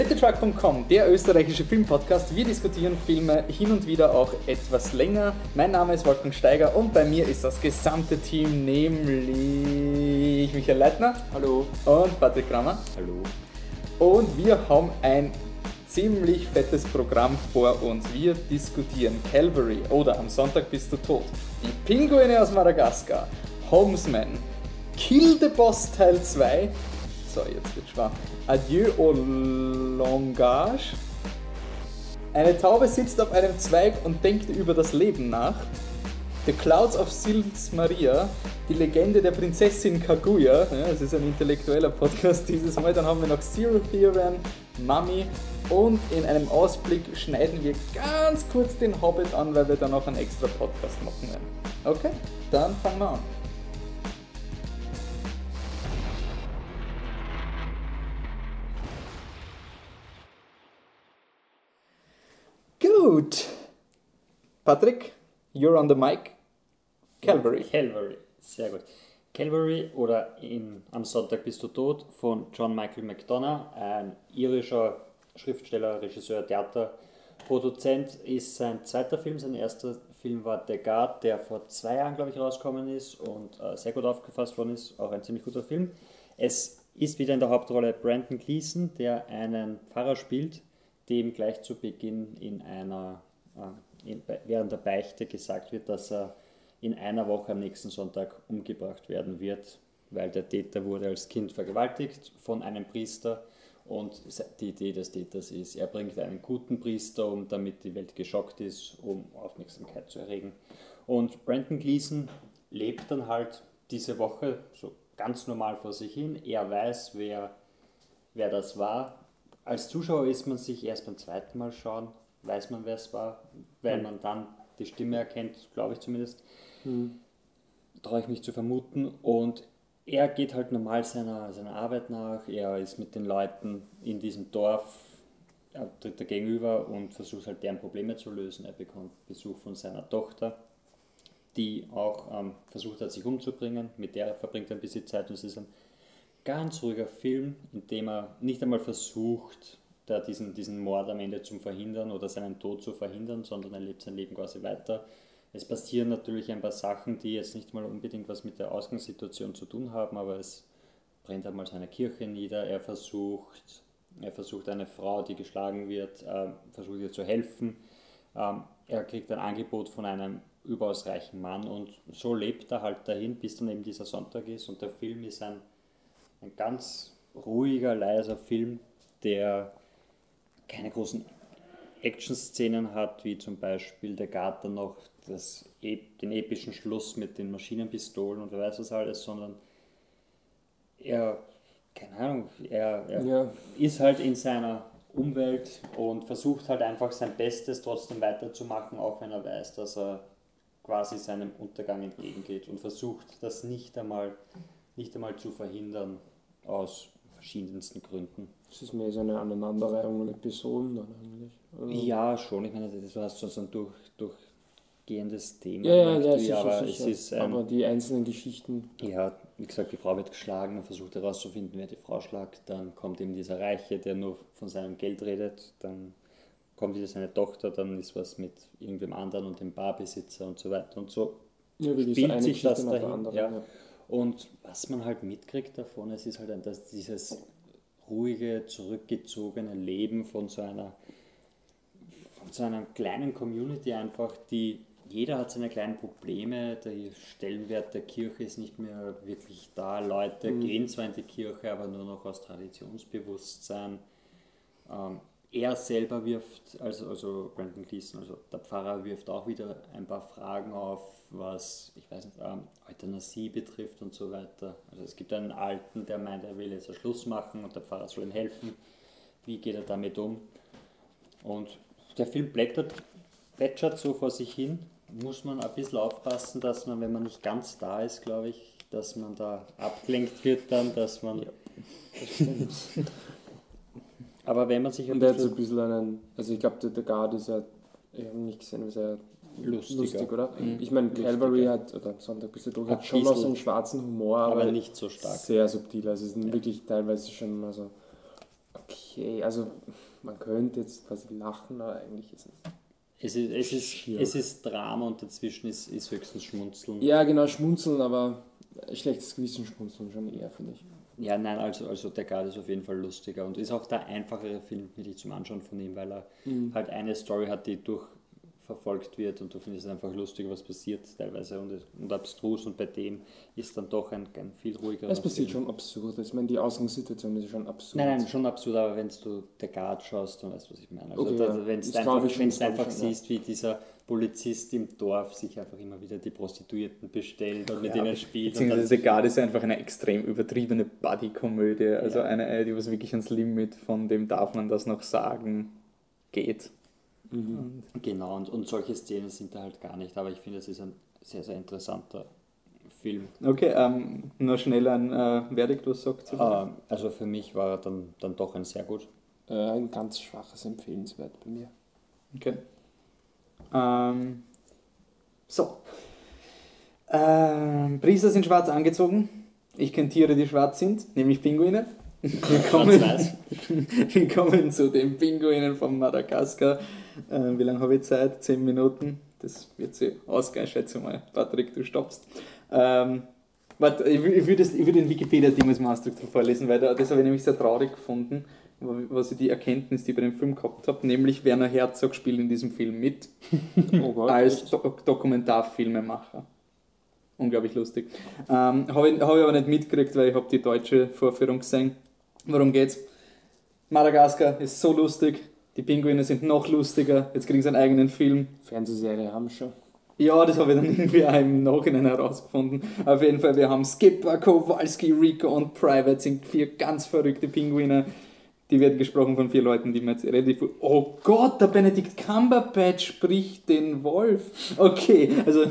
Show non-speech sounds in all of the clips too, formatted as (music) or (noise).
Drittetrack.com, der österreichische Filmpodcast. Wir diskutieren Filme hin und wieder auch etwas länger. Mein Name ist Wolfgang Steiger und bei mir ist das gesamte Team, nämlich Michael Leitner. Hallo. Und Patrick Kramer. Hallo. Und wir haben ein ziemlich fettes Programm vor uns. Wir diskutieren Calvary oder Am Sonntag bist du tot, die Pinguine aus Madagaskar, Homesman, Kill the Boss Teil 2, so jetzt wird schwach, Adieu au langage, eine Taube sitzt auf einem Zweig und denkt über das Leben nach, The Clouds of Sils Maria, die Legende der Prinzessin Kaguya, ja, das ist ein intellektueller Podcast dieses Mal, dann haben wir noch Zero Theorem, Mummy. Und in einem Ausblick schneiden wir ganz kurz den Hobbit an, weil wir dann noch einen extra Podcast machen werden. Okay, dann fangen wir an. Gut. Patrick, you're on the mic. Calvary. Calvary, sehr gut. Calvary oder in Am Sonntag bist du tot von John Michael McDonough, ein irischer Schriftsteller, Regisseur, Theater, Produzent, ist sein zweiter Film. Sein erster Film war The Guard, der vor zwei Jahren, glaube ich, rausgekommen ist und äh, sehr gut aufgefasst worden ist. Auch ein ziemlich guter Film. Es ist wieder in der Hauptrolle Brandon Gleason, der einen Pfarrer spielt, dem gleich zu Beginn in einer, äh, in, während der Beichte gesagt wird, dass er in einer Woche am nächsten Sonntag umgebracht werden wird, weil der Täter wurde als Kind vergewaltigt von einem Priester und die Idee des Täters ist, er bringt einen guten Priester um, damit die Welt geschockt ist, um Aufmerksamkeit zu erregen. Und Brandon Gleason lebt dann halt diese Woche so ganz normal vor sich hin. Er weiß, wer, wer das war. Als Zuschauer ist man sich erst beim zweiten Mal schauen, weiß man, wer es war, weil man dann die Stimme erkennt, glaube ich zumindest. Mhm. Traue ich mich zu vermuten. Und er geht halt normal seiner, seiner Arbeit nach, er ist mit den Leuten in diesem Dorf, er tritt da gegenüber und versucht halt deren Probleme zu lösen. Er bekommt Besuch von seiner Tochter, die auch ähm, versucht hat, sich umzubringen. Mit der verbringt er ein bisschen Zeit und es ist ein ganz ruhiger Film, in dem er nicht einmal versucht, da diesen, diesen Mord am Ende zu verhindern oder seinen Tod zu verhindern, sondern er lebt sein Leben quasi weiter es passieren natürlich ein paar Sachen, die jetzt nicht mal unbedingt was mit der Ausgangssituation zu tun haben, aber es brennt einmal seine Kirche nieder. Er versucht, er versucht eine Frau, die geschlagen wird, äh, versucht ihr zu helfen. Ähm, er kriegt ein Angebot von einem überaus reichen Mann und so lebt er halt dahin, bis dann eben dieser Sonntag ist. Und der Film ist ein, ein ganz ruhiger, leiser Film, der keine großen Action-Szenen hat, wie zum Beispiel der Garten noch das, den epischen Schluss mit den Maschinenpistolen und wer weiß was alles, sondern er, keine Ahnung, er, er ja. ist halt in seiner Umwelt und versucht halt einfach sein Bestes trotzdem weiterzumachen, auch wenn er weiß, dass er quasi seinem Untergang entgegengeht und versucht das nicht einmal, nicht einmal zu verhindern aus verschiedensten Gründen. Das ist mehr so eine Aneinanderreihung von Episoden dann eigentlich. Also ja, schon. Ich meine, das war schon so ein durch, durch gehendes Thema. Ja, ja, ja sicher, aber, sicher. Es ist, ähm, aber die einzelnen Geschichten. Ja, wie gesagt, die Frau wird geschlagen, man versucht herauszufinden, wer die Frau schlagt. Dann kommt eben dieser Reiche, der nur von seinem Geld redet. Dann kommt wieder seine Tochter, dann ist was mit irgendwem anderen und dem Barbesitzer und so weiter und so. Ja, spielt sich das dahin. Andere, ja. ja. Und was man halt mitkriegt davon, es ist halt dass dieses ruhige, zurückgezogene Leben von so einer von so einer kleinen Community einfach, die jeder hat seine kleinen Probleme, der Stellenwert der Kirche ist nicht mehr wirklich da. Leute mhm. gehen zwar in die Kirche, aber nur noch aus Traditionsbewusstsein. Ähm, er selber wirft, also, also Brandon Gleason, also der Pfarrer wirft auch wieder ein paar Fragen auf, was, ich weiß nicht, ähm, Euthanasie betrifft und so weiter. Also es gibt einen Alten, der meint, er will jetzt einen Schluss machen und der Pfarrer soll ihm helfen. Wie geht er damit um? Und der Film blättert, plätschert so vor sich hin muss man ein bisschen aufpassen, dass man, wenn man nicht ganz da ist, glaube ich, dass man da abgelenkt wird dann, dass man... Ja, das (laughs) Aber wenn man sich ein Und der hat so ein bisschen einen, also ich glaube, der, der Guard ist ja, ich habe nicht gesehen, ist ja Lustiger. lustig, oder? Mhm. Ich meine, Calvary hat, oder Sonntag bist du durch, hat schon noch so einen schwarzen Humor, aber, aber, nicht so stark. Sehr subtil, also es sind ja. wirklich teilweise schon, also, okay okay. Also man könnte jetzt quasi lachen, aber eigentlich ist es. Es ist, es ist, es ist Drama und dazwischen ist, ist höchstens Schmunzeln. Ja, genau, Schmunzeln, aber schlechtes Gewissen schmunzeln schon eher, finde ich. Ja, nein, also, also der Guard ist auf jeden Fall lustiger und ist auch der einfachere Film, finde ich, zum Anschauen von ihm, weil er mhm. halt eine Story hat, die durch verfolgt wird und du findest es einfach lustig, was passiert teilweise und, und abstrus und bei dem ist dann doch ein, ein viel ruhigerer Es passiert Film. schon absurd, ich meine, die Ausgangssituation ist schon absurd. Nein, nein, schon absurd, aber wenn du der Guard schaust, dann weißt du, was ich meine. Also okay, wenn du einfach, schon, einfach siehst, wie dieser Polizist im Dorf sich einfach immer wieder die Prostituierten bestellt und mit ja, denen spielt. Beziehungsweise Guard ist einfach eine extrem übertriebene Buddy-Komödie, also ja. eine, die was wirklich ans Limit von dem darf man das noch sagen geht. Mhm. Genau, und, und solche Szenen sind da halt gar nicht, aber ich finde, es ist ein sehr, sehr interessanter Film. Okay, ähm, nur schnell ein äh, Verdikt, was sagt äh, Also für mich war er dann, dann doch ein sehr gut. Äh, ein ganz schwaches Empfehlenswert bei mir. Okay. Ähm, so. Ähm, Priester sind schwarz angezogen. Ich kenne Tiere, die schwarz sind, nämlich Pinguine. Wir kommen, (laughs) wir kommen zu den Pinguinen von Madagaskar. Äh, wie lange habe ich Zeit? Zehn Minuten. Das wird sich ausgehen, schätze mal. Patrick, du stoppst. Ähm, warte, ich, ich würde würd den Wikipedia-Ding als Ausdruck vorlesen, weil das habe ich nämlich sehr traurig gefunden, was ich die Erkenntnis, die ich bei dem Film gehabt habe, nämlich Werner Herzog spielt in diesem Film mit, (laughs) oh Gott, als Do Dokumentarfilmemacher. Unglaublich lustig. Ähm, habe ich, hab ich aber nicht mitgekriegt, weil ich habe die deutsche Vorführung gesehen. Worum geht's? Madagaskar ist so lustig, die Pinguine sind noch lustiger, jetzt kriegen sie einen eigenen Film. Fernsehserie haben wir schon. Ja, das habe ich dann (laughs) irgendwie auch im Nachhinein herausgefunden. Auf jeden Fall, wir haben Skipper, Kowalski, Rico und Private, sind vier ganz verrückte Pinguine. Die werden gesprochen von vier Leuten, die mir jetzt relativ. Oh Gott, der Benedict Cumberbatch spricht den Wolf. Okay, also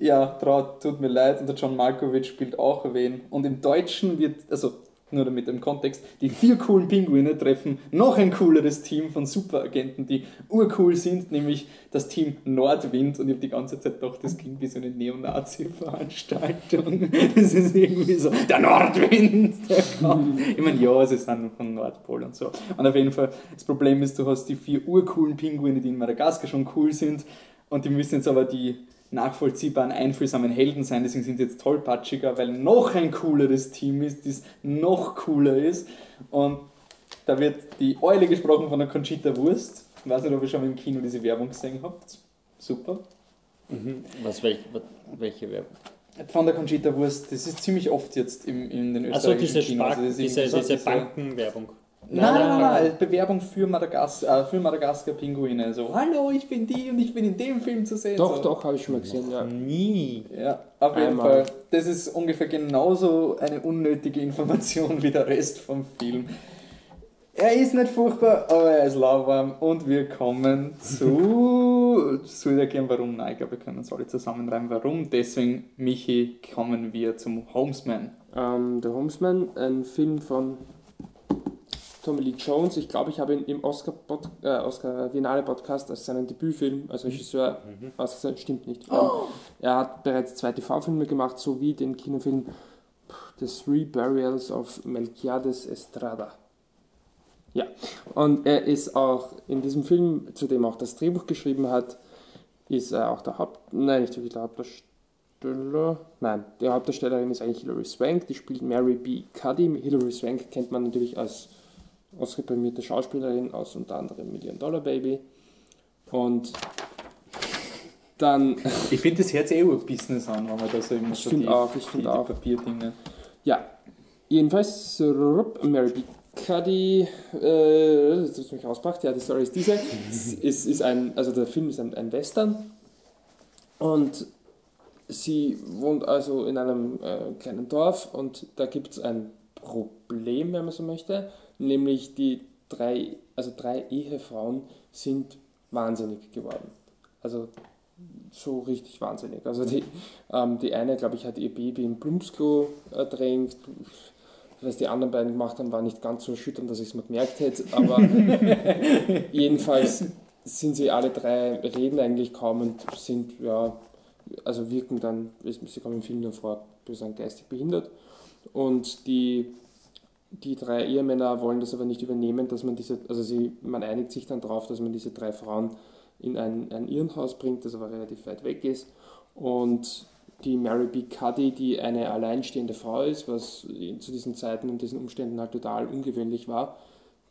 ja, traut, tut mir leid. Und der John Malkovich spielt auch wen. Und im Deutschen wird, also nur damit im Kontext, die vier coolen Pinguine treffen noch ein cooleres Team von Superagenten, die urcool sind, nämlich das Team Nordwind. Und ich habe die ganze Zeit gedacht, das klingt wie so eine Neonazi-Veranstaltung. (laughs) Das ist irgendwie so, der Nordwind, der. Ich meine, ja, sie sind von Nordpol und so. Und auf jeden Fall, das Problem ist, du hast die vier urcoolen Pinguine, die in Madagaskar schon cool sind, und die müssen jetzt aber die nachvollziehbaren, einfühlsamen Helden sein, deswegen sind sie jetzt tollpatschiger, weil noch ein cooleres Team ist, das noch cooler ist. Und da wird die Eule gesprochen von der Conchita Wurst. Ich weiß nicht, ob ihr schon im Kino diese Werbung gesehen habt. Super. Mhm. Was, welche, welche Werbung? Von der Conchita Wurst, das ist ziemlich oft jetzt im, in den österreichischen also diese Kinos. Also diese, diese Bankenwerbung. Nein, nein, nein, nein, Bewerbung für Madagaskar, äh, für Madagaskar Pinguine. So, hallo, ich bin die und ich bin in dem Film zu sehen. Doch, so. doch, habe ich schon mal gesehen, ja. Nie. Ja, auf jeden Fall. Das ist ungefähr genauso eine unnötige Information (laughs) wie der Rest vom Film. Er ist nicht furchtbar, aber er ist lauwarm. Und wir kommen zu. (laughs) Soll ich erklären, warum? Nein, ich glaube, wir können uns alle zusammenreimen, warum. Deswegen, Michi, kommen wir zum Homesman. Ähm, der Homesman, ein Film von Tommy Lee Jones. Ich glaube, ich habe ihn im Oscar, -Pod äh, Oscar Biennale Podcast als seinen Debütfilm als Regisseur mhm. ausgesagt. Stimmt nicht. Oh. Er hat bereits zwei TV-Filme gemacht, sowie den Kinofilm The Three Burials of Melquiades Estrada. Ja, und er ist auch in diesem Film, zu dem auch das Drehbuch geschrieben hat, ist er auch der Haupt... Nein, nicht wirklich der Hauptdarsteller. Nein, die Hauptdarstellerin ist eigentlich Hilary Swank, die spielt Mary B. Cuddy. Hilary Swank kennt man natürlich als ausgeprämierte Schauspielerin aus unter anderem Million Dollar Baby. Und dann. (laughs) Ich finde, das hört sich eh Business an, wenn man da so immer ich so die, auch, ich die, auch. Papierdinge. Ja, jedenfalls, Mary B. Cuddy, äh, das hat mich ausgebracht, ja, die Story ist diese. es (laughs) ist, ist ein, also der Film ist ein, ein Western und sie wohnt also in einem äh, kleinen Dorf und da gibt es ein Problem, wenn man so möchte nämlich die drei, also drei Ehefrauen sind wahnsinnig geworden. Also so richtig wahnsinnig. Also die, ähm, die eine, glaube ich, hat ihr Baby im Plumpsklo ertränkt. Was die anderen beiden gemacht haben, war nicht ganz so erschütternd, dass ich es mir gemerkt hätte. Aber (laughs) jedenfalls sind sie alle drei, reden eigentlich kaum und sind, ja, also wirken dann, sie kommen Film nur vor, wir sagen geistig behindert. Und die die drei Ehemänner wollen das aber nicht übernehmen, dass man diese, also sie, man einigt sich dann darauf, dass man diese drei Frauen in ein, ein Irrenhaus bringt, das aber relativ weit weg ist. Und die Mary B. Cuddy, die eine alleinstehende Frau ist, was zu diesen Zeiten und diesen Umständen halt total ungewöhnlich war,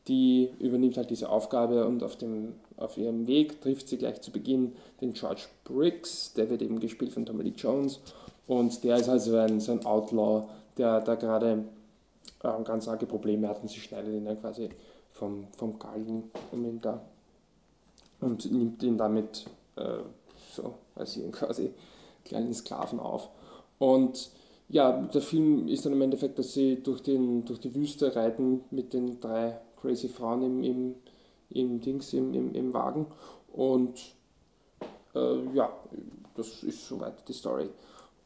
die übernimmt halt diese Aufgabe und auf, dem, auf ihrem Weg trifft sie gleich zu Beginn den George Briggs, der wird eben gespielt von Tommy Lee Jones und der ist also ein, so ein Outlaw, der da gerade äh, ganz arge Probleme hat und sie schneidet ihn dann quasi vom, vom Galgen um ihn da und nimmt ihn damit äh, so als ihren quasi kleinen Sklaven auf. Und ja, der Film ist dann im Endeffekt, dass sie durch, den, durch die Wüste reiten mit den drei crazy Frauen im, im, im Dings, im, im, im Wagen. Und äh, ja, das ist soweit die Story.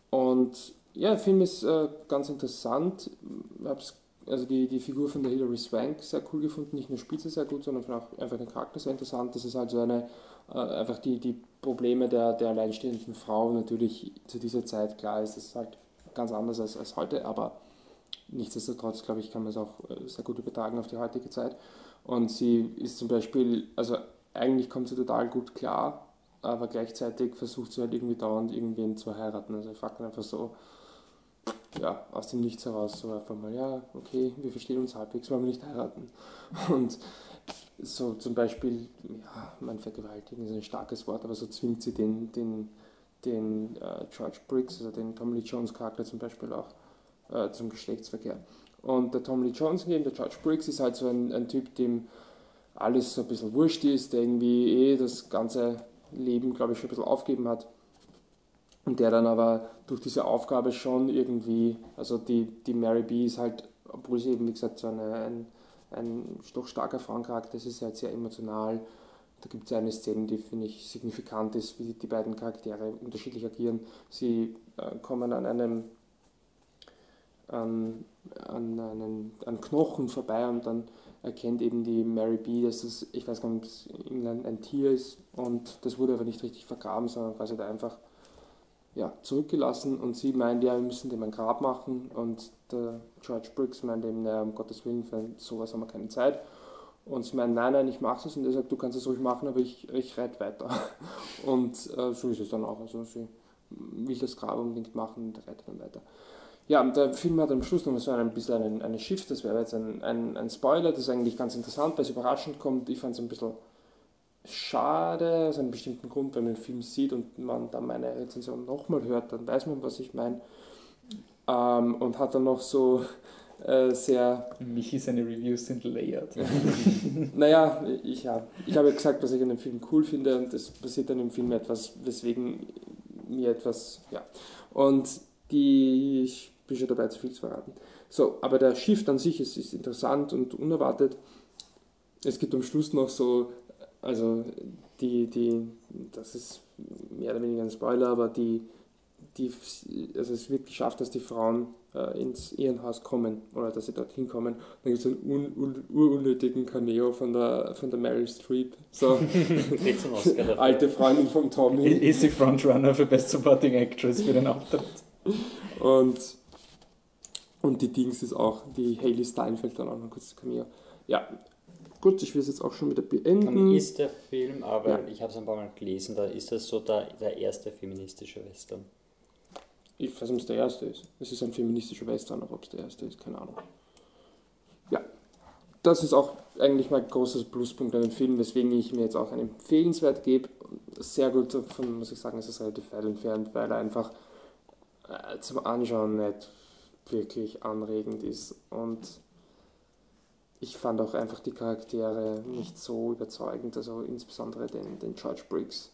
Und ja, der Film ist äh, ganz interessant. Hab's, also die, die Figur von der Hilary Swank sehr cool gefunden. Nicht nur spielt sie sehr gut, sondern auch einfach den Charakter sehr interessant. Das ist also eine, äh, einfach die, die Probleme der, der alleinstehenden Frau natürlich zu dieser Zeit, klar ist es halt ganz anders als, als heute, aber nichtsdestotrotz, glaube ich, kann man es auch äh, sehr gut übertragen auf die heutige Zeit. Und sie ist zum Beispiel, also eigentlich kommt sie total gut klar, aber gleichzeitig versucht sie halt irgendwie dauernd irgendwen zu heiraten. Also ich frage einfach so, ja, aus dem Nichts heraus, so einfach mal, ja, okay, wir verstehen uns halbwegs, wollen wir nicht heiraten. (laughs) Und so zum Beispiel, ja, mein Vergewaltigen ist ein starkes Wort, aber so zwingt sie den, den, den äh, George Briggs, also den Tommy Lee Jones Charakter zum Beispiel auch äh, zum Geschlechtsverkehr. Und der Tommy Lee Jones der George Briggs, ist halt so ein, ein Typ, dem alles so ein bisschen wurscht ist, der irgendwie eh das ganze Leben, glaube ich, schon ein bisschen aufgeben hat. Und der dann aber durch diese Aufgabe schon irgendwie, also die, die Mary B ist halt, obwohl sie eben, wie gesagt, so eine, ein, ein doch starker Frauencharakter ist, ist halt sehr emotional. Da gibt es eine Szene, die finde ich signifikant ist, wie die beiden Charaktere unterschiedlich agieren. Sie äh, kommen an einem an, an, einen, an Knochen vorbei und dann erkennt eben die Mary B, dass das, ich weiß gar nicht, ein Tier ist und das wurde aber nicht richtig vergraben, sondern quasi da einfach ja, zurückgelassen und sie meint, ja, wir müssen dem ein Grab machen und der George Briggs meint eben, naja, um Gottes Willen, für sowas haben wir keine Zeit. Und sie meint, nein, nein, ich mache es und er sagt, du kannst es ruhig machen, aber ich, ich reite weiter. (laughs) Und äh, so ist es dann auch. Also sie will das Grab unbedingt machen und reitet dann weiter. Ja, und der Film hat am Schluss noch so ein bisschen ein, eine Schiff, das wäre jetzt ein, ein, ein Spoiler, das ist eigentlich ganz interessant, weil es überraschend kommt. Ich fand es ein bisschen schade, aus einem bestimmten Grund, wenn man den Film sieht und man dann meine Rezension nochmal hört, dann weiß man, was ich meine. Ähm, und hat dann noch so äh, sehr. Michi, seine Reviews sind layered. (laughs) naja, ich, ja, ich habe ja gesagt, was ich an dem Film cool finde und es passiert dann im Film etwas, weswegen mir etwas. Ja. Und die. Ich bin schon dabei, zu viel zu verraten. So, aber der Shift an sich ist, ist interessant und unerwartet. Es gibt am Schluss noch so, also die, die, das ist mehr oder weniger ein Spoiler, aber die, die, also es wird geschafft, dass die Frauen äh, ins Irrenhaus kommen oder dass sie dorthin kommen. Dann gibt es einen un, un, urunnötigen Cameo von der, von der Meryl Streep. So, (laughs) alte Freundin von Tommy. Ist sie Frontrunner für Best Supporting Actress für den Auftritt. Und, und die Dings ist auch, die Hayley Steinfeld dann auch noch ein kurzes Cameo. Ja, gut, ich will es jetzt auch schon wieder beenden. Dann ist der Film, aber ja. ich habe es ein paar Mal gelesen, da ist das so der, der erste feministische Western. Ich weiß nicht, ob es der erste ist. Es ist ein feministischer Western, aber ob es der erste ist, keine Ahnung. Ja, das ist auch eigentlich mein großes Pluspunkt an dem Film, weswegen ich mir jetzt auch einen Empfehlenswert gebe. Sehr gut, davon muss ich sagen, es ist relativ weit entfernt, weil er einfach äh, zum Anschauen nicht wirklich anregend ist. Und ich fand auch einfach die Charaktere nicht so überzeugend, also insbesondere den, den George Briggs.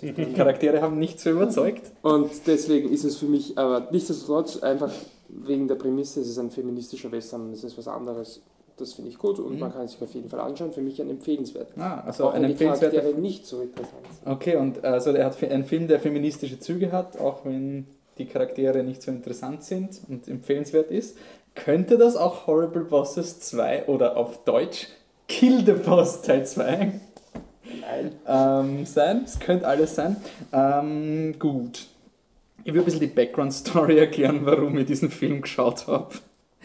die Charaktere haben nicht so überzeugt. Und deswegen ist es für mich, aber nichtsdestotrotz, einfach wegen der Prämisse, es ist ein feministischer Western, es ist was anderes. Das finde ich gut und mhm. man kann sich auf jeden Fall anschauen. Für mich ein empfehlenswert. Ah, also auch ein wenn die Charaktere nicht so sind. Okay, und also er hat einen Film, der feministische Züge hat, auch wenn die Charaktere nicht so interessant sind und empfehlenswert ist. Könnte das auch Horrible Bosses 2 oder auf Deutsch Kill the Boss Teil 2 ähm, sein? Es könnte alles sein. Ähm, gut. Ich will ein bisschen die Background-Story (laughs) erklären, warum ich diesen Film geschaut habe.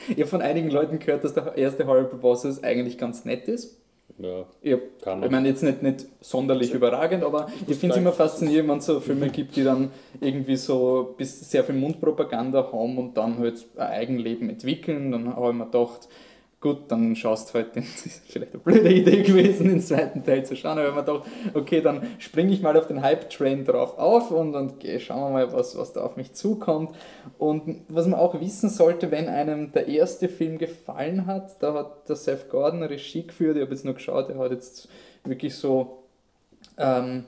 Ich habe von einigen Leuten gehört, dass der erste Horrible Bosses eigentlich ganz nett ist. Ja, Ich, hab, kann ich meine, jetzt nicht, nicht sonderlich überragend, aber ich finde es immer faszinierend, wenn es so Filme gibt, die dann irgendwie so bis sehr viel Mundpropaganda haben und dann halt ein Eigenleben entwickeln. Dann habe ich mir gedacht, gut, dann schaust du halt, den, (laughs) das ist vielleicht eine blöde Idee gewesen, den zweiten Teil zu schauen, aber mir gedacht, okay, dann springe ich mal auf den Hype-Train drauf auf und, und geh, schauen wir mal, was, was da auf mich zukommt. Und was man auch wissen sollte, wenn einem der erste Film gefallen hat, da hat der Seth Gordon Regie geführt, ich habe jetzt nur geschaut, er hat jetzt wirklich so ähm,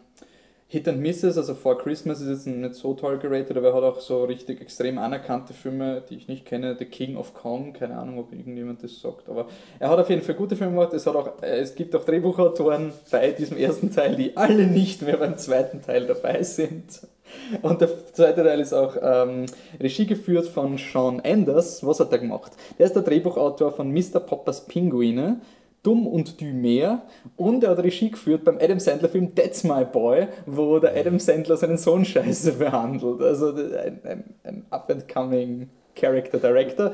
Hit and Misses, also For Christmas ist jetzt nicht so toll geratet, aber er hat auch so richtig extrem anerkannte Filme, die ich nicht kenne, The King of Kong, keine Ahnung, ob irgendjemand das sagt, aber er hat auf jeden Fall gute Filme gemacht, es, hat auch, äh, es gibt auch Drehbuchautoren bei diesem ersten Teil, die alle nicht mehr beim zweiten Teil dabei sind. Und der zweite Teil ist auch ähm, Regie geführt von Sean Anders. Was hat er gemacht? Der ist der Drehbuchautor von Mr. Poppers Pinguine, Dumm und Dumer und er hat Regie geführt beim Adam Sandler Film That's My Boy, wo der Adam Sandler seinen Sohn scheiße behandelt. Also ein, ein, ein up-and-coming Character Director.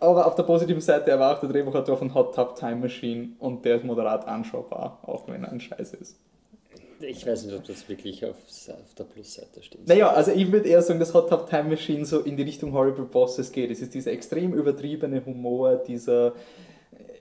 Aber auf der positiven Seite, er war auch der Drehbuchautor von Hot Tub Time Machine und der ist moderat anschaubar, auch wenn er ein Scheiß ist. Ich weiß nicht, ob das wirklich auf, auf der Plusseite steht. Naja, also ich würde eher sagen, dass Hot Tub Time Machine so in die Richtung Horrible Bosses geht. Es ist dieser extrem übertriebene Humor, dieser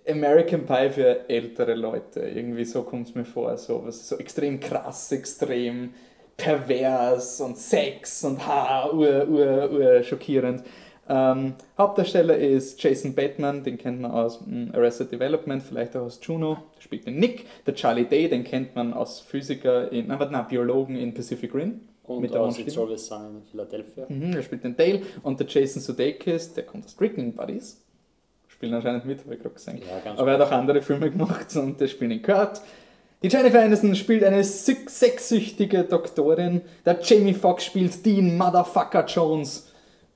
American Pie für ältere Leute. Irgendwie so kommt es mir vor. So, was so extrem krass, extrem pervers und Sex und ha, ur, ur, ur schockierend. Ähm, Hauptdarsteller ist Jason Bateman, den kennt man aus mm, Arrested Development, vielleicht auch aus Juno, der spielt den Nick. Der Charlie Day, den kennt man als Physiker, in, nein, warte, nein, Biologen in Pacific Rim. Und mit der aus. It's Always Sunny in Philadelphia. Mhm, er spielt den Dale und der Jason Sudeikis, der kommt aus Strickland Buddies. Spielen anscheinend mit, habe ich gerade gesehen. Ja, ganz Aber er hat auch andere Filme gemacht und der spielt in Kurt. Die Jennifer Aniston spielt eine sexsüchtige Doktorin. Der Jamie Foxx spielt Dean Motherfucker Jones.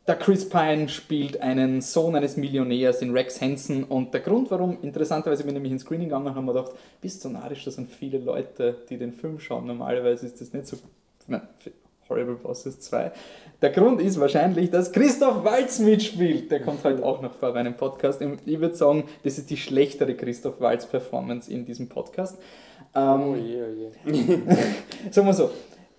Der Chris Pine spielt einen Sohn eines Millionärs, den Rex Hansen. Und der Grund, warum, interessanterweise, bin ich nämlich ins Screening gegangen und habe mir gedacht, bist du narrisch, das sind viele Leute, die den Film schauen. Normalerweise ist das nicht so. Nein, Horrible Bosses 2. Der Grund ist wahrscheinlich, dass Christoph Waltz mitspielt. Der kommt halt auch noch vor bei einem Podcast. Ich würde sagen, das ist die schlechtere Christoph Waltz-Performance in diesem Podcast. Ähm, Oh je, oh je. (laughs) Sagen wir so,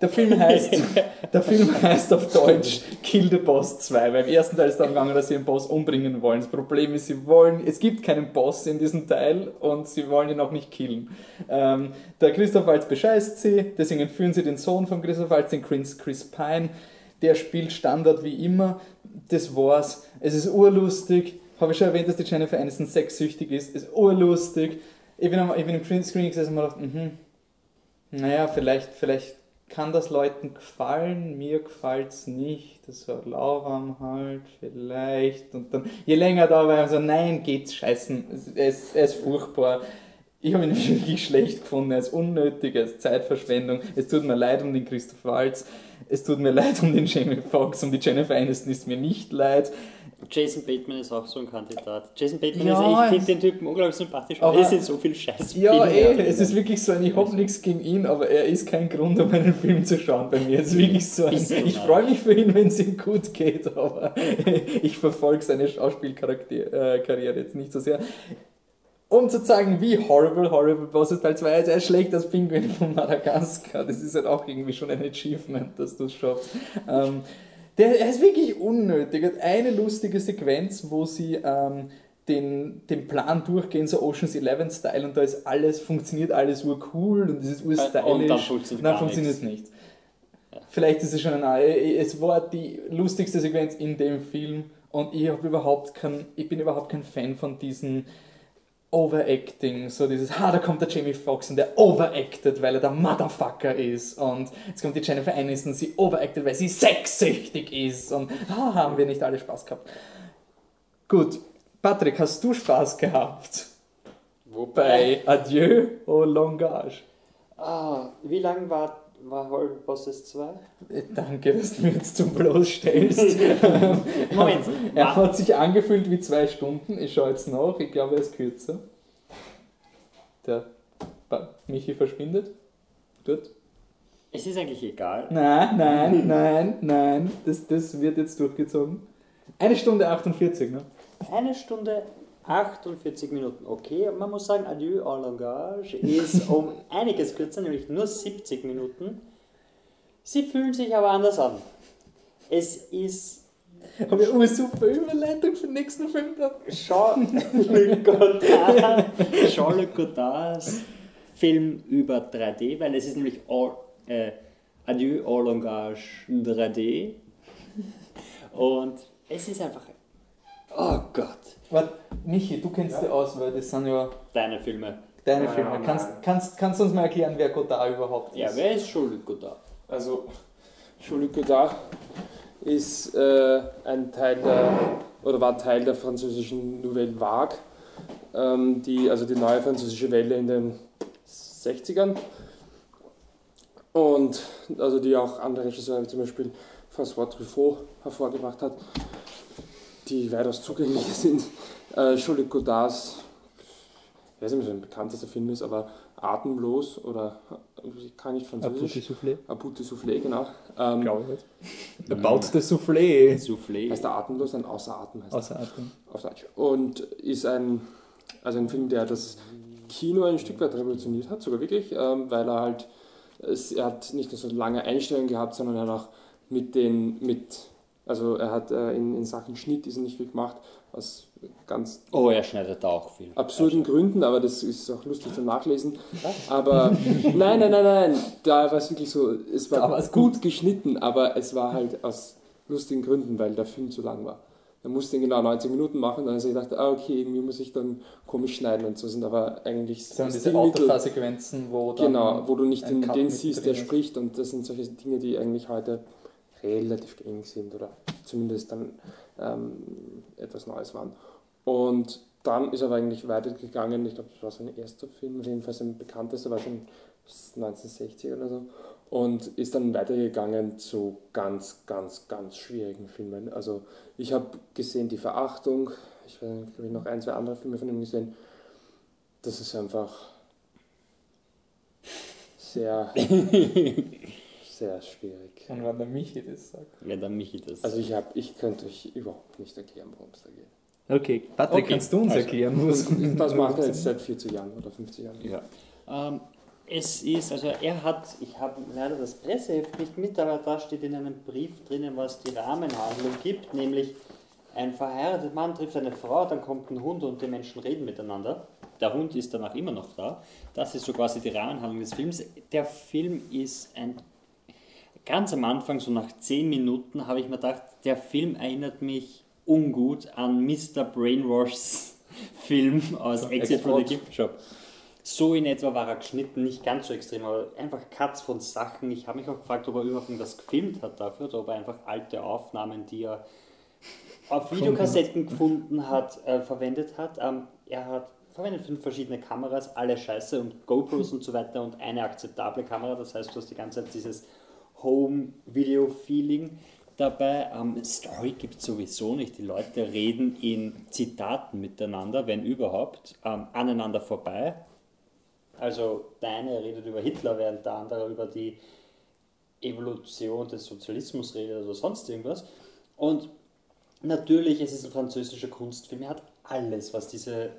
der Film heißt, (laughs) der Film heißt auf Deutsch Kill the Boss 2, weil im ersten Teil ist es darum gegangen, dass sie den Boss umbringen wollen. Das Problem ist, sie wollen, es gibt keinen Boss in diesem Teil und sie wollen ihn auch nicht killen. Ähm, der Christoph Waltz bescheißt sie, deswegen entführen sie den Sohn von Christoph Waltz, den Chris, Chris Pine. Der spielt Standard wie immer. Das war's. Es ist urlustig. Habe ich schon erwähnt, dass die Jennifer Aniston sexsüchtig ist. Ist urlustig. Ich bin, am- ich bin im Screen- Screening gesessen und mir gedacht, mhm, naja, vielleicht, vielleicht kann das Leuten gefallen, mir gefällt es nicht, das war lauwarm halt, vielleicht. Und dann, je länger da war, so, nein, geht's scheißen, es, es, er ist furchtbar. Ich habe ihn (laughs) wirklich schlecht gefunden, ist unnötig, ist Zeitverschwendung. Es tut mir leid um den Christoph Waltz, es tut mir (laughs) leid um den Jamie Foxx, um die Jennifer Aniston ist mir nicht leid. Jason Bateman ist auch so ein Kandidat. Jason Bateman Ja, ist, ich finde den Typen unglaublich sympathisch, aber er ist in so viel Scheiß. Ja, eh, es ist wirklich so ein, ich habe nichts gegen ihn, aber er ist kein Grund, um einen Film zu schauen bei mir. Es ist wirklich so ein, ich freue mich für ihn, wenn es ihm gut geht, aber (laughs) ich verfolge seine Schauspielkarriere jetzt nicht so sehr. Um zu zeigen, wie horrible Horrible Bosses Teil 2 ist, er schlägt das Pinguin von Madagaskar. Das ist halt auch irgendwie schon ein Achievement, dass du es schaffst. Ähm, der, er ist wirklich unnötig. Hat eine lustige Sequenz, wo sie ähm, den, den Plan durchgehen, so Ocean's 11 Style und da ist alles, funktioniert alles urcool und es ist urstylisch. Und dann funktioniert Nein, gar funktioniert es nichts. nicht. Vielleicht ist es schon ein, es war die lustigste Sequenz in dem Film und ich habe überhaupt kein, ich bin überhaupt kein Fan von diesen Overacting, so dieses, ha, (laughs) da kommt der Jamie Foxx und der overacted, weil er der Motherfucker ist. Und jetzt kommt die Jennifer Aniston, sie overacted, weil sie sexsüchtig ist. Und ha, haben wir nicht alle Spaß gehabt. Gut, Patrick, hast du Spaß gehabt? Bei Adieu au Langage? Ah, wie lang war, war Horrible Bosses 2? Danke, dass du mir jetzt zum bloßstellst. (laughs) Moment, (laughs) Er hat sich angefühlt wie zwei Stunden. Ich schaue jetzt nach. Ich glaube, er ist kürzer. Der Michi verschwindet. Gut. es ist eigentlich egal. Nein, nein, (laughs) nein, nein. Das, das wird jetzt durchgezogen. Eine Stunde 48, ne? eine Stunde 48 Minuten. Okay, man muss sagen, Adieu en Langage ist um (laughs) einiges kürzer, nämlich nur 70 Minuten. Sie fühlen sich aber anders an. Es ist Haben wir eine super Überleitung für den nächsten Film da? Jean-Luc (laughs) Godard, Jean-Luc Godards Film über 3D, weil es ist nämlich all, äh, Adieu en Langage 3D. Und es ist einfach. Oh Gott, Warte, Michi, du kennst dich aus, weil das sind ja deine Filme. deine Ja, Filme. ja, Kannst, ja. kannst, kannst du uns mal erklären, wer Godard überhaupt ist? Ja, wer ist Jean-Luc Godard? Also, Jean-Luc Godard ist äh, ein Teil der, oder war Teil der französischen Nouvelle Vague, ähm, die, also die neue französische Welle in den 60ern. Und also die auch andere Regisseure, wie zum Beispiel François Truffaut, hervorgebracht hat, die weitaus zugänglicher sind. (laughs) Äh, Godards, ich weiß nicht, ob es ein bekanntester Film ist, aber Atemlos oder ich kann nicht Französisch. Soufflé? Abut de Soufflé, genau. Ähm, Glaube ich nicht. (laughs) About the Soufflé. Soufflé. heißt der Atemlos, ein Außer Atem heißt Außer Atem. auf Deutsch. Und ist ein, also ein Film, der das Kino ein Stück weit revolutioniert hat, sogar wirklich, ähm, weil er halt, es, er hat nicht nur so lange Einstellungen gehabt, sondern er hat auch mit den, mit, also er hat äh, in, in Sachen Schnitt ist nicht viel gemacht, aus ganz Oh, er schneidet da auch viel. absurden Gründen, aber das ist auch lustig zum Nachlesen. Aber (laughs) nein, nein, nein, nein, da war es wirklich so, es war es gut geschnitten, aber es war halt aus lustigen Gründen, weil der Film zu lang war. Er musste ihn genau 90 Minuten machen, dann habe ich gedacht, ah, okay, irgendwie muss ich dann komisch schneiden und so sind aber eigentlich Das sind diese Autofahrsequenzen, wo genau, wo du nicht den, den siehst, der spricht und das sind solche Dinge, die eigentlich heute relativ eng sind oder zumindest dann ähm, etwas Neues waren. Und dann ist er aber eigentlich weitergegangen, ich glaube, das war sein erster Film, jedenfalls sein bekanntester, war schon 1960 oder so, und ist dann weitergegangen zu ganz, ganz, ganz schwierigen Filmen. Also ich habe gesehen Die Verachtung, ich habe noch ein, zwei andere Filme von ihm gesehen. Das ist einfach sehr, (laughs) sehr schwierig. Und wenn der Michi das sagt. Wenn der Michi das. Also ich, hab, ich könnte euch überhaupt nicht erklären, worum es da geht. Okay, Patrick, Okay. kannst du uns Also, erklären, was das macht er jetzt seit 40 Jahren oder 50 Jahren. Ja. Ähm, es ist, also er hat, ich habe leider das Presseheft nicht mit, aber da steht in einem Brief drinnen, was die Rahmenhandlung gibt, nämlich ein verheirateter Mann trifft eine Frau, dann kommt ein Hund und die Menschen reden miteinander. Der Hund ist danach immer noch da. Das ist so quasi die Rahmenhandlung des Films. Der Film ist ein ganz am Anfang, so nach 10 Minuten, habe ich mir gedacht, der Film erinnert mich ungut an Mr. Brainwashs (laughs) Film aus Exit from the Gift Shop. So in etwa war er geschnitten, nicht ganz so extrem, aber einfach Cuts von Sachen. Ich habe mich auch gefragt, ob er überhaupt das gefilmt hat dafür oder ob er einfach alte Aufnahmen, die er auf Videokassetten gefunden hat, äh, verwendet hat. Ähm, er hat verwendet fünf verschiedene Kameras, alle scheiße und GoPros und so weiter und eine akzeptable Kamera. Das heißt, du hast die ganze Zeit dieses Home-Video-Feeling dabei. Ähm, Story gibt es sowieso nicht. Die Leute reden in Zitaten miteinander, wenn überhaupt, ähm, aneinander vorbei. Also der eine redet über Hitler, während der andere über die Evolution des Sozialismus redet oder sonst irgendwas. Und natürlich, es ist ein französischer Kunstfilm. Er hat alles, was diese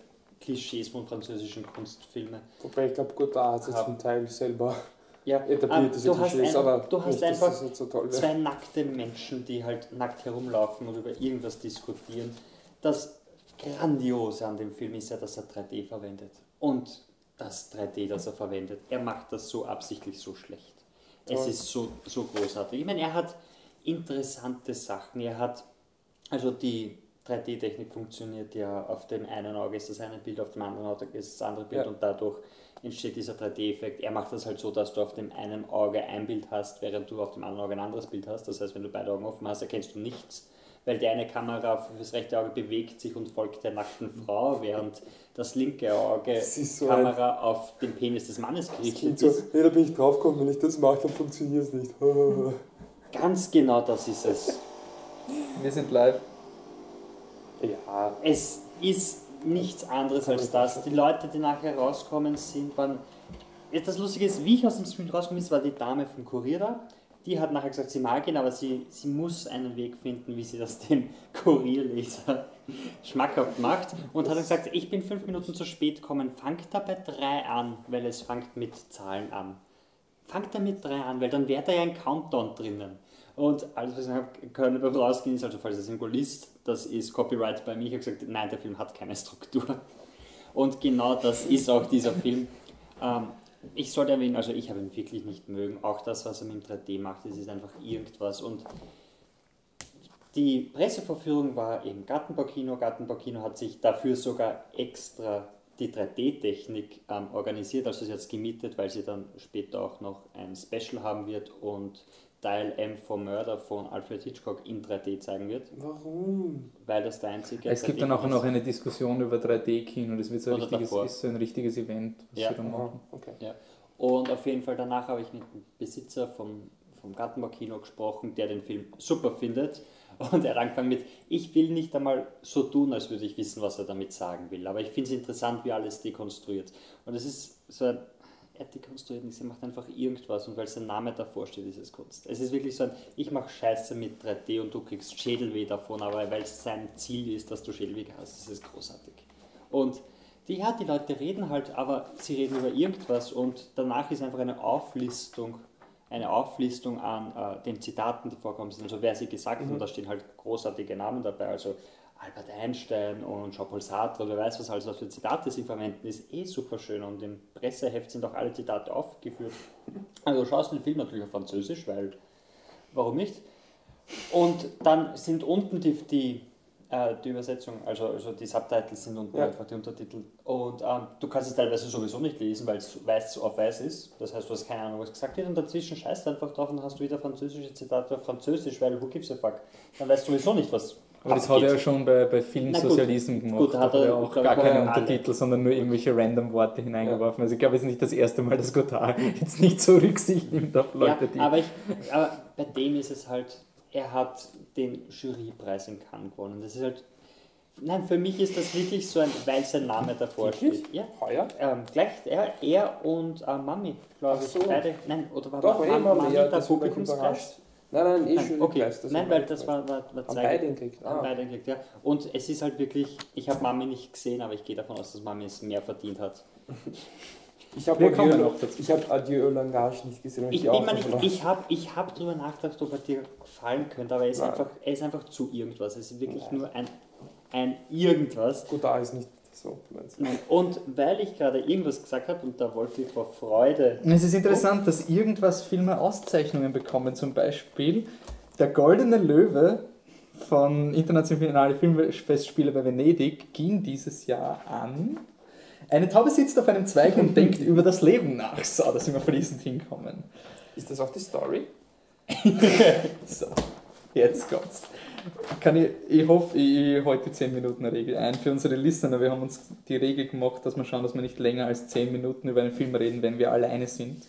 Klischees von französischen Kunstfilmen Wobei ich glaube, Godard hat Hab- zum Teil selber ja, etabliert, ähm, du hast, einfach, aber du hast nicht, einfach so toll zwei nackte Menschen, die halt nackt herumlaufen und über irgendwas diskutieren. Das Grandiose an dem Film ist ja, dass er 3D verwendet. Und das 3D, das er verwendet, er macht das so absichtlich so schlecht. Es Toll. ist so, so großartig. Ich meine, er hat interessante Sachen. Er hat, also die 3D-Technik funktioniert ja auf dem einen Auge ist das eine Bild, auf dem anderen Auge ist das andere Bild Ja. und dadurch entsteht dieser 3D-Effekt. Er macht das halt so, dass du auf dem einen Auge ein Bild hast, während du auf dem anderen Auge ein anderes Bild hast. Das heißt, wenn du beide Augen offen hast, erkennst du nichts, weil die eine Kamera für das rechte Auge bewegt sich und folgt der nackten Frau, (laughs) während das linke Auge so Kamera auf den Penis des Mannes gerichtet so, ist. ja, da bin ich draufgekommen, wenn ich das mache, dann funktioniert es nicht. (laughs) Ganz genau das ist es. Wir sind live. ja, Es ist nichts anderes als das. Die Leute, die nachher rauskommen, sind, waren. Ja, Das Lustige ist, wie ich aus dem Film rausgekommen ist, war die Dame vom Kurier da. Die hat nachher gesagt, sie mag ihn, aber sie, sie muss einen Weg finden, wie sie das dem (laughs) Kurierleser schmackhaft macht und hat gesagt, ich bin fünf Minuten zu spät gekommen, fangt da bei drei an, weil es fängt mit Zahlen an. Fangt da mit drei an, weil dann wäre da ja ein Countdown drinnen. Und alles, was ich habe können beim Rausgehen, ist also, falls der Symbolist, das ist Copyright bei mir. Ich habe gesagt, nein, der Film hat keine Struktur. Und genau das ist auch dieser Film. Ähm, ich sollte erwähnen, also ich habe ihn wirklich nicht mögen. Auch das, was er mit dem 3D macht, das ist einfach irgendwas. Und die Pressevorführung war im Gartenbaukino. Gartenbaukino hat sich dafür sogar extra die 3D-Technik ähm, organisiert, also sie hat es gemietet, weil sie dann später auch noch ein Special haben wird und Teil M for Murder von Alfred Hitchcock in 3D zeigen wird. Warum? Weil das der einzige. Es gibt dann auch noch eine Diskussion über 3D-Kino, das wird so ein, richtiges, ist so ein richtiges Event, was Ja. sie da machen. Okay. Ja. Und auf jeden Fall danach habe ich mit dem Besitzer vom, vom Gartenbaukino gesprochen, der den Film super findet. Und er angefangen mit, ich will nicht einmal so tun, als würde ich wissen, was er damit sagen will. Aber ich finde es interessant, wie alles dekonstruiert. Und es ist so ein, er dekonstruiert nichts, er macht einfach irgendwas. Und weil sein Name davor steht, ist es Kunst. Es ist wirklich so ein, ich mache Scheiße mit 3D und du kriegst Schädelweh davon, aber weil es sein Ziel ist, dass du Schädelweh hast, ist es großartig. Und die, ja, die Leute reden halt, aber sie reden über irgendwas und danach ist einfach eine Auflistung, eine Auflistung an äh, den Zitaten, die vorkommen sind, also wer sie gesagt hat, und da stehen halt großartige Namen dabei, also Albert Einstein und Jean-Paul Sartre, wer weiß was alles, was für Zitate sie verwenden, ist eh super schön und im Presseheft sind auch alle Zitate aufgeführt. Also schaust den Film natürlich auf Französisch, weil, warum nicht? Und dann sind unten die, die, äh, die Übersetzung, also, also die Subtitles sind unten Ja. einfach die Untertitel. Und ähm, du kannst es teilweise sowieso nicht lesen, weil es weiß auf weiß ist. Das heißt, du hast keine Ahnung, was gesagt wird. Und dazwischen scheißt du einfach drauf und hast du wieder französische Zitate auf Französisch, weil who gives a fuck? Dann weißt du sowieso nicht, was. Aber das hat er ja schon bei, bei. Sozialismen gemacht. Gut, hat er er, auch gar keine alle. Untertitel, sondern nur irgendwelche random Worte hineingeworfen. Also ich glaube, es ist nicht das erste Mal, dass Godard (laughs) jetzt nicht so Rücksicht nimmt auf Leute, die... ja, aber, ich, aber bei dem ist es halt, er hat den Jurypreis in Cannes gewonnen. Das ist halt. Nein, für mich ist das wirklich so ein, weil sein Name davor Wirklich? steht. Ja. Heuer? Ähm, gleich, er, er und äh, Mami, glaube ich. So. Beide. Nein, oder war Doch, war- war Mami, ja, der Publikumspreis? Nein, nein, eh Nein, okay. Preis, das Nein, weil das Preis. war, war, war zwei- beide gekriegt. Ah. beide gekriegt, ja. Und es ist halt wirklich, ich habe Mami nicht gesehen, aber ich gehe davon aus, dass Mami es mehr verdient hat. (laughs) Ich habe Adieu, noch ich habe Adieu Langage nicht gesehen. Ich nicht, verloren. ich habe ich hab drüber nachgedacht, ob er dir gefallen könnte, aber er ist, Nein. einfach, er ist einfach zu irgendwas. Es ist wirklich Nein. nur ein, ein irgendwas. Gut, da ist nicht so. meinst du? Und weil ich gerade irgendwas gesagt habe und der Wolfi vor Freude. Es ist interessant, dass irgendwas Filme Auszeichnungen bekommen. Zum Beispiel der Goldene Löwe von Internationale Filmfestspiele bei Venedig ging dieses Jahr an. Eine Taube sitzt auf einem Zweig und denkt (laughs) über das Leben nach. So, da sind wir fließend hinkommen. Ist das auch die Story? (laughs) (laughs) So, (laughs) jetzt kommt's. Kann ich, ich hoffe, ich, ich halte die 10 Minuten Regel ein für unsere Listener. Wir haben uns die Regel gemacht, dass wir schauen, dass wir nicht länger als 10 Minuten über einen Film reden, wenn wir alleine sind.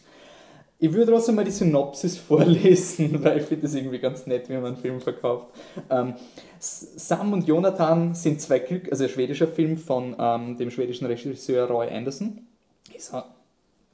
Ich würde trotzdem mal die Synopsis (laughs) vorlesen, weil ich finde das irgendwie ganz nett, wie man einen Film verkauft. Ähm, Sam und Jonathan sind zwei Glück, also ein schwedischer Film von ähm, dem schwedischen Regisseur Roy Anderson. Ist ein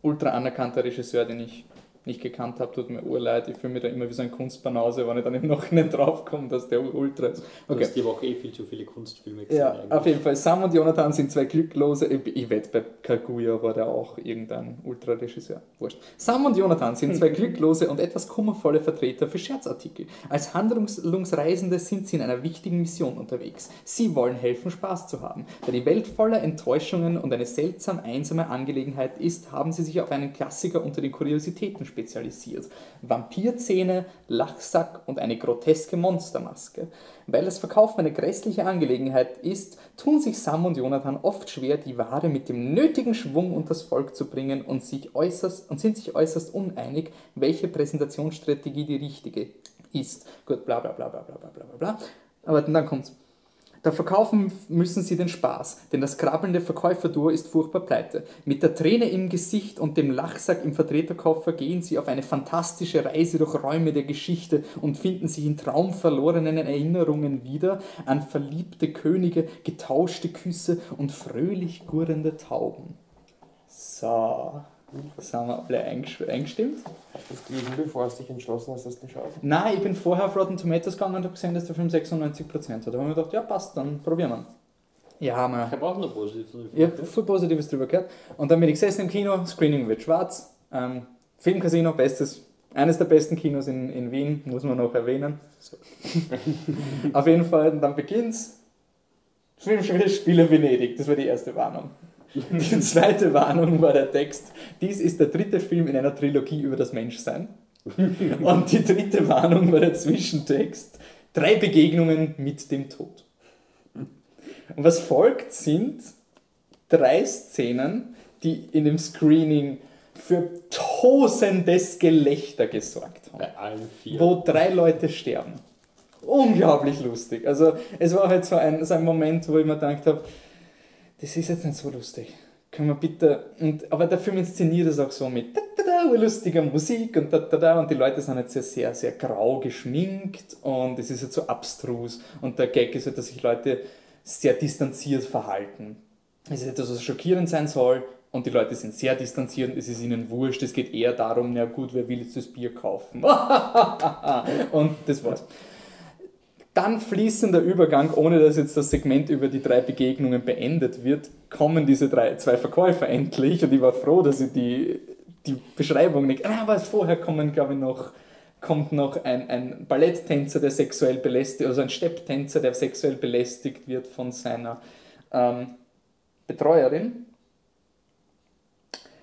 ultra anerkannter Regisseur, den ich nicht gekannt habe, tut mir urleid. Ich fühle mich da immer wie so ein Kunstbanause, wenn ich dann im Nachhinein draufkomme, dass der ultra ist. Du Okay. hast die Woche eh viel zu viele Kunstfilme gesehen. Ja, eigentlich. auf jeden Fall. Sam und Jonathan sind zwei Glücklose. Ich, ich wette, bei Kaguya war der auch irgendein Ultra-Regisseur. Wurscht. Sam und Jonathan sind zwei (laughs) glücklose und etwas kummervolle Vertreter für Scherzartikel. Als Handlungsreisende sind sie in einer wichtigen Mission unterwegs. Sie wollen helfen, Spaß zu haben. Da die Welt voller Enttäuschungen und eine seltsam einsame Angelegenheit ist, haben sie sich auf einen Klassiker unter den Kuriositäten spezialisiert. Vampirzähne, Lachsack und eine groteske Monstermaske. Weil das Verkaufen eine grässliche Angelegenheit ist, tun sich Sam und Jonathan oft schwer, die Ware mit dem nötigen Schwung unters Volk zu bringen und, sich äußerst, und sind sich äußerst uneinig, welche Präsentationsstrategie die richtige ist. Gut, bla bla bla bla bla bla bla bla. Aber dann kommt's. Da verkaufen müssen sie den Spaß, denn das krabbelnde Verkäuferduo ist furchtbar pleite. Mit der Träne im Gesicht und dem Lachsack im Vertreterkoffer gehen sie auf eine fantastische Reise durch Räume der Geschichte und finden sich in traumverlorenen Erinnerungen wieder an verliebte Könige, getauschte Küsse und fröhlich gurrende Tauben. So. Sind wir alle eingestimmt? Hast du das gelesen, bevor du dich entschlossen hast, dass du schaust? Nein, ich bin vorher auf Rotten Tomatoes gegangen und habe gesehen, dass der Film 96% hat. Da habe ich mir gedacht, ja passt, dann probieren wir. Ja, man. Ich habe auch noch Positives. Ich habe viel Positives drüber gehört. Und dann bin ich gesessen im Kino, Screening wird schwarz. Ähm, Filmcasino, bestes, eines der besten Kinos in, in Wien, muss man noch erwähnen. (laughs) Auf jeden Fall, dann beginnt's. Filmspiele Venedig, das war die erste Warnung. (laughs) Die zweite Warnung war der Text, dies ist der dritte Film in einer Trilogie über das Menschsein. (laughs) Und die dritte Warnung war der Zwischentext, drei Begegnungen mit dem Tod. Und was folgt sind drei Szenen, die in dem Screening für tosendes Gelächter gesorgt haben. Bei allen vier. Wo drei Leute sterben. Unglaublich lustig. Also es war halt so ein, so ein Moment, wo ich mir gedacht habe, das ist jetzt nicht so lustig. Können wir bitte. Und, aber der Film inszeniert es auch so mit da, da, da, lustiger Musik und da, da, da. Und die Leute sind jetzt sehr, sehr, sehr grau geschminkt und es ist jetzt so abstrus. Und der Gag ist halt, dass sich Leute sehr distanziert verhalten. Es ist etwas, was schockierend sein soll und die Leute sind sehr distanziert und es ist ihnen wurscht. Es geht eher darum, na gut, wer will jetzt das Bier kaufen? (laughs) und das war's. Dann fließender Übergang, ohne dass jetzt das Segment über die drei Begegnungen beendet wird, kommen diese drei, zwei Verkäufer endlich und ich war froh, dass ich die, die Beschreibung nicht. Ah, aber vorher kommen, glaube ich, noch kommt noch ein, ein Balletttänzer, der sexuell belästigt, also ein Stepptänzer, der sexuell belästigt wird von seiner ähm, Betreuerin.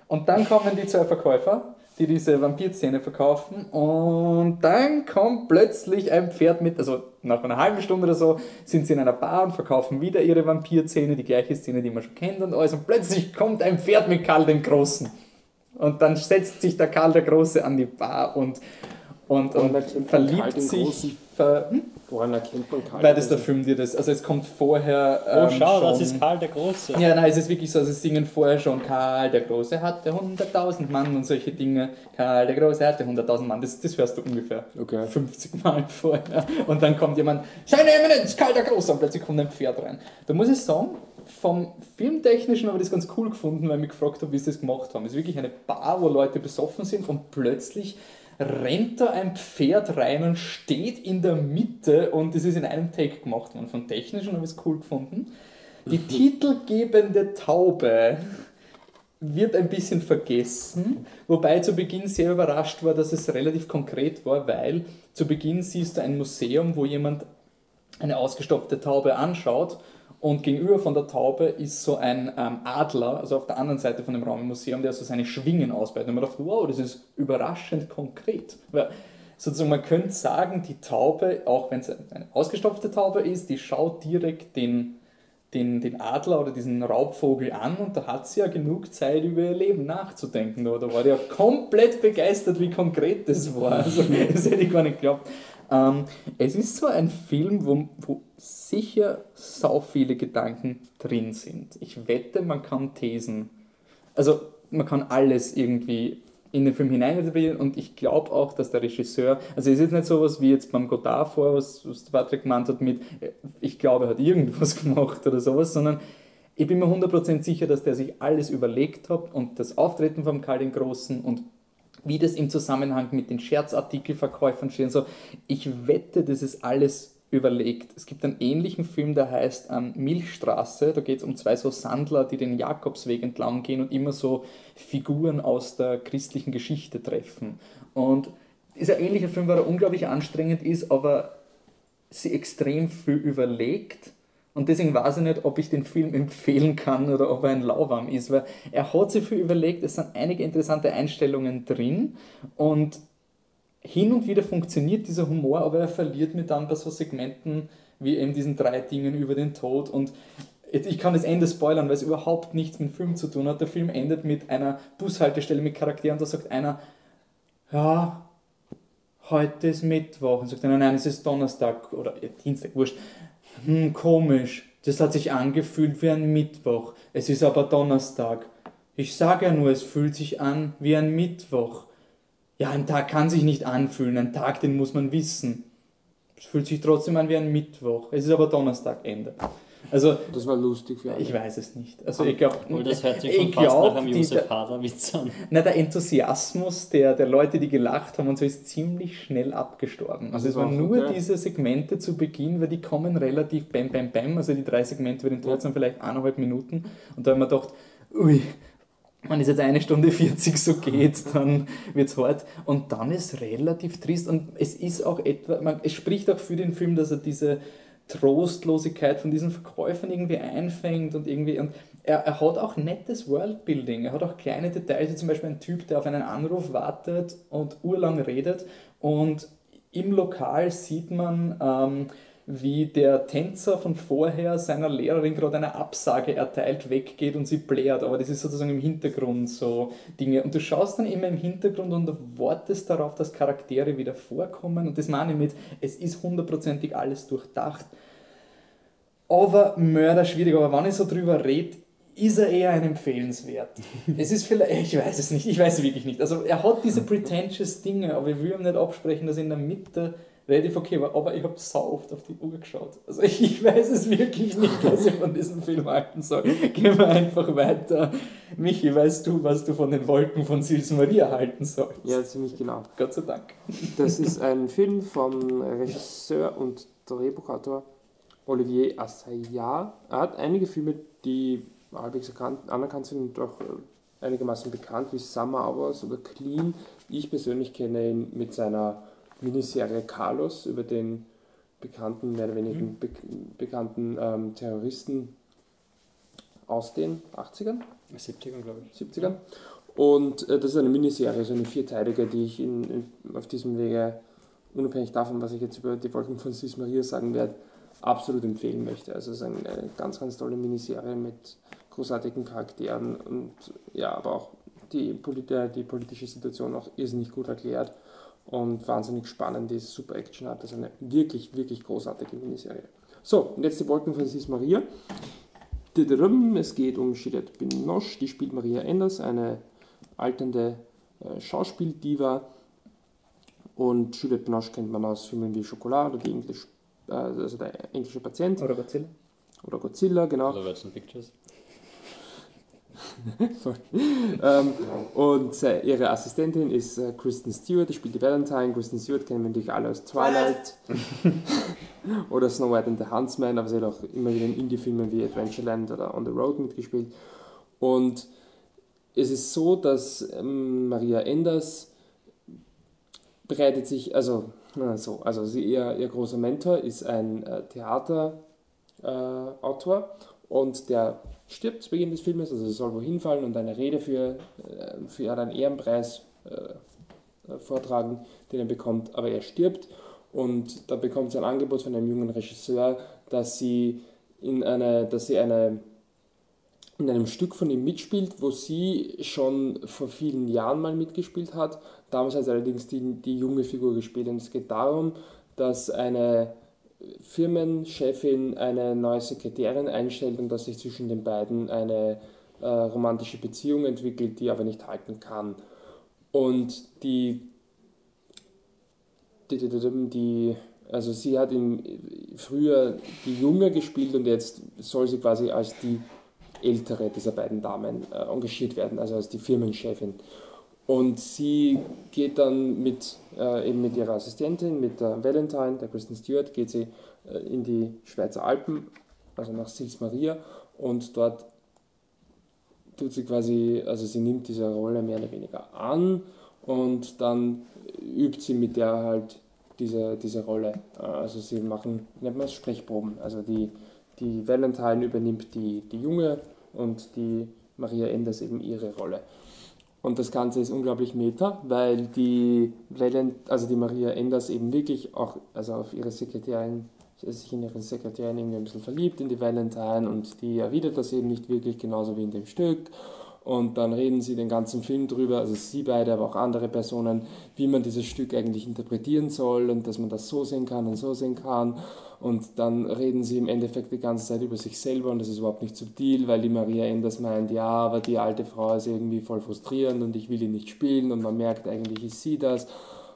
Und dann kommen die zwei Verkäufer, die diese Vampirszene verkaufen. Und dann kommt plötzlich ein Pferd mit, also nach einer halben Stunde oder so, sind sie in einer Bar und verkaufen wieder ihre Vampirszene, die gleiche Szene, die man schon kennt und alles. Und plötzlich kommt ein Pferd mit Karl dem Großen. Und dann setzt sich der Karl der Große an die Bar und und, und verliebt sich. Ver, hm? Woran erkennt man Karl? Weil das der Film dir das. Also es kommt vorher. Oh, ähm, schau, schon, das ist Karl der Große. Ja, nein, es ist wirklich so, sie singen vorher schon, Karl der Große hatte 100.000 Mann und solche Dinge. Karl der Große hatte 100.000 Mann. Das, das hörst du ungefähr Okay. 50 Mal (laughs) vorher. Und dann kommt jemand, Seine Eminenz, Karl der Große, und plötzlich kommt ein Pferd rein. Da muss ich sagen, vom Filmtechnischen habe ich das ganz cool gefunden, weil ich mich gefragt habe, wie sie das gemacht haben. Es ist wirklich eine Bar, wo Leute besoffen sind und plötzlich rennt da ein Pferd rein und steht in der Mitte und das ist in einem Take gemacht worden. Von Technischen habe ich es cool gefunden. Die (laughs) titelgebende Taube wird ein bisschen vergessen, wobei ich zu Beginn sehr überrascht war, dass es relativ konkret war, weil zu Beginn siehst du ein Museum, wo jemand eine ausgestopfte Taube anschaut und gegenüber von der Taube ist so ein ähm, Adler, also auf der anderen Seite von dem Raum im Museum, der so seine Schwingen ausbreitet. Und man dachte, wow, das ist überraschend konkret. Weil sozusagen man könnte sagen, die Taube, auch wenn es eine ausgestopfte Taube ist, die schaut direkt den, den, den Adler oder diesen Raubvogel an und da hat sie ja genug Zeit, über ihr Leben nachzudenken. Da war die ja komplett begeistert, wie konkret das war. Also, das hätte ich gar nicht geglaubt. Ähm, es ist so ein Film, wo, wo sicher sau viele Gedanken drin sind. Ich wette, man kann Thesen, also man kann alles irgendwie in den Film hineininterpretieren und ich glaube auch, dass der Regisseur, also es ist nicht sowas wie jetzt beim Godard vor, was, was Patrick gemeint hat mit, äh, ich glaube, er hat irgendwas (laughs) gemacht oder sowas, sondern ich bin mir 100% sicher, dass der sich alles überlegt hat und das Auftreten von Karl den Großen und wie das im Zusammenhang mit den Scherzartikelverkäufern steht. und So, ich wette, das ist alles überlegt. Es gibt einen ähnlichen Film, der heißt ähm, Milchstraße. Da geht es um zwei so Sandler, die den Jakobsweg entlang gehen und immer so Figuren aus der christlichen Geschichte treffen. Und ist ein ähnlicher Film, weil er unglaublich anstrengend ist, aber sie extrem viel überlegt. Und deswegen weiß ich nicht, ob ich den Film empfehlen kann oder ob er ein Lauwarm ist, weil er hat sich viel überlegt, es sind einige interessante Einstellungen drin und hin und wieder funktioniert dieser Humor, aber er verliert mir dann bei so Segmenten wie eben diesen drei Dingen über den Tod und ich kann das Ende spoilern, weil es überhaupt nichts mit dem Film zu tun hat. Der Film endet mit einer Bushaltestelle mit Charakteren, da sagt einer, ja, heute ist Mittwoch. Und sagt einer, nein, es ist Donnerstag oder Dienstag, wurscht. Hm, komisch. Das hat sich angefühlt wie ein Mittwoch. Es ist aber Donnerstag. Ich sage ja nur, es fühlt sich an wie ein Mittwoch. Ja, ein Tag kann sich nicht anfühlen. Ein Tag, den muss man wissen. Es fühlt sich trotzdem an wie ein Mittwoch. Es ist aber Donnerstag, Ende. Also, Das war lustig für alle. ich weiß es nicht. Also, ich glaube, Obwohl, das hört sich (laughs) schon ich fast glaub, nach einem Josef Hader-Witz an. Na, der Enthusiasmus der, der Leute, die gelacht haben und so, ist ziemlich schnell abgestorben. Also es Also waren auch, nur okay. diese Segmente zu Beginn, weil die kommen relativ bam, bam, bam. Also die drei Segmente bei den Tod sind vielleicht eineinhalb Minuten. Und da haben wir gedacht, ui, wenn es jetzt eine Stunde 40 so geht, (laughs) dann wird es hart. Und dann ist relativ trist. Und es ist auch etwa, man, es spricht auch für den Film, dass er diese Trostlosigkeit von diesen Verkäufern irgendwie einfängt und irgendwie. Und er, er hat auch nettes Worldbuilding. Er hat auch kleine Details, wie zum Beispiel ein Typ, der auf einen Anruf wartet und urlang redet. Und im Lokal sieht man, ähm, wie der Tänzer von vorher seiner Lehrerin gerade eine Absage erteilt, weggeht und sie blärt. Aber das ist sozusagen im Hintergrund so Dinge. Und du schaust dann immer im Hintergrund und wartest darauf, dass Charaktere wieder vorkommen. Und das meine ich mit, es ist hundertprozentig alles durchdacht. Aber Mörder schwierig. Aber wenn ich so drüber rede, ist er eher ein empfehlenswert. (laughs) es ist vielleicht, ich weiß es nicht, ich weiß es wirklich nicht. Also er hat diese pretentious Dinge, aber ich will ihm nicht absprechen, dass in der Mitte relativ okay war. Aber ich habe sau oft auf die Uhr geschaut. Also ich, weiß es wirklich nicht, (laughs) was ich von diesem Film halten soll. Gehen wir einfach weiter. Michi, weißt du, was du von den Wolken von Sils Maria halten sollst? Ja, ziemlich genau. Gott sei Dank. Das ist ein Film vom Regisseur und Drehbuchautor Olivier Assayas. Er hat einige Filme, die halbwegs erkannt, anerkannt sind und auch äh, einigermaßen bekannt, wie Summer Hours oder Clean. Ich persönlich kenne ihn mit seiner Miniserie Carlos über den bekannten, mehr oder weniger be bekannten ähm, Terroristen aus den 80ern. 70er, glaube ich. 70ern. Und äh, das ist eine Miniserie, so eine vierteilige, die ich in, in, auf diesem Wege, unabhängig davon, was ich jetzt über die Wolken von Sis Maria sagen werde, absolut empfehlen möchte. Also es ist eine, eine ganz, ganz tolle Miniserie mit großartigen Charakteren und ja, aber auch die, polit äh, die politische Situation auch irrsinnig gut erklärt und wahnsinnig spannend ist, super Action hat. Das ist eine wirklich, wirklich großartige Miniserie. So, und jetzt die Wolken von Sis Maria. Es geht um Juliette Binoche, die spielt Maria Enders, eine alternde äh, Schauspieldiva. Und Juliette Binoche kennt man aus Filmen wie Schokolade oder die Englisch, äh, also der englische Patient Oder Godzilla? oder Godzilla, genau. Oder Words and Pictures. (laughs) ähm, und äh, ihre Assistentin ist äh, Kristen Stewart, die spielt die Valentine. Kristen Stewart kennen wir natürlich alle aus Twilight. (laughs) Oder Snow White and the Huntsman, aber sie hat auch immer wieder in Indie-Filmen wie Adventureland oder On the Road mitgespielt. Und es ist so, dass ähm, Maria Enders bereitet sich, also, na, so, also sie, ihr, ihr großer Mentor ist ein äh, Theaterautor äh, und der stirbt zu Beginn des Filmes, also er soll wohin fallen und eine Rede für, äh, für einen Ehrenpreis äh, vortragen, den er bekommt, aber er stirbt und da bekommt sie ein Angebot von einem jungen Regisseur, dass sie in eine, dass sie eine in einem Stück von ihm mitspielt, wo sie schon vor vielen Jahren mal mitgespielt hat. Damals hat sie allerdings die, die junge Figur gespielt. Und es geht darum, dass eine Firmenchefin eine neue Sekretärin einstellt und dass sich zwischen den beiden eine äh, romantische Beziehung entwickelt, die aber nicht halten kann. Und die, die, die, also sie hat im, früher die Junge gespielt und jetzt soll sie quasi als die ältere dieser beiden Damen äh, engagiert werden, also als die Firmenchefin. Und sie geht dann mit, äh, eben mit ihrer Assistentin, mit der Valentine, der Kristen Stewart, geht sie äh, in die Schweizer Alpen, also nach Sils Maria und dort tut sie quasi, also sie nimmt diese Rolle mehr oder weniger an und dann übt sie mit der halt diese, diese Rolle. Äh, Also sie machen, nennt man es Sprechproben. Also die, die Valentine übernimmt die, die Junge und die Maria Enders eben ihre Rolle. Und das Ganze ist unglaublich meta, weil die, Valent, also die Maria Enders eben wirklich auch also auf ihre Sekretärin, sich in ihre Sekretärin irgendwie ein bisschen verliebt, in die Valentine und die erwidert das eben nicht wirklich, genauso wie in dem Stück. Und dann reden sie den ganzen Film drüber, also sie beide, aber auch andere Personen, wie man dieses Stück eigentlich interpretieren soll und dass man das so sehen kann und so sehen kann. Und dann reden sie im Endeffekt die ganze Zeit über sich selber und das ist überhaupt nicht subtil, weil die Maria Enders meint, ja, aber die alte Frau ist irgendwie voll frustrierend und ich will ihn nicht spielen und man merkt, eigentlich ist sie das.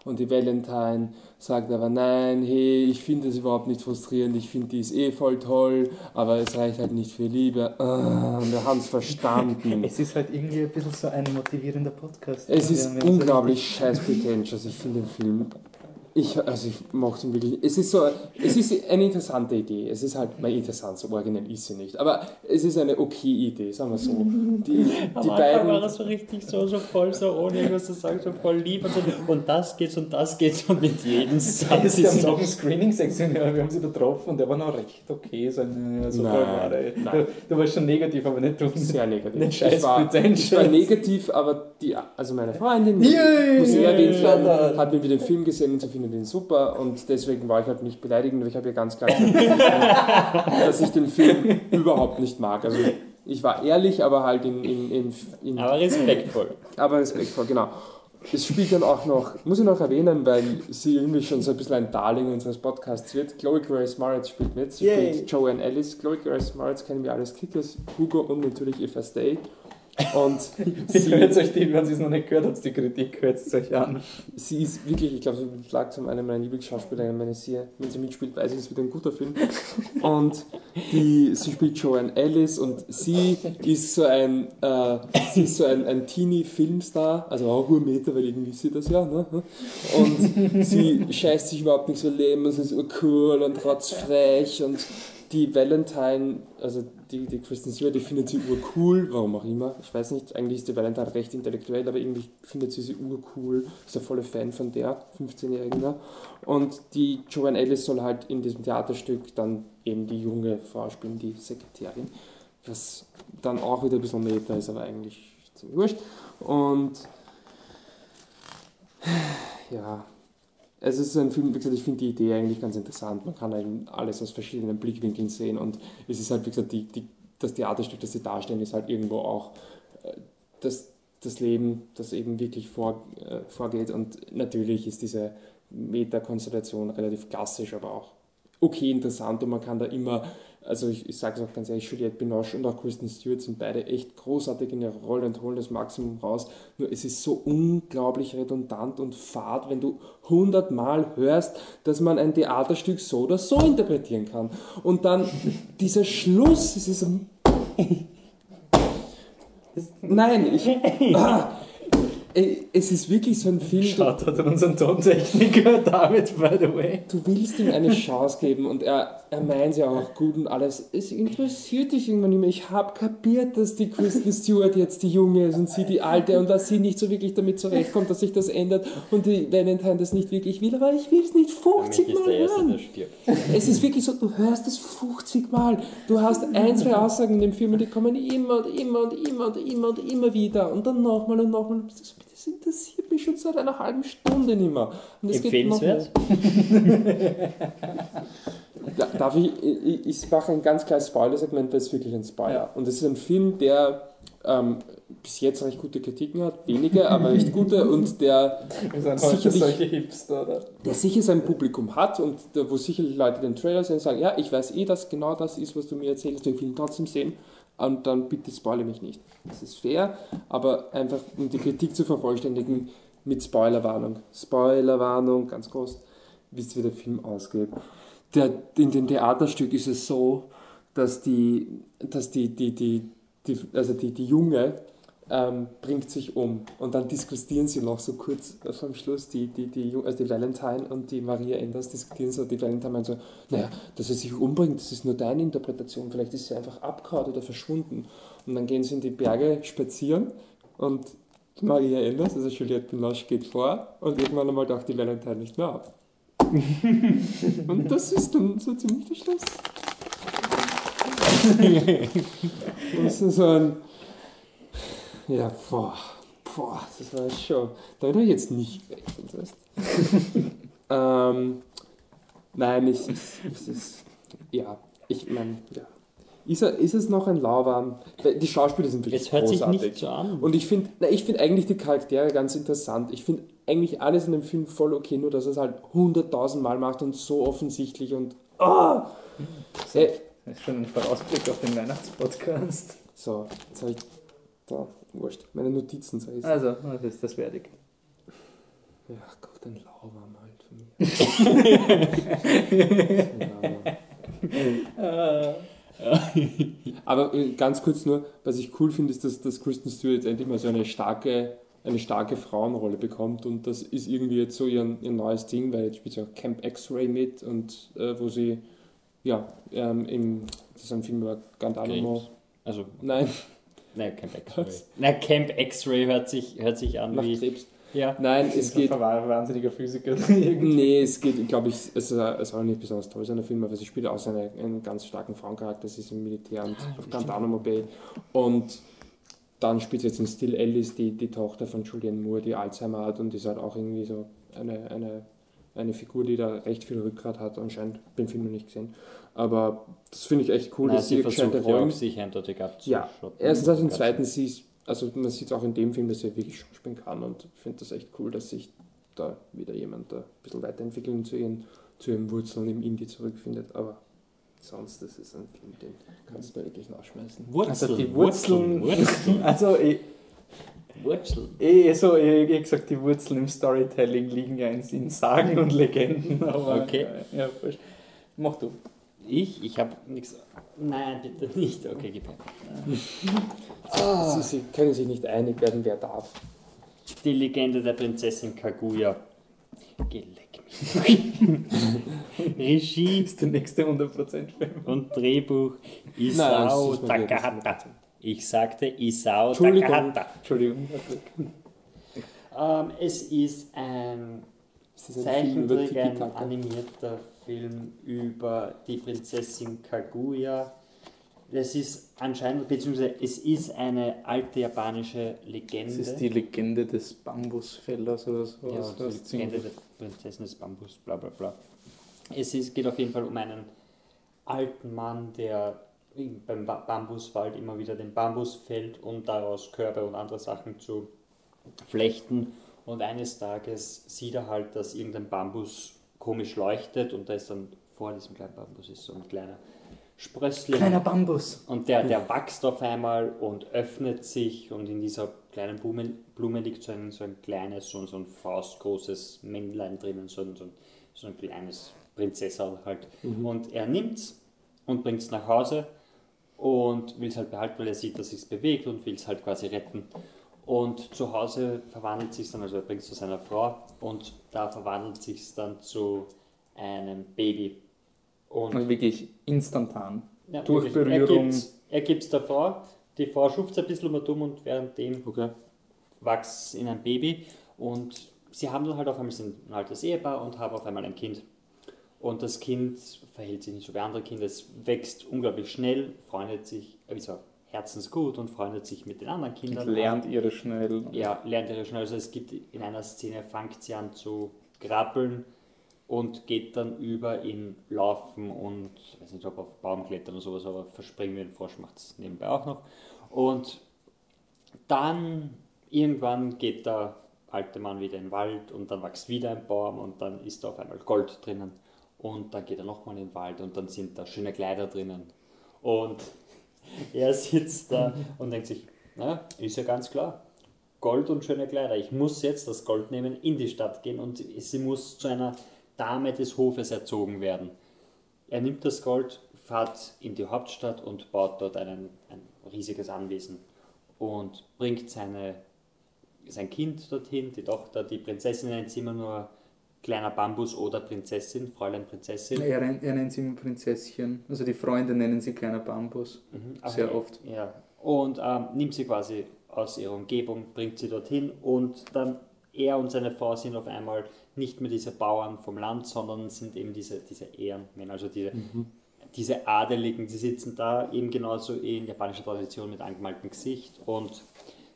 Und die Valentine sagt aber, nein, hey, ich finde es überhaupt nicht frustrierend, ich finde die ist eh voll toll, aber es reicht halt nicht für Liebe. Ah, wir haben es verstanden. Es ist halt irgendwie ein bisschen so ein motivierender Podcast. Es ist unglaublich scheiß pretentious. Ich finde den Film. Ich, also ich mochte ihn wirklich. Es ist so, es ist eine interessante Idee. Es ist halt, mal interessant, so originell ist sie nicht. Aber es ist eine okay Idee, sagen wir so. Die, (laughs) die Am Anfang war beiden. das so richtig so, so voll so, ohne irgendwas zu sagen, so voll lieb und so. Und das geht's und das geht's und mit jedem Satz Es ist so. ein Screening-Sektion, ja, wir haben sie getroffen und der war noch recht okay. So ein, so Nein, voll war der. nein. Du, du warst schon negativ, aber nicht du. Sehr negativ. Nicht scheiß ich, war, ich war negativ, aber die, also meine Freundin, Yay! muss ich erwähnt werden, hat mir wieder den Film gesehen und sie findet ihn super und deswegen war ich halt nicht beleidigend, aber ich habe ihr ganz klar gesagt, (laughs) dass ich den Film überhaupt nicht mag. Also ich war ehrlich, aber halt in, in, in, in Aber respektvoll. aber respektvoll, genau. Es spielt dann auch noch, muss ich noch erwähnen, weil sie irgendwie schon so ein bisschen ein Darling unseres Podcasts wird. Chloe Grace Moritz spielt mit, sie Yay. spielt Joanne Ellis. Chloe Grace Moritz kennen wir alles Kickers, Hugo und natürlich If I Stay. Und (laughs) Sie hört euch die, wenn sie es noch nicht gehört habt, die Kritik, hört es euch an. sie ist wirklich, ich glaube, sie lag zu einem meiner Lieblingsschauspielerinnen, wenn, ich sie, wenn sie mitspielt, weiß ich, es wird ein guter Film. Und die, sie spielt Joanne Ellis und sie ist so ein, äh, sie ist so ein, ein Teenie-Filmstar, also auch Urmeter, weil irgendwie sie das ja. Ne? Und sie scheißt sich überhaupt nicht so leben, sie ist urcool und rotzfrech und die Valentine, also die, die Kristen Stewart, die findet sie urcool, warum auch immer. Ich weiß nicht, eigentlich ist die Valentine recht intellektuell, aber irgendwie findet sie sie urcool, ist der volle Fan von der, 15-Jährigen. da. Und die Joanne Ellis soll halt in diesem Theaterstück dann eben die junge Frau spielen, die Sekretärin, was dann auch wieder ein bisschen Meta ist, aber eigentlich ziemlich wurscht. Und ja, es ist ein Film, wie gesagt, ich finde die Idee eigentlich ganz interessant. Man kann eben alles aus verschiedenen Blickwinkeln sehen und es ist halt, wie gesagt, die, die, das Theaterstück, das sie darstellen, ist halt irgendwo auch äh, das, das Leben, das eben wirklich vor, äh, vorgeht. Und natürlich ist diese Meta-Konstellation relativ klassisch, aber auch okay interessant und man kann da immer, also ich, ich sage es auch ganz ehrlich, Juliette Binoche und auch Kristen Stewart sind beide echt großartig in ihrer Rolle und holen das Maximum raus. Nur es ist so unglaublich redundant und fad, wenn du hundertmal hörst, dass man ein Theaterstück so oder so interpretieren kann. Und dann (laughs) dieser Schluss, es ist so... (laughs) Nein, ich... Ah, es ist wirklich so ein Film... Schaut an unseren Tontechniker (laughs) David, by the way. Du willst ihm eine Chance geben und er, er meint ja auch gut und alles. Es interessiert dich irgendwann nicht mehr. Ich habe kapiert, dass die Kristen Stewart jetzt die Junge ist und sie die Alte und dass sie nicht so wirklich damit zurechtkommt, dass sich das ändert und die Valentine das nicht wirklich will. Aber ich will es nicht Für 50 mich ist Mal der Erste, hören. der. Es ist wirklich so, du hörst es 50 Mal. Du hast ein, zwei Aussagen in dem Film und die kommen immer und immer und immer und immer und immer wieder und dann nochmal und nochmal. Das, das interessiert mich schon seit einer halben Stunde nicht mehr. Und es geht noch mehr. Empfehlenswert? (laughs) Da- Darf ich, ich, ich mache ein ganz kleines Spoiler-Segment, weil es wirklich ein Spoiler. Ja. Und es ist ein Film, der ähm, bis jetzt recht gute Kritiken hat, wenige, aber recht gute und der, (laughs) Sicherlich- solche Hipster, oder? der sicher sein Publikum hat und der, wo sicherlich Leute den Trailer sehen und sagen, ja, ich weiß eh, dass genau das ist, was du mir erzählst, ich will ihn trotzdem sehen und dann bitte spoile mich nicht. Das ist fair, aber einfach um die Kritik zu vervollständigen mit Spoilerwarnung. Spoilerwarnung, ganz groß, wisst wie der Film ausgeht. Der, in dem Theaterstück ist es so, dass die, dass die, die, die, die also die, die Junge ähm, bringt sich um und dann diskutieren sie noch so kurz vom Schluss, die, die, die, also die Valentine und die Maria Enders diskutieren so, die Valentine meint so, naja, dass er sich umbringt, das ist nur deine Interpretation, vielleicht ist sie einfach abgehauen oder verschwunden. Und dann gehen sie in die Berge spazieren und Maria Enders, also Juliette Binoche, geht vor und irgendwann einmal taucht die Valentine nicht mehr ab. (laughs) und das ist dann so ziemlich der Schluss. (laughs) Das ist so ein. Ja, boah, boah, das war schon. Da hätte ich jetzt nicht gerechnet, weißt (laughs) ähm, Nein, ich, ich, es ist. Ja, ich meine, ja. Ist, er, ist es noch ein lauwarm? Die Schauspieler sind wirklich Es hört sich großartig. nicht so an. Und ich finde ich find eigentlich die Charaktere ganz interessant. Ich finde eigentlich alles in dem Film voll okay, nur dass er es halt hunderttausend Mal macht und so offensichtlich und. Äh, Das ist schon ein Vorausblick auf den Weihnachtspodcast. so, jetzt habe ich. Da, wurscht. Meine Notizen, so ist Also, das ist das werdig. Ja Gott, ein Lauwarm halt von mir. (laughs) Aber äh, ganz kurz nur, was ich cool finde, ist, dass, dass Kristen Stewart jetzt endlich mal so eine starke, eine starke Frauenrolle bekommt und das ist irgendwie jetzt so ihr, ihr neues Ding, weil jetzt spielt sie auch Camp X-Ray mit und äh, wo sie, ja, ähm, im, das ist ein Film über. Krebs. Also, Nein, nein, Camp X-Ray. Na, Camp X-Ray hört sich, hört sich an nach wie. Krebs. Ja. Nein, es geht, ein wahnsinniger Physiker. (laughs) Nee, es geht, glaube ich, es, es soll nicht besonders toll sein, der Film, aber sie spielt auch eine, einen ganz starken Frauencharakter, sie ist im Militär und auf Guantanamo Bay. Und dann spielt sie jetzt in Still Alice, die, die Tochter von Julianne Moore, die Alzheimer hat und ist halt auch irgendwie so eine, eine, eine Figur, die da recht viel Rückgrat hat, anscheinend, den Film noch nicht gesehen. Aber das finde ich echt cool, Nein, dass sie sie gescheite ja auch, sich eindeutig ja, erstens das und zweitens, sie ist, also man sieht auch in dem Film, dass sie wirklich schauspielen kann und ich finde das echt cool, dass sich da wieder jemand da ein bisschen weiterentwickelt und zu ihren, zu ihren Wurzeln im Indie zurückfindet. Aber sonst, das ist ein Film, den kannst du wirklich nachschmeißen. Wurzeln, Also die Wurzeln, Wurzeln, (laughs) also ich, Wurzeln. eh, so, ich, ich hab gesagt, die Wurzeln im Storytelling liegen ja in, in Sagen und Legenden. Aber, Okay. Ja, wurscht. Mach du. Ich? Ich habe nichts. Nein, bitte nicht. Okay, gib her. Sie, sie können sich nicht einig werden, wer darf. Die Legende der Prinzessin Kaguya. Geleck mich. (laughs) Regie ist der nächste 100%-Film. und Drehbuch Isao das Takahata. Ich sagte Isao Entschuldigung. Takahata. Entschuldigung. Ähm, es ist ein Ist das ein Zeichentrick, animierter Film über die Prinzessin Kaguya. Das ist anscheinend, beziehungsweise es ist eine alte japanische Legende. Das ist die Legende des Bambusfällers oder so. ja, die Legende der Prinzessin des Bambus, bla bla bla. Es ist, geht auf jeden Fall um einen alten Mann, der im- beim Ba- Bambuswald immer wieder den Bambus fällt, um daraus Körbe und andere Sachen zu flechten. Und eines Tages sieht er halt, dass irgendein Bambus komisch leuchtet und da ist dann vor diesem kleinen Bambus ist so ein kleiner Sprössling. Kleiner Bambus. Und der, der wächst auf einmal und öffnet sich und in dieser kleinen Blume, Blume liegt so ein, so ein kleines, so, so ein faustgroßes Männlein drinnen, so ein, so ein, so ein kleines Prinzesserl halt. Und er nimmt's und bringt's nach Hause und will es halt behalten, weil er sieht, dass es bewegt und will es halt quasi retten. Und zu Hause verwandelt sich dann, also er bringt es zu seiner Frau und da verwandelt sich dann zu einem Baby. Und Also wirklich instantan. ja, Durch wirklich. Berührung. Er gibt es der Frau. Die Frau schupft ein bisschen mal dumm und währenddem Okay. wächst in ein Baby. Und sie haben dann halt auf einmal sind ein altes Ehepaar und haben auf einmal ein Kind. Und das Kind verhält sich nicht so wie andere Kinder. Es wächst unglaublich schnell, freundet sich, wie gesagt, herzensgut und freundet sich mit den anderen Kindern. an. Lernt ihre schnell. Ja, lernt ihre schnell. Also es gibt in einer Szene, fängt sie an zu krabbeln und geht dann über in Laufen und, ich weiß nicht, ob auf Baumklettern oder sowas, aber verspringen wir den Frosch macht es nebenbei auch noch. Und dann irgendwann geht der alte Mann wieder in den Wald und dann wächst wieder ein Baum und dann ist da auf einmal Gold drinnen. Und dann geht er nochmal in den Wald und dann sind da schöne Kleider drinnen. Und (laughs) er sitzt da und denkt sich, na, ist ja ganz klar, Gold und schöne Kleider. Ich muss jetzt das Gold nehmen, in die Stadt gehen und sie muss zu einer Dame des Hofes erzogen werden. Er nimmt das Gold, fährt in die Hauptstadt und baut dort einen, ein riesiges Anwesen und bringt seine, sein Kind dorthin, die Tochter, die Prinzessin nennt sie immer nur kleiner Bambus oder Prinzessin, Fräulein Prinzessin. Er, nennt- er nennt sie immer Prinzesschen. Also die Freunde nennen sie kleiner Bambus. Mhm, Sehr aber- oft. Ja. Und ähm, nimmt sie quasi aus ihrer Umgebung, bringt sie dorthin und dann er und seine Frau sind auf einmal nicht mehr diese Bauern vom Land, sondern sind eben diese, diese Ehrenmänner, also diese, diese Adeligen, die sitzen da eben genauso in japanischer Tradition mit angemaltem Gesicht und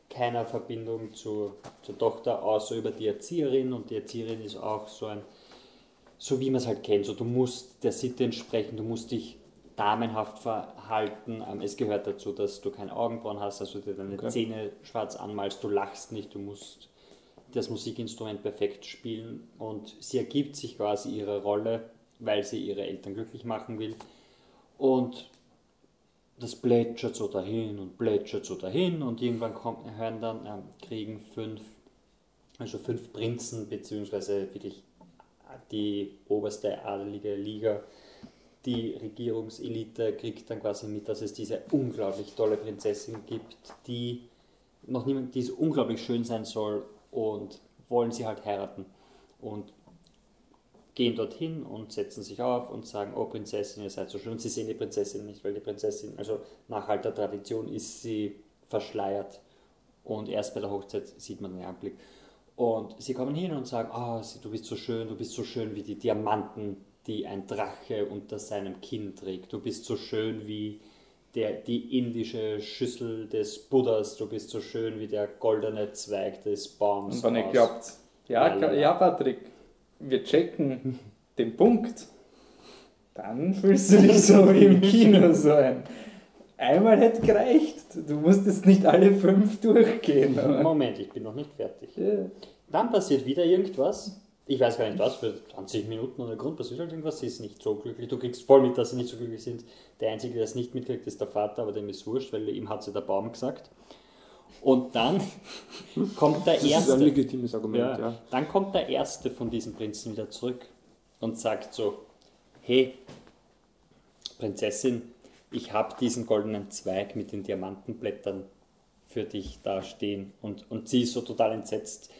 keiner Verbindung zu, zur Tochter, außer über die Erzieherin und die Erzieherin ist auch so ein so wie man es halt kennt. So, du musst der Sitte entsprechen, du musst dich damenhaft verhalten. Ähm, es gehört dazu, dass du keine Augenbrauen hast, also dir deine Okay. Zähne schwarz anmalst, du lachst nicht, du musst das Musikinstrument perfekt spielen und sie ergibt sich quasi ihre Rolle, weil sie ihre Eltern glücklich machen will. Und das plätschert so dahin und plätschert so dahin und irgendwann kommt, hören dann, ähm, kriegen fünf also fünf Prinzen, beziehungsweise wirklich die oberste adelige Liga, die Regierungselite kriegt dann quasi mit, dass es diese unglaublich tolle Prinzessin gibt, die noch niemand, die so unglaublich schön sein soll und wollen sie halt heiraten. Und gehen dorthin und setzen sich auf und sagen, oh Prinzessin, ihr seid so schön. Und sie sehen die Prinzessin nicht, weil die Prinzessin, also nach alter Tradition ist sie verschleiert. Und erst bei der Hochzeit sieht man den Anblick. Und sie kommen hin und sagen, oh, du bist so schön, du bist so schön wie die Diamanten, die ein Drache unter seinem Kinn trägt. Du bist so schön wie der, die indische Schüssel des Buddhas. Du bist so schön wie der goldene Zweig des Baums. Und ihr glaubt, ja, ja, Patrick, wir checken den Punkt, dann fühlst du dich so wie im Kino so ein. Einmal hätte gereicht. Du musstest nicht alle fünf durchgehen. Aber. Moment, ich bin noch nicht fertig. Ja. Dann passiert wieder irgendwas. Ich weiß gar nicht was, für 20 Minuten oder Grund passiert halt irgendwas. Sie ist nicht so glücklich. Du kriegst voll mit, dass sie nicht so glücklich sind. Der Einzige, der es nicht mitkriegt, ist der Vater, aber dem ist wurscht, weil ihm hat sie der Baum gesagt. Und dann kommt der erste. Das ist ein legitimes Argument, ja, ja. Dann kommt der erste von diesen Prinzen wieder zurück und sagt so: Hey, Prinzessin, ich habe diesen goldenen Zweig mit den Diamantenblättern für dich da stehen. Und, und sie ist so total entsetzt,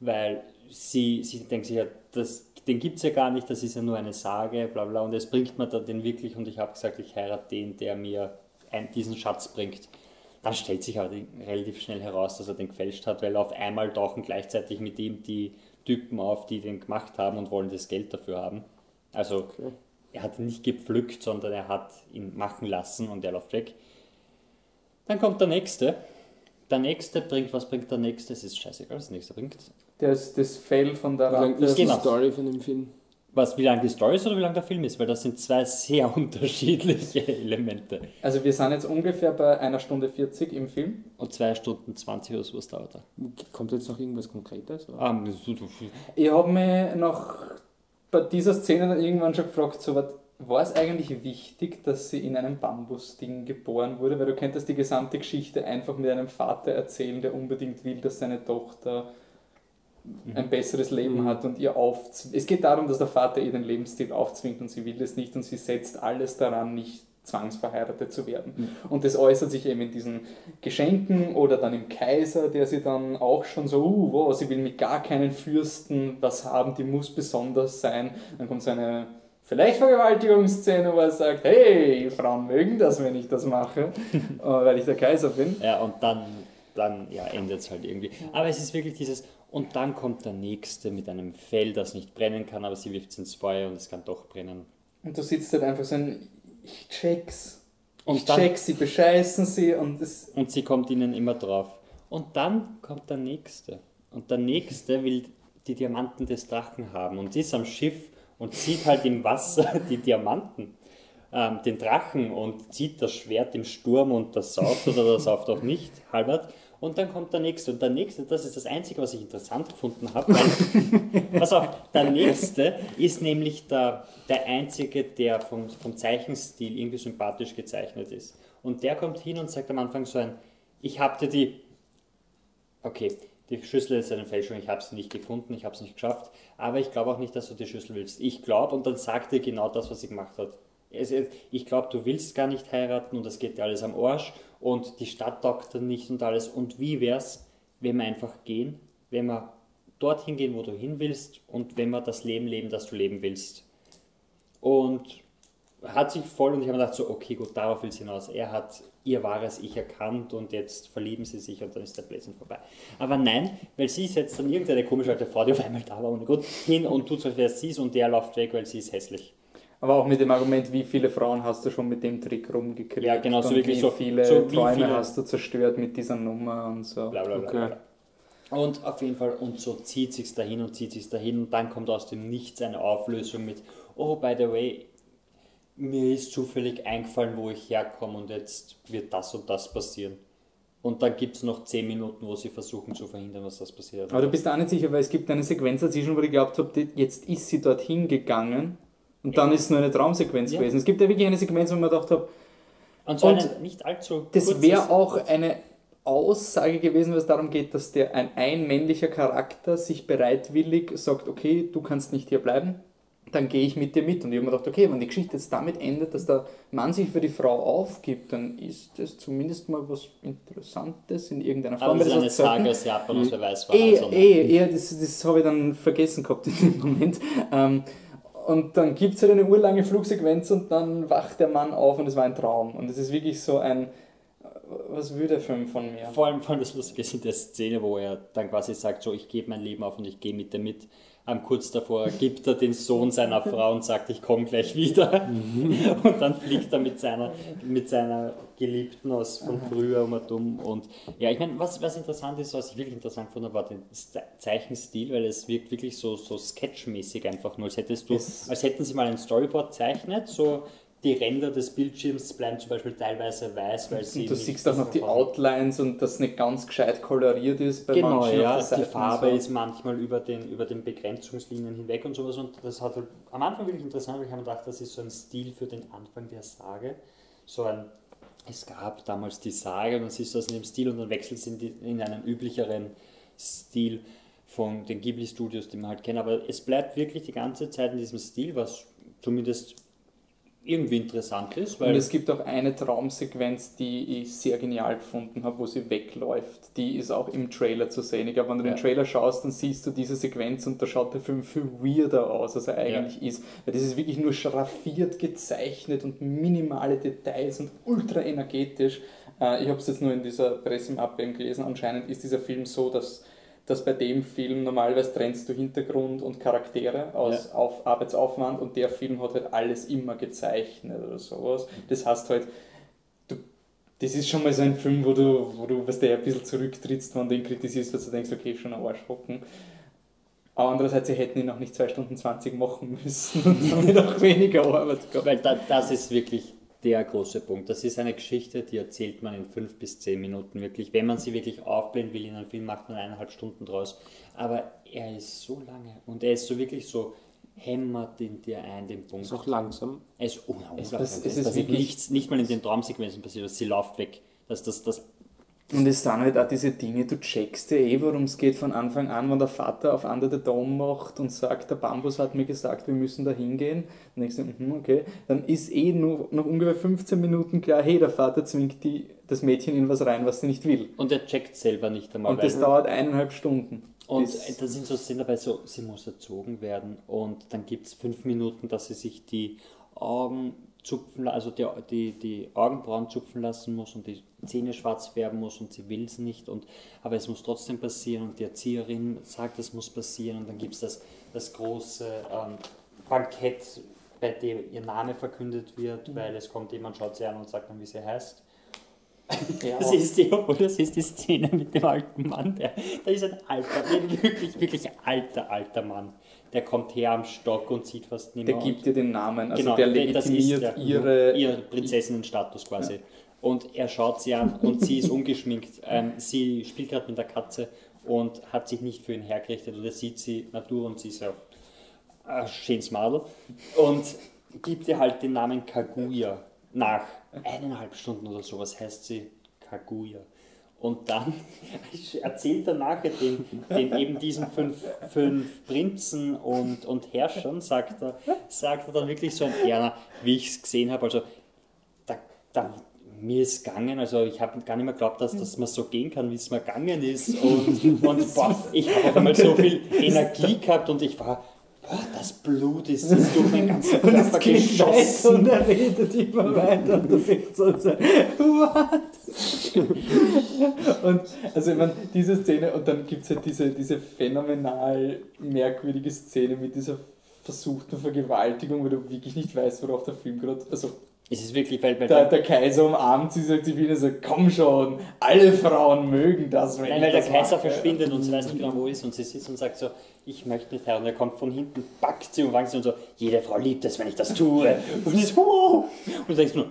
weil sie, sie denkt sich ja, das, den gibt es ja gar nicht, das ist ja nur eine Sage, bla bla. Und es bringt mir da den wirklich und ich habe gesagt, ich heirate den, der mir ein, diesen Schatz bringt. Dann stellt sich aber relativ schnell heraus, dass er den gefälscht hat, weil auf einmal tauchen gleichzeitig mit ihm die Typen auf, die den gemacht haben und wollen das Geld dafür haben. Also okay er hat ihn nicht gepflückt, sondern er hat ihn machen lassen und er läuft weg. Dann kommt der nächste. Der nächste bringt, was bringt der nächste? Es ist scheißegal, was der nächste bringt. Das, das Fell von der Ratte. Wie ist die Story von dem Film? Was, wie lang die Story ist oder wie lang der Film ist? Weil das sind zwei sehr (laughs) unterschiedliche Elemente. Also wir sind jetzt ungefähr bei einer Stunde 40 im Film. Und zwei Stunden 20 oder so was dauert er. Kommt jetzt noch irgendwas Konkretes? Ah, ich habe mich noch bei dieser Szene dann irgendwann schon gefragt, so was, war es eigentlich wichtig, dass sie in einem Bambusding geboren wurde? Weil du könntest die gesamte Geschichte einfach mit einem Vater erzählen, der unbedingt will, dass seine Tochter ein mhm. besseres Leben mhm. hat und ihr aufzwingt. Es geht darum, dass der Vater ihr den Lebensstil aufzwingt und sie will es nicht und sie setzt alles daran, nicht zwangsverheiratet zu werden. Mhm. Und das äußert sich eben in diesen Geschenken oder dann im Kaiser, der sie dann auch schon so, uh, wow, sie will mit gar keinen Fürsten was haben, die muss besonders sein. Dann kommt so eine vielleicht Vergewaltigungsszene, wo er sagt, hey, Frauen mögen das, wenn ich das mache, (laughs) äh, weil ich der Kaiser bin. Ja, und dann, dann ja, endet es halt irgendwie. Aber es ist wirklich dieses, und dann kommt der Nächste mit einem Fell, das nicht brennen kann, aber sie wirft es ins Feuer und es kann doch brennen. Und du sitzt halt einfach so ein ich check's. Und ich dann, check, sie bescheißen sie und es. Und sie kommt ihnen immer drauf. Und dann kommt der Nächste. Und der Nächste will die Diamanten des Drachen haben und ist am Schiff und sieht halt im Wasser (laughs) die Diamanten, ähm, den Drachen und zieht das Schwert im Sturm und das sauft oder das sauft auch nicht, halbert. Und dann kommt der nächste. Und der nächste, das ist das Einzige, was ich interessant gefunden habe. Weil, (laughs) pass auf, der nächste ist nämlich der, der Einzige, der vom, vom Zeichenstil irgendwie sympathisch gezeichnet ist. Und der kommt hin und sagt am Anfang so ein, ich habe dir die, okay, die Schüssel ist eine Fälschung, ich habe sie nicht gefunden, ich habe es nicht geschafft, aber ich glaube auch nicht, dass du die Schüssel willst. Ich glaube, und dann sagt er genau das, was sie gemacht hat. Ich glaube, du willst gar nicht heiraten und das geht dir alles am Arsch und die Stadt taugt dann nicht und alles. Und wie wäre es, wenn wir einfach gehen, wenn wir dorthin gehen, wo du hin willst und wenn wir das Leben leben, das du leben willst. Und hat sich voll und ich habe gedacht so, okay, gut, darauf will es hinaus. Er hat ihr wahres Ich erkannt und jetzt verlieben sie sich und dann ist der Blödsinn vorbei. Aber nein, weil sie setzt dann irgendeine komische alte Frau, die auf einmal da war und gut, hin und tut so, als wäre sie und der läuft weg, weil sie ist hässlich. Aber auch mit dem Argument, wie viele Frauen hast du schon mit dem Trick rumgekriegt? Ja, genau, so wirklich wie so viele so Träume viele hast du zerstört mit dieser Nummer und so. Bla, bla, bla, okay. Und auf jeden Fall, und so zieht sich's dahin und zieht sich's dahin und dann kommt aus dem Nichts eine Auflösung mit, oh, by the way, mir ist zufällig eingefallen, wo ich herkomme und jetzt wird das und das passieren. Und dann gibt es noch 10 Minuten, wo sie versuchen zu verhindern, was das passiert. Aber du bist auch nicht sicher, weil es gibt eine Sequenz dazwischen, wo ich geglaubt habe, jetzt ist sie dorthin gegangen und dann ist es nur eine Traumsequenz ja. gewesen. Es gibt ja wirklich eine Sequenz, wo man gedacht habe, und, so und nicht allzu Das wäre auch eine Aussage gewesen, was darum geht, dass der ein, ein männlicher Charakter sich bereitwillig sagt, okay, du kannst nicht hier bleiben, dann gehe ich mit dir mit. Und ich habe mir gedacht, okay, wenn die Geschichte jetzt damit endet, dass der Mann sich für die Frau aufgibt, dann ist das zumindest mal was Interessantes in irgendeiner Form. Aber das ist eine Sage aus Japan, aus wer weiß was. Eh, sondern- eh, eher, das, das habe ich dann vergessen gehabt in dem Moment. Ähm, und dann gibt es halt eine urlange Flugsequenz und dann wacht der Mann auf und es war ein Traum. Und es ist wirklich so ein, was will der Film von mir? Vor allem, vor allem das Lustige ist in der Szene, wo er dann quasi sagt, so ich gebe mein Leben auf und ich gehe mit dir mit. Ähm, kurz davor gibt er den Sohn seiner Frau und sagt, ich komme gleich wieder. Und dann fliegt er mit seiner, mit seiner Geliebten aus von früher um und um. Und ja, ich meine, was, was interessant ist, was ich wirklich interessant fand, war der Ze- Zeichenstil, weil es wirkt wirklich so, so sketchmäßig einfach nur, als hättest du, als hätten sie mal ein Storyboard zeichnet, so die Ränder des Bildschirms bleiben zum Beispiel teilweise weiß, weil sie Und du siehst auch noch die. Outlines und das nicht ganz gescheit koloriert ist bei Genau, manchen ja, die. Farbe so. ist manchmal über den, über den Begrenzungslinien hinweg und sowas und das hat halt am Anfang wirklich interessant, weil ich habe mir gedacht, das ist so ein Stil für den Anfang der Sage, so ein, es gab damals die Sage und dann siehst du das in dem Stil und dann wechselt es in, die, in einen üblicheren Stil von den Ghibli-Studios, die man halt kennt, aber es bleibt wirklich die ganze Zeit in diesem Stil, was zumindest irgendwie interessant ist, Und es gibt auch eine Traumsequenz, die ich sehr genial gefunden habe, wo sie wegläuft. Die ist auch im Trailer zu sehen. Ich glaube, wenn du Ja. den Trailer schaust, dann siehst du diese Sequenz und da schaut der Film viel weirder aus, als er eigentlich ist. Weil das ist wirklich nur schraffiert gezeichnet und minimale Details und ultra energetisch. Äh, Ich habe es jetzt nur in dieser Pressemappe gelesen. Anscheinend ist dieser Film so, dass dass bei dem Film normalerweise trennst du Hintergrund und Charaktere aus auf Arbeitsaufwand und der Film hat halt alles immer gezeichnet oder sowas. Das heißt halt, du, das ist schon mal so ein Film, wo du, wo du was der ein bisschen zurücktrittst, wenn du ihn kritisierst, weil du denkst, okay, schon ein Arschhocken. Aber andererseits, sie hätten ihn auch nicht 2 Stunden 20 machen müssen (laughs) und damit auch weniger Arbeit gehabt. Weil da, das ist wirklich der große Punkt. Das ist eine Geschichte, die erzählt man in fünf bis zehn Minuten wirklich. Wenn man sie wirklich aufblähen will in einem Film, macht man eineinhalb Stunden draus. Aber er ist so lange und er ist so wirklich so hämmert in dir ein, den Punkt. Ist auch langsam. Er ist unglaublich. Es- Es, es- es ist wirklich- nichts, nicht mal in den Traumsequenzen passiert, sie läuft weg. Das, das, das, Und es sind halt auch diese Dinge, du checkst ja eh, worum es geht von Anfang an, wenn der Vater auf Under the Dome macht und sagt, der Bambus hat mir gesagt, wir müssen da hingehen. Dann denkst du, mhm, okay. Dann ist eh nur nach ungefähr 15 Minuten klar, hey, der Vater zwingt die, das Mädchen in was rein, was sie nicht will. und er checkt selber nicht einmal. Und das dauert eineinhalb Stunden. Und da sind so Szenen dabei, so, sie muss erzogen werden und dann gibt es fünf Minuten, dass sie sich die Augen zupfen, also die, die, die Augenbrauen zupfen lassen muss und die Zähne schwarz färben muss und sie will es nicht, und, aber es muss trotzdem passieren und die Erzieherin sagt, es muss passieren und dann gibt es das, das große ähm, Bankett, bei dem ihr Name verkündet wird, weil es kommt jemand, schaut sie an und sagt dann, wie sie heißt. Ja, (laughs) Das ist die, das ist die Szene mit dem alten Mann. Der, da ist ein alter, wirklich, wirklich alter, alter Mann. Der kommt her am Stock und sieht fast nicht der gibt dir den Namen, also Genau, der das ist legitimiert der- ihre... ihr Prinzessinnenstatus quasi. Und er schaut sie an und sie ist ungeschminkt. Ähm, sie spielt gerade mit der Katze und hat sich nicht für ihn hergerichtet. Und er sieht sie Natur und sie ist ja ein schönes Madel. Und gibt ihr halt den Namen Kaguya nach eineinhalb Stunden oder sowas heißt sie Kaguya. Und dann (laughs) erzählt er nachher den, den eben diesen fünf, fünf Prinzen und, und Herrschern, sagt er, sagt er dann wirklich so Erna, wie ich es gesehen habe. Also da, da, mir ist gegangen, also ich habe gar nicht mehr geglaubt, dass das mal so gehen kann, wie es mir gegangen ist. Und, und boah, ich habe auf einmal so viel Energie gehabt und ich war, boah, das Blut ist, ist durch meinen ganzen (laughs) Körper geschossen. und er redet immer weiter und du denkst so, what? und also ich meine, diese Szene und dann gibt es halt diese, diese phänomenal merkwürdige Szene mit dieser versuchten Vergewaltigung, wo du wirklich nicht weißt, worauf der Film gerade, also Es ist wirklich, weil, weil, der, der Kaiser umarmt sie, sagt sie wieder so, komm schon, alle Frauen mögen das, wenn Nein, ich weil der Kaiser mache. verschwindet und sie weiß nicht genau, wo er ist und sie sitzt und sagt so, ich möchte nicht her. Und er kommt von hinten, packt sie und wankt sie und so, jede Frau liebt es, wenn ich das tue. Und sie so, wow. Und du denkst nur,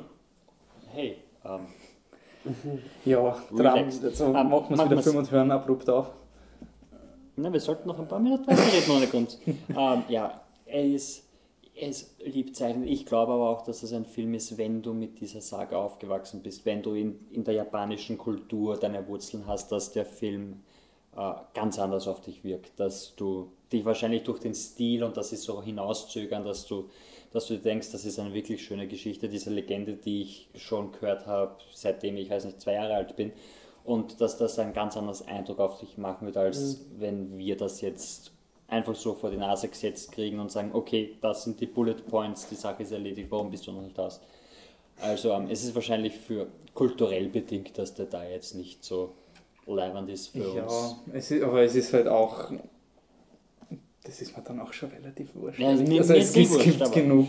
hey, ähm, Ja, Dram, Relax. also Ähm, machen wir es machen wieder wir's. Film und hören abrupt auf. na, wir sollten noch ein paar Minuten weiterreden ohne Grund. ähm, ja, er ist, es liebt zeichnen. Ich glaube aber auch, dass es ein Film ist, wenn du mit dieser Sage aufgewachsen bist, wenn du in, in der japanischen Kultur deine Wurzeln hast, dass der Film äh, ganz anders auf dich wirkt, dass du dich wahrscheinlich durch den Stil und das ist so hinauszögern, dass du, dass du denkst, das ist eine wirklich schöne Geschichte, diese Legende, die ich schon gehört habe, seitdem ich, weiß nicht, zwei Jahre alt bin und dass das einen ganz anderen Eindruck auf dich machen wird, als mhm. wenn wir das jetzt einfach so vor die Nase gesetzt kriegen und sagen, okay, das sind die Bullet Points, die Sache ist erledigt, warum bist du noch nicht aus? Also ähm, es ist wahrscheinlich für kulturell bedingt, dass der da jetzt nicht so leibend ist für ja, uns. Ist, aber es ist halt auch, das ist mir dann auch schon relativ wurscht. Ja, also, also es gibt, wurscht, gibt genug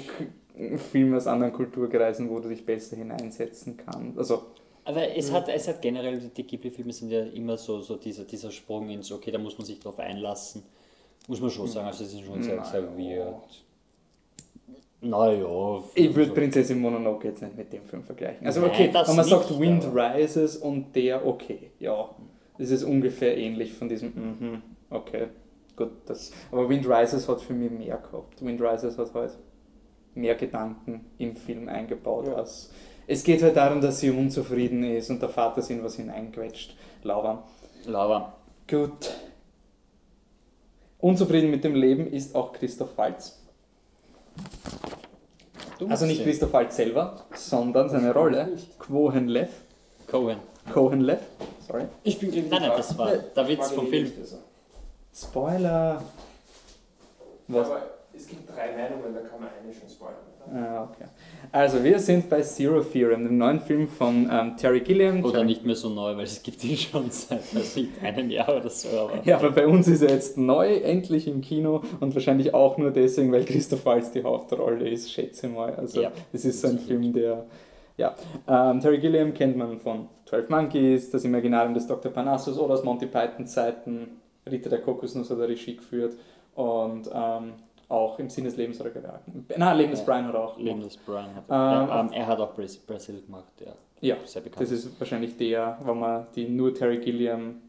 Filme aus anderen Kulturkreisen, wo du dich besser hineinsetzen kannst. Also, aber es, hat, es hat generell, die Ghibli-Filme sind ja immer so, so dieser, dieser Sprung ins, okay, da muss man sich drauf einlassen. Muss man schon sagen, also es ist schon sehr, sehr weird. Naja. Ich würde Prinzessin Mononoke jetzt nicht mit dem Film vergleichen. Also okay, Nein, wenn man sagt nicht, Wind Rises und der, okay, ja. Das ist ungefähr ähnlich von diesem, mhm, okay, gut. Das, aber Wind Rises hat für mich mehr gehabt. Wind Rises hat halt mehr Gedanken im Film eingebaut. Ja. Als, es geht halt darum, dass sie unzufrieden ist und der Vater sind was hineinquetscht. Laura. Laura. Gut. Unzufrieden mit dem Leben ist auch Christoph Waltz. Also nicht Christoph Waltz selber, sondern seine Rolle. Cohen Lev. Cohen. Cohen Lev. Sorry. Ich bin gegen Nein, nein, das war der Witz vom Film. Spoiler. Was? Aber es gibt drei Meinungen, da kann man eine schon spoilern. Ah, okay. Also, wir sind bei Zero Theorem, dem neuen Film von ähm, Terry Gilliam. Oder nicht mehr so neu, weil es gibt ihn schon (laughs) seit einem Jahr oder so. Aber ja, aber bei uns ist er jetzt neu, endlich im Kino und wahrscheinlich auch nur deswegen, weil Christoph Waltz die Hauptrolle ist, schätze mal. Also, ja, das ist so ein Film, der. Ja, ähm, Terry Gilliam kennt man von 12 Monkeys, das Imaginarium des Dr. Parnassus oder aus Monty Python Zeiten, Ritter der Kokosnuss hat er Regie geführt und ähm, auch im Sinne des Lebens oder Gewerken. Nein, Leben des ja, Brian hat auch. Leben des Brian hat ähm, ja, ähm, Er hat auch Brasil gemacht, ja. Ja, sehr bekannt. das ist wahrscheinlich der, wenn man die nur Terry Gilliam,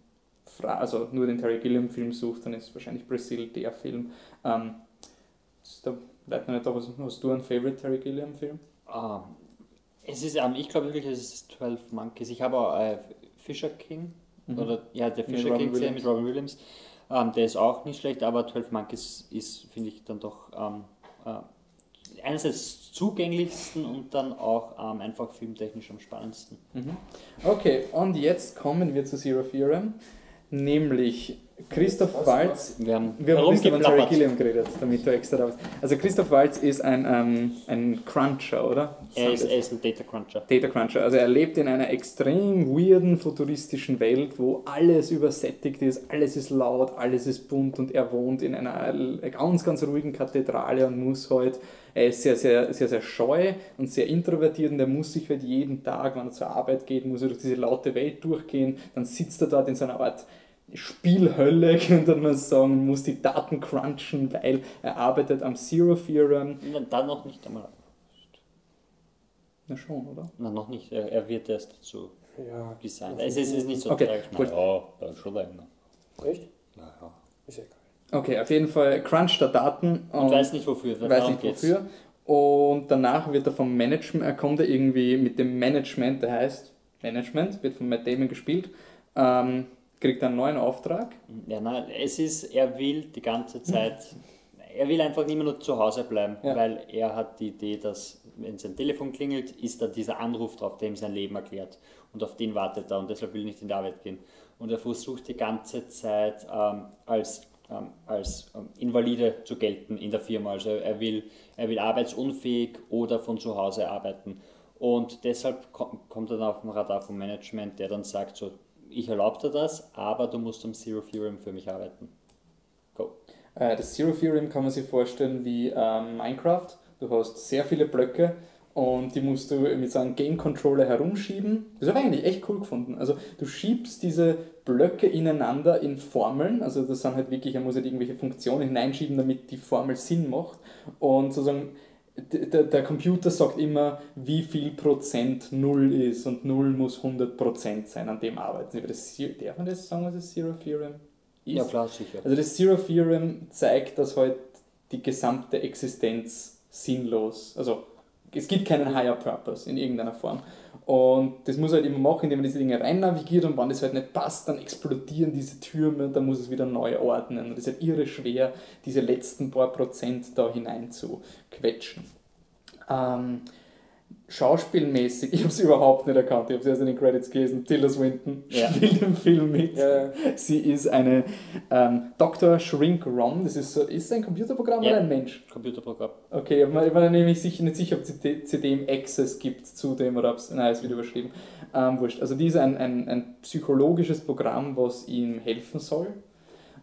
also nur den Terry Gilliam Film sucht, dann ist wahrscheinlich Brazil der Film. Ähm, da noch nicht was hast du ein Favorite Terry Gilliam Film? Um, es ist, um, ich glaube wirklich, es ist 12 Monkeys. Ich habe auch äh, Fisher King, mhm. oder ja, der Fisher King gesehen mit Robin Williams. Ähm, der ist auch nicht schlecht, aber 12 Monkeys ist, finde ich, dann doch ähm, äh, einerseits zugänglichsten und dann auch ähm, einfach filmtechnisch am spannendsten. Mhm. Okay, und jetzt kommen wir zu Zero Theorem, nämlich Christoph Waltz, wir haben, wir haben Terry Gilliam geredet, damit du extra raus. Also Christoph Waltz ist ein, ähm, ein Cruncher, oder? Er ist, er ist, ein Data Cruncher. Data Cruncher. Also er lebt in einer extrem weirden, futuristischen Welt, wo alles übersättigt ist, alles ist laut, alles ist bunt und er wohnt in einer ganz, ganz ruhigen Kathedrale und muss halt, er ist sehr, sehr, sehr, sehr scheu und sehr introvertiert und er muss sich halt jeden Tag, wenn er zur Arbeit geht, muss er durch diese laute Welt durchgehen, dann sitzt er dort in so einer Art Spielhölle, (laughs) könnte man sagen, muss die Daten crunchen, weil er arbeitet am Zero Theorem. Dann noch nicht einmal. Na schon, oder? Na, noch nicht. Er, er wird erst dazu ja, designt. Es ist, ist nicht so okay, tragisch. Gut. Ja, dann schon länger. Echt? Naja. Ist egal. Okay, auf jeden Fall cruncht er Daten. Und, und weiß nicht wofür. Weiß nicht wofür. Und danach wird er vom Management, er kommt er irgendwie mit dem Management, der heißt Management, wird von Matt Damon gespielt, ähm, kriegt einen neuen Auftrag. Ja, nein, es ist, er will die ganze Zeit, er will einfach mehr nur zu Hause bleiben, ja. weil er hat die Idee, dass wenn sein Telefon klingelt, ist da dieser Anruf drauf, der ihm sein Leben erklärt. Und auf den wartet er und deshalb will er nicht in die Arbeit gehen. Und er versucht die ganze Zeit ähm, als, ähm, als ähm, Invalide zu gelten in der Firma. Also er will, er will arbeitsunfähig oder von zu Hause arbeiten. Und deshalb kommt er dann auf dem Radar vom Management, der dann sagt, so, ich erlaube dir das, aber du musst am Zero Theorem für mich arbeiten. Go. Äh, das Zero Theorem kann man sich vorstellen wie ähm, Minecraft. Du hast sehr viele Blöcke und die musst du mit so einem Game Controller herumschieben. Das habe ich eigentlich echt cool gefunden. Also du schiebst diese Blöcke ineinander in Formeln, also das sind halt wirklich, er muss halt irgendwelche Funktionen hineinschieben, damit die Formel Sinn macht und sozusagen der, der, Computer sagt immer, wie viel Prozent Null ist und Null muss 100 Prozent sein, an dem arbeiten wir. Das, darf man das sagen, was das Zero Theorem ist? Ja, klar, sicher. Also das Zero Theorem zeigt, dass halt die gesamte Existenz sinnlos. Also es gibt keinen Higher Purpose in irgendeiner Form. Und das muss halt immer machen, indem er diese Dinge rein navigiert und wenn das halt nicht passt, dann explodieren diese Türme und dann muss es wieder neu ordnen. Und es ist halt irre schwer, diese letzten paar Prozent da hinein zu quetschen. Ähm, schauspielmäßig, ich habe sie überhaupt nicht erkannt. Ich habe sie erst in den Credits gelesen. Tilda Swinton Ja. spielt im Film mit. Ja. Sie ist eine ähm, Dr. Shrink Ron. Das ist so, ist es ein Computerprogramm Ja. oder ein Mensch? Computerprogramm. Okay, ich war ich war nämlich sicher, nicht sicher, ob es CD CDM Access gibt zu dem oder ob es. Nein, es wird überschrieben. Ähm, wurscht. Also, die ist ein, ein, ein psychologisches Programm, was ihm helfen soll.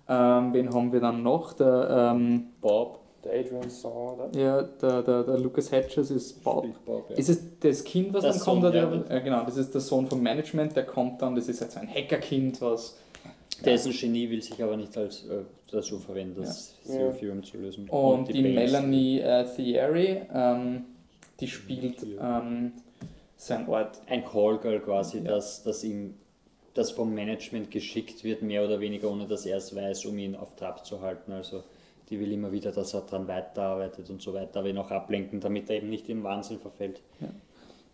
Ähm, wen haben wir dann noch? Der, ähm, Bob. Der Adrian Saw, oder? ja, der, der, der Lucas Hedges ist Bob. Bob ja. Ist es das Kind, was Der dann kommt? Sohn, oder ja. der, ja, genau, das ist der Sohn vom Management, der kommt dann, das ist jetzt so ein Hackerkind, was. Der ist ein Genie, will sich aber nicht als äh, dazu verwenden, das Ja. Zero Ja. Theorem zu lösen. Und, die, Base. Melanie äh, Thierry, ähm, die spielt Ja. ähm, sein Ort. Ein Callgirl quasi, Ja. dass, dass ihm das vom Management geschickt wird, mehr oder weniger, ohne dass er es weiß, um ihn auf Trab zu halten. Also die will immer wieder, dass er daran weiterarbeitet und so weiter, aber ihn auch ablenken, damit er eben nicht im Wahnsinn verfällt.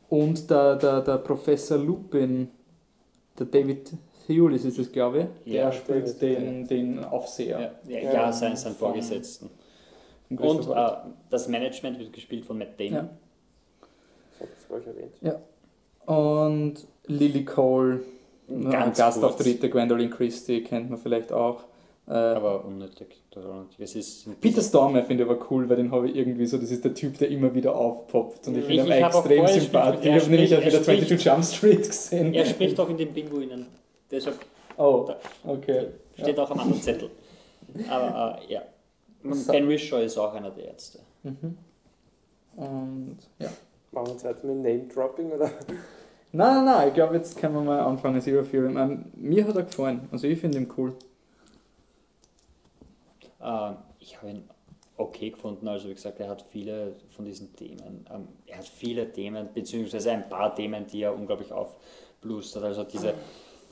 Und der, der, der Professor Lupin, der David Thewlis ist es, glaube ich, der Ja, spielt David, den, den Aufseher. Ja, ja, Ja, ja sein, sein von- Vorgesetzten. Und äh, das Management wird gespielt von Matt Damon. Ja. Das hat es gleich erwähnt. Und Lily Cole, ja, Ganz Gastauftritte, Gwendolyn Christie kennt man vielleicht auch. Äh, Aber unnötig. Es ist Peter Stormare finde ich aber cool, weil den habe ich irgendwie so, das ist der Typ, der immer wieder aufpoppt und ich finde ihn extrem sympathisch. Ich er habe nämlich auch spricht- wieder er 22 Jump Street gesehen. Er spricht auch in den Pinguinen. Deshalb Oh, Da- okay. steht auch am anderen Zettel. Aber äh, ja. So. Ben Wishaw ist auch einer der Ärzte. Mhm. Und ja. Machen wir jetzt weiter mit Name-Dropping, oder? Nein, nein, nein, ich glaube, jetzt können wir mal anfangen, Zero Theorem. Ähm, mir hat er gefallen, also ich finde ihn cool. Äh, ich habe ihn okay gefunden. Also wie gesagt, er hat viele von diesen Themen. Ähm, er hat viele Themen, beziehungsweise ein paar Themen, die er unglaublich aufblustert. Also diese,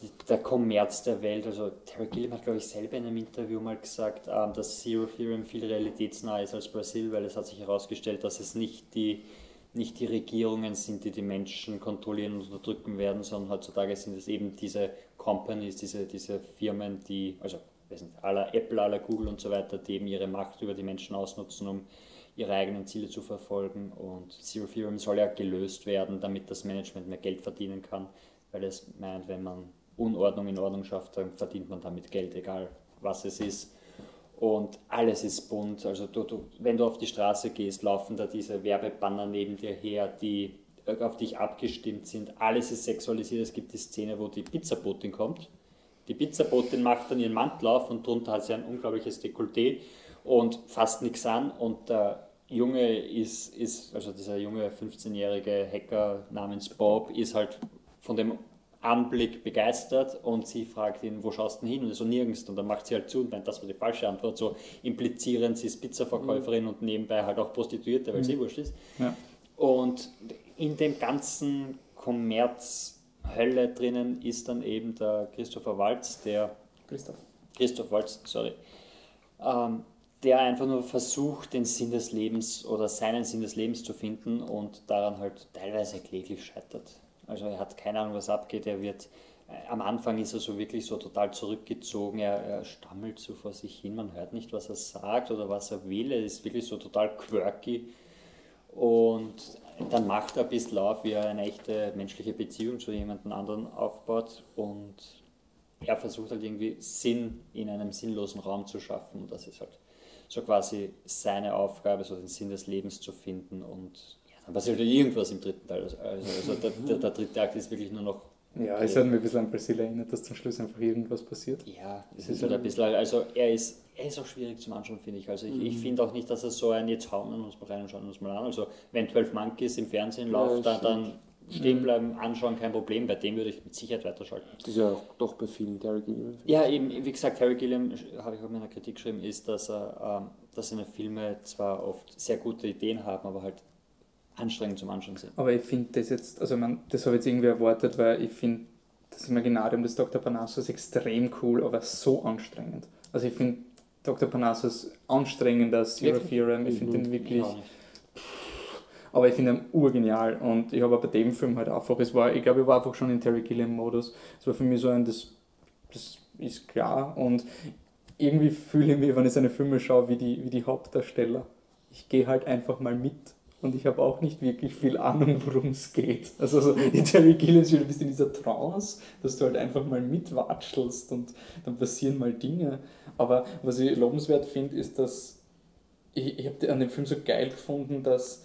die, der Kommerz der Welt. Also Terry Gilliam hat, glaube ich, selber in einem Interview mal gesagt, ähm, dass Zero Theorem viel realitätsnah ist als Brasil, weil es hat sich herausgestellt, dass es nicht die nicht die Regierungen sind, die die Menschen kontrollieren und unterdrücken werden, sondern heutzutage sind es eben diese Companies, diese, diese Firmen, die, also weiß nicht, aller Apple, aller Google und so weiter, die eben ihre Macht über die Menschen ausnutzen, um ihre eigenen Ziele zu verfolgen. Und Zero Theorem soll ja gelöst werden, damit das Management mehr Geld verdienen kann, weil es meint, wenn man Unordnung in Ordnung schafft, dann verdient man damit Geld, egal was es ist. Und alles ist bunt. Also du, du, wenn du auf die Straße gehst, laufen da diese Werbebanner neben dir her, die auf dich abgestimmt sind. Alles ist sexualisiert. Es gibt die Szene, wo die Pizzabotin kommt. Die Pizzabotin macht dann ihren Mantel auf und drunter hat sie ein unglaubliches Dekolleté und fasst nichts an. Und der Junge ist, ist also dieser junge 15-jährige Hacker namens Bob, ist halt von dem Anblick begeistert und sie fragt ihn, wo schaust du denn hin? Und er so nirgends. Und dann macht sie halt zu und meint, das war die falsche Antwort. So implizieren sie ist Pizzaverkäuferin und nebenbei halt auch Prostituierte, weil sie wurscht ist. Ja. Und in dem ganzen Kommerz Hölle drinnen ist dann eben der Christopher Waltz, der Christoph. Christoph Waltz, sorry, ähm, der einfach nur versucht, den Sinn des Lebens oder seinen Sinn des Lebens zu finden und daran halt teilweise kläglich scheitert. Also er hat keine Ahnung, was abgeht. Er wird, äh, am Anfang ist er so wirklich so total zurückgezogen. Er, er stammelt so vor sich hin. Man hört nicht, was er sagt oder was er will. Er ist wirklich so total quirky. Und dann macht er ein bisschen auf, wie er eine echte menschliche Beziehung zu jemandem anderen aufbaut. Und er versucht halt irgendwie Sinn in einem sinnlosen Raum zu schaffen. Und das ist halt so quasi seine Aufgabe, so den Sinn des Lebens zu finden. Und ja, dann passiert halt irgendwas im dritten Teil. Also, also der, der, der dritte Akt ist wirklich nur noch. Ja, es hat mich ein bisschen an Brasil erinnert, dass zum Schluss einfach irgendwas passiert. Ja, es ist halt ein- bisschen, also er ist, er ist auch schwierig zum Anschauen, finde ich. Also ich, ich finde auch nicht, dass er so ein, jetzt hauen wir uns mal rein und schauen uns mal an. Also wenn 12 Monkeys im Fernsehen Ja, läuft, dann, dann stehen bleiben, anschauen, kein Problem. Bei dem würde ich mit Sicherheit weiterschalten. Das ist ja auch doch bei vielen Terry Gilliam. Ja, eben, wie gesagt, Harry Gilliam, habe ich auch in meiner Kritik geschrieben, ist, dass, er, ähm, dass seine Filme zwar oft sehr gute Ideen haben, aber halt anstrengend zum Anschauen sind. Aber ich finde das jetzt, also man, das habe ich jetzt irgendwie erwartet, weil ich finde das Imaginarium des Dr. Parnassus extrem cool, aber so anstrengend. Also ich finde Dr. Parnassus anstrengender als Zero? Theorem. Ich finde Mhm. den wirklich. Aber ich finde ihn urgenial und ich habe bei dem Film halt einfach, es war, ich glaube, ich war einfach schon in Terry Gilliam-Modus. Es war für mich so ein, das, das ist klar und irgendwie fühle ich mich, wenn ich seine Filme schaue, wie die, wie die Hauptdarsteller. Ich gehe halt einfach mal mit und ich habe auch nicht wirklich viel Ahnung, worum es geht. Also so, die Terry Gilliams du bist in dieser Trance, dass du halt einfach mal mitwatschelst und dann passieren mal Dinge. Aber was ich lobenswert finde, ist, dass ich, ich habe an dem Film so geil gefunden, dass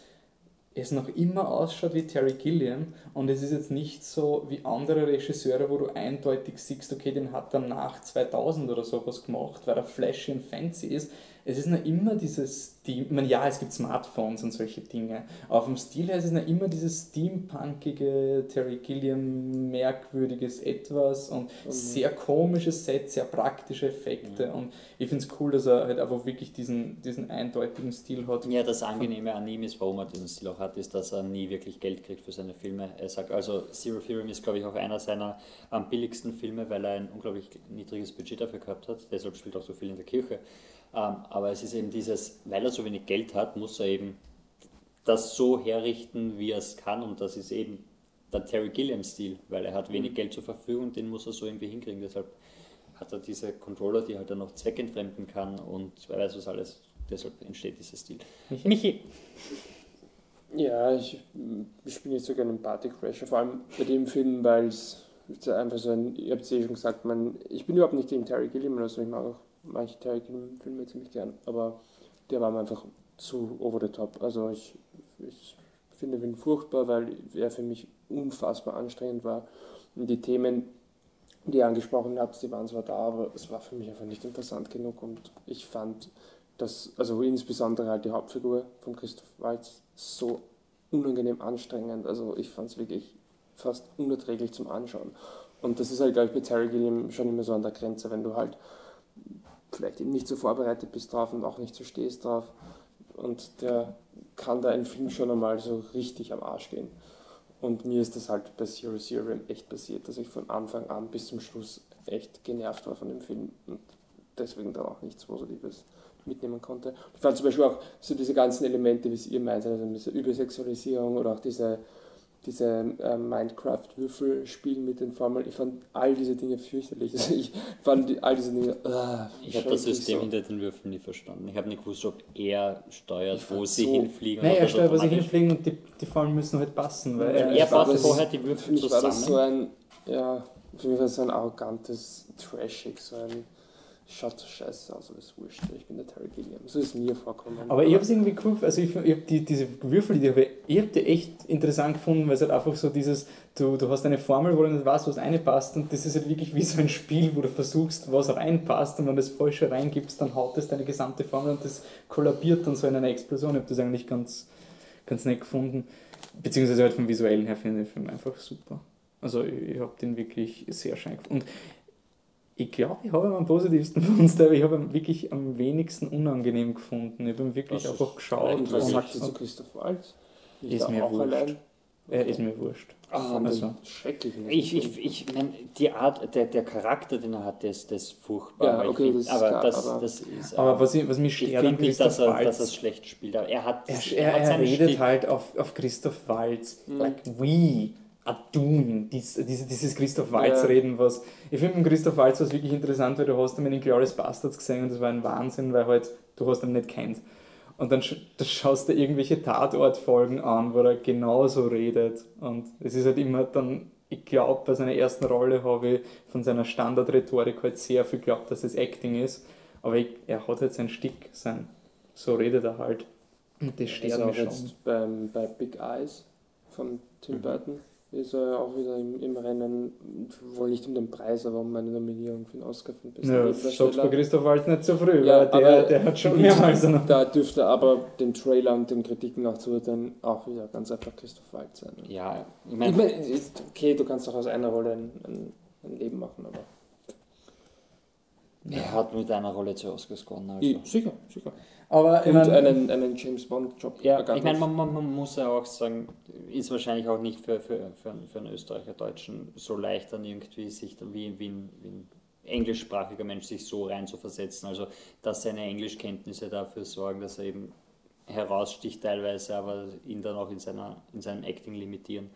es noch immer ausschaut wie Terry Gilliam und es ist jetzt nicht so wie andere Regisseure, wo du eindeutig siehst, okay, den hat er nach 2000 oder sowas gemacht, weil er flashy und fancy ist, es ist noch immer dieses Steam, ich meine, ja, es gibt Smartphones und solche Dinge, aber vom Stil her ist es noch immer dieses steampunkige, Terry Gilliam merkwürdiges Etwas und mhm. sehr komisches Set, sehr praktische Effekte mhm. und ich finde es cool, dass er halt einfach wirklich diesen, diesen eindeutigen Stil hat. Ja, das Angenehme an ihm ist, warum er diesen Stil auch hat, ist, dass er nie wirklich Geld kriegt für seine Filme. Er sagt, also Zero Theorem ist, glaube ich, auch einer seiner am billigsten Filme, weil er ein unglaublich niedriges Budget dafür gehabt hat, deshalb spielt er auch so viel in der Kirche. Ähm, aber es ist eben dieses, weil er so wenig Geld hat, muss er eben das so herrichten, wie er es kann. Und das ist eben der Terry Gilliam-Stil, weil er hat wenig mhm. Geld zur Verfügung und den muss er so irgendwie hinkriegen. Deshalb hat er diese Controller, die halt dann noch zweckentfremden kann und wer weiß was alles. Deshalb entsteht dieser Stil. Michi? Michi. Ja, ich, ich bin jetzt sogar ein Partycrasher, vor allem bei dem Film, weil es einfach so ein, ihr habt es eh schon gesagt, man, ich bin überhaupt nicht gegen Terry Gilliam, also ich mag auch manche Terry-Filme ziemlich gern, aber der war mir einfach zu over the top. Also ich, ich finde ihn furchtbar, weil er für mich unfassbar anstrengend war. Und die Themen, die ihr angesprochen habt, die waren zwar da, aber es war für mich einfach nicht interessant genug und ich fand dass, also insbesondere halt die Hauptfigur von Christoph Waltz so unangenehm anstrengend. Also ich fand es wirklich fast unerträglich zum Anschauen. Und das ist halt, glaube ich, bei Terry Gilliam schon immer so an der Grenze, wenn du halt vielleicht eben nicht so vorbereitet bist drauf und auch nicht so stehst drauf. Und der kann da einen Film schon einmal so richtig am Arsch gehen. Und mir ist das halt bei Zero Zero echt passiert, dass ich von Anfang an bis zum Schluss echt genervt war von dem Film und deswegen dann auch nichts Positives mitnehmen konnte. Ich fand zum Beispiel auch so diese ganzen Elemente, wie es ihr meint, also diese Übersexualisierung oder auch diese diese äh, Minecraft-Würfelspiel mit den Formeln, ich fand all diese Dinge fürchterlich. Also (laughs) ich fand die, all diese Dinge. Uh, ich habe das System so. hinter den Würfeln nie verstanden. Ich habe nicht gewusst, ob er steuert, wo sie so hinfliegen. Nein, er steuert, wo sie hinfliegen und die, die Formeln müssen halt passen. Weil er, er baut vorher die Würfel zusammen. War das so ein, ja, für mich war das so ein arrogantes Trashig, so ein schaut so scheiße aber ist wurscht. Ich bin der Terry Gilliam. So ist mir vorkommen. Aber ich habe es irgendwie cool, also ich, ich habe die, diese Würfel, die habe ich habe die echt interessant gefunden, weil es halt einfach so dieses, du, du hast eine Formel, wo du nicht weißt, was reinpasst und das ist halt wirklich wie so ein Spiel, wo du versuchst, was reinpasst und wenn du das Falsche reingibst, dann haut das deine gesamte Formel und das kollabiert dann so in einer Explosion. Ich habe das eigentlich ganz, ganz nett gefunden. Beziehungsweise halt vom Visuellen her finde ich den Film einfach super. Also ich, ich habe den wirklich sehr schön gefunden. Und ich glaube, ich habe ihn am positivsten (laughs) gefunden, aber ich habe ihn wirklich am wenigsten unangenehm gefunden. Ich habe ihn wirklich Was einfach geschaut. Und was sagst du zu Christoph Waltz? Ist mir wurscht. Allein? Er ist mir wurscht. Ah, also. schrecklich. Ich, ich, ich meine, die Art, der, der Charakter, den er hat, der ist, der ist furchtbar. Ja, okay, find, das aber, klar, das, aber, das ist, aber was, ich, was mich stört an nicht, dass er, dass er es schlecht spielt. Aber er hat, er, er, er, er redet Stil. halt auf, auf Christoph Waltz, mhm. like we. Adun, dies, dieses, dieses Christoph Waltz-Reden, ja. was. Ich finde mit Christoph Waltz was wirklich interessant, weil du hast ihn in Glorious Bastards gesehen und das war ein Wahnsinn, weil halt, du hast ihn nicht kennt. Und dann, dann schaust du irgendwelche Tatortfolgen an, wo er genauso redet. Und es ist halt immer dann, ich glaube, bei seiner ersten Rolle habe ich von seiner Standardrhetorik halt sehr viel geglaubt, dass es Acting ist. Aber ich, er hat halt sein Stick, sein, so redet er halt. Und das stört mich schon. Jetzt beim, bei Big Eyes von Tim mhm. Burton ist er auch wieder im, im, Rennen, wohl nicht um den Preis, aber um eine Nominierung für den Oscar von besten Ja, sagst bei Christoph Waltz nicht so früh, ja, weil der, der hat schon mehrmals noch. Da dürfte aber den Trailer und den Kritiken nach zuhören auch wieder ganz einfach Christoph Waltz sein. Ja, ich meine, ich mein, okay, du kannst doch aus einer Rolle ein, ein, ein Leben machen, aber. Er hat mit einer Rolle zu Oscars gewonnen. Also. Ich, sicher, sicher. Aber und einen, einen James Bond-Job. Ja, ich meine, man, man, man, muss ja auch sagen, ist wahrscheinlich auch nicht für, für, für, für einen Österreicher Deutschen so leicht, dann irgendwie sich wie, wie, ein, wie ein englischsprachiger Mensch sich so rein zu versetzen. Also, dass seine Englischkenntnisse dafür sorgen, dass er eben heraussticht teilweise, aber ihn dann auch in, seiner, in seinem Acting limitieren.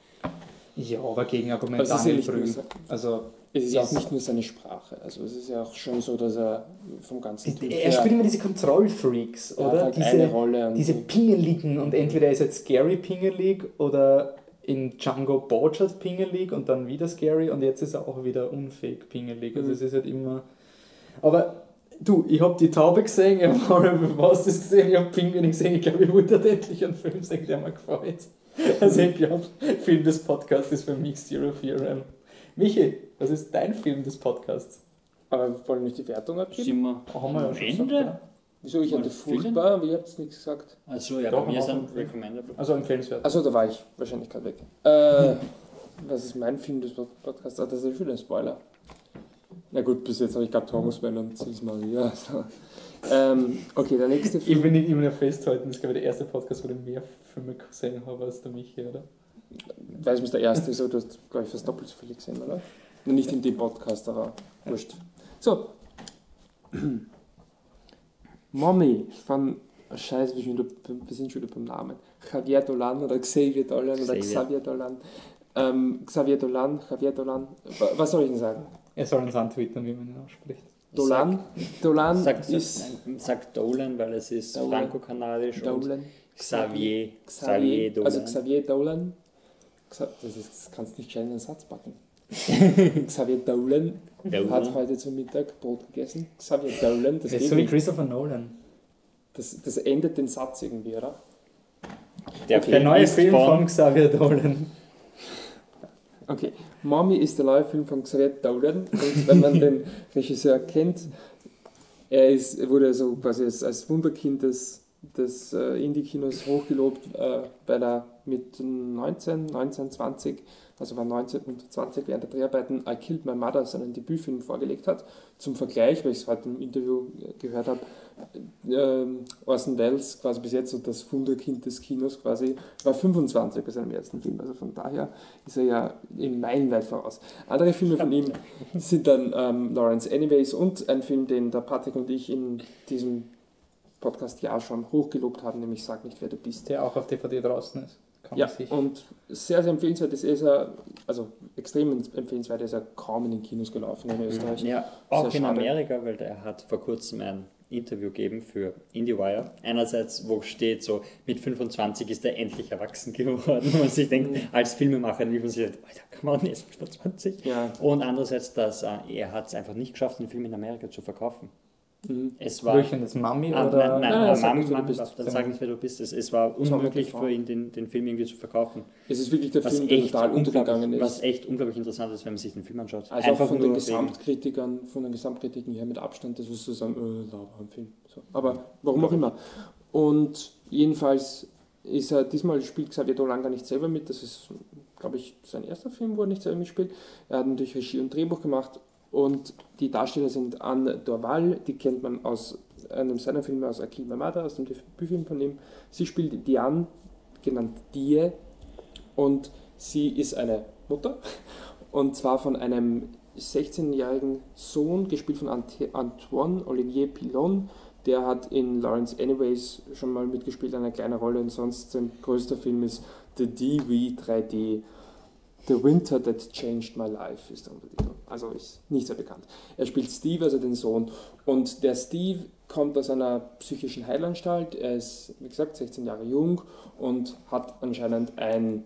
Ja, aber Gegenargument nur- Also, Es ist ja auch nicht nur seine Sprache. Also es ist ja auch schon so, dass er vom ganzen Typ er spielt immer diese Kontrollfreaks, er oder? halt diese, eine Rolle. Und diese Pingeligen und entweder er ist jetzt scary pingelig oder in Django Borchardt pingelig und dann wieder scary und jetzt ist er auch wieder unfähig pingelig. Also Mhm. es ist halt immer. Aber du, ich habe die Taube gesehen, (laughs) ich habe Horrible Bosses gesehen, ich habe Pinguin gesehen, ich glaube, ich wollte endlich einen Film sehen, der mir gefällt. (laughs) Also ich glaube, Film des Podcasts ist für mich Zero Theorem. Michi, was ist dein Film des Podcasts? Aber wir wollen nicht die Wertung abgeben? Sind wir Haben wir ja am schon Ende? gesagt, oder? Wieso? Ich hatte wir furchtbar, aber ihr habt es nichts gesagt. Also ja, Doch, bei mir sind Anfang. Recommendable. Also empfehlenswert. Achso, da war ich wahrscheinlich gerade weg. Äh, was ist mein Film des Podcasts? Ah, das ist schon ein Spoiler. Na gut, bis jetzt habe ich gerade Thomasman und Sis Maria. Also. Ähm, okay, der nächste Ich Film. will nicht immer festhalten, das ist glaube ich der erste Podcast, wo ich mehr Filme gesehen habe als der Michi, oder? Weiß nicht, der erste ist, aber du hast, glaube ich, fast doppelt so viele gesehen, oder? Nur nicht in dem Podcast, aber wurscht. So. (clears throat) Mommy von. Scheiße, wir, sind schon wieder, wir sind schon wieder beim Namen. Javier Dolan oder Xavier Dolan oder Xavier. Dolan. Ähm, Xavier Dolan, Javier Dolan. Wa- Was soll ich denn sagen? Er soll uns antwittern, wie man ihn ausspricht. Dolan? Dolan Sagt, ist. nein, sagt Dolan, weil es ist Dolan. franco-kanadisch und Dolan. Xavier. Xavier Xavier, Dolan. also Xavier Dolan. Das, kannst nicht schnell in einen Satz packen. (laughs) Xavier Dolan hat heute zum Mittag Brot gegessen. Xavier Dolan, das, Das ist so wie. Christopher Nolan. das, das endet den Satz irgendwie, oder? Der, Der neue Film von Xavier Dolan. Okay, Mommy ist der neue Film von Xavier Dolan. Und wenn man den (laughs) Regisseur kennt, er, ist, wurde so quasi als, als Wunderkind des, des äh, Indie-Kinos hochgelobt, äh, weil er mit 19, 19, 20, also war 19 und 20 während der Dreharbeiten I Killed My Mother, seinen Debütfilm vorgelegt hat. Zum Vergleich, weil ich es heute im Interview äh, gehört habe, ähm, Orson Welles, quasi bis jetzt so das Wunderkind des Kinos quasi, war 25 bei seinem ersten Film. Also von daher ist er ja im meilenweit voraus. Andere Filme von ihm sind dann ähm, Lawrence Anyways und ein Film, den der Patrick und ich in diesem Podcast ja schon hochgelobt haben, nämlich Sag nicht, wer du bist. Der auch auf DVD draußen ist. Kann Ja, und sehr, sehr empfehlenswert ist ist er, also extrem empfehlenswert ist er kaum in den Kinos gelaufen in Österreich. Ja, auch Sehr in schade. Amerika, weil der hat vor kurzem ein Interview gegeben für IndieWire. Einerseits, wo steht so, mit 25 ist er endlich erwachsen geworden. (laughs) Und man sich denkt, Mhm. als Filmemacher will man sich denkt, Alter, kann man jetzt 25? Ja, Und andererseits, dass äh, er hat es einfach nicht geschafft, den Film in Amerika zu verkaufen. Es war das Mami Ah, oder? nein, nein, Nein, nein, sag Mami, nicht, wer du Mami, bist. dann sag nicht, wer du bist. Es, es war unmöglich für ihn, den, den Film irgendwie zu verkaufen. es ist wirklich der Was Film, der total untergegangen unglaublich, ist. was echt unglaublich interessant ist, wenn man sich den Film anschaut. Also auch von den wegen- Gesamtkritikern, von den Gesamtkritiken her mit Abstand, das ist so sagen, äh, lauber ein Film. So. Aber warum auch immer. Und jedenfalls ist er, diesmal spielt Xavier Dolan gar nicht selber mit, das ist, glaube ich, sein erster Film, wo er nicht selber mitspielt. Er hat natürlich Regie und Drehbuch gemacht und die Darsteller sind Anne Dorval, die kennt man aus einem seiner Filme aus Akil Mamada, aus dem Debütfilm von ihm. Sie spielt Diane, genannt Die, und sie ist eine Mutter und zwar von einem 16-jährigen Sohn, gespielt von Antoine Olivier Pilon. Der hat in Lawrence Anyways schon mal mitgespielt, eine kleine Rolle. Und sonst sein größter Film ist The DV 3D. The Winter That Changed My Life ist der Untertitel. Also ist nicht sehr bekannt. Er spielt Steve, also den Sohn. Und der Steve kommt aus einer psychischen Heilanstalt. Er ist, wie gesagt, 16 Jahre jung und hat anscheinend ein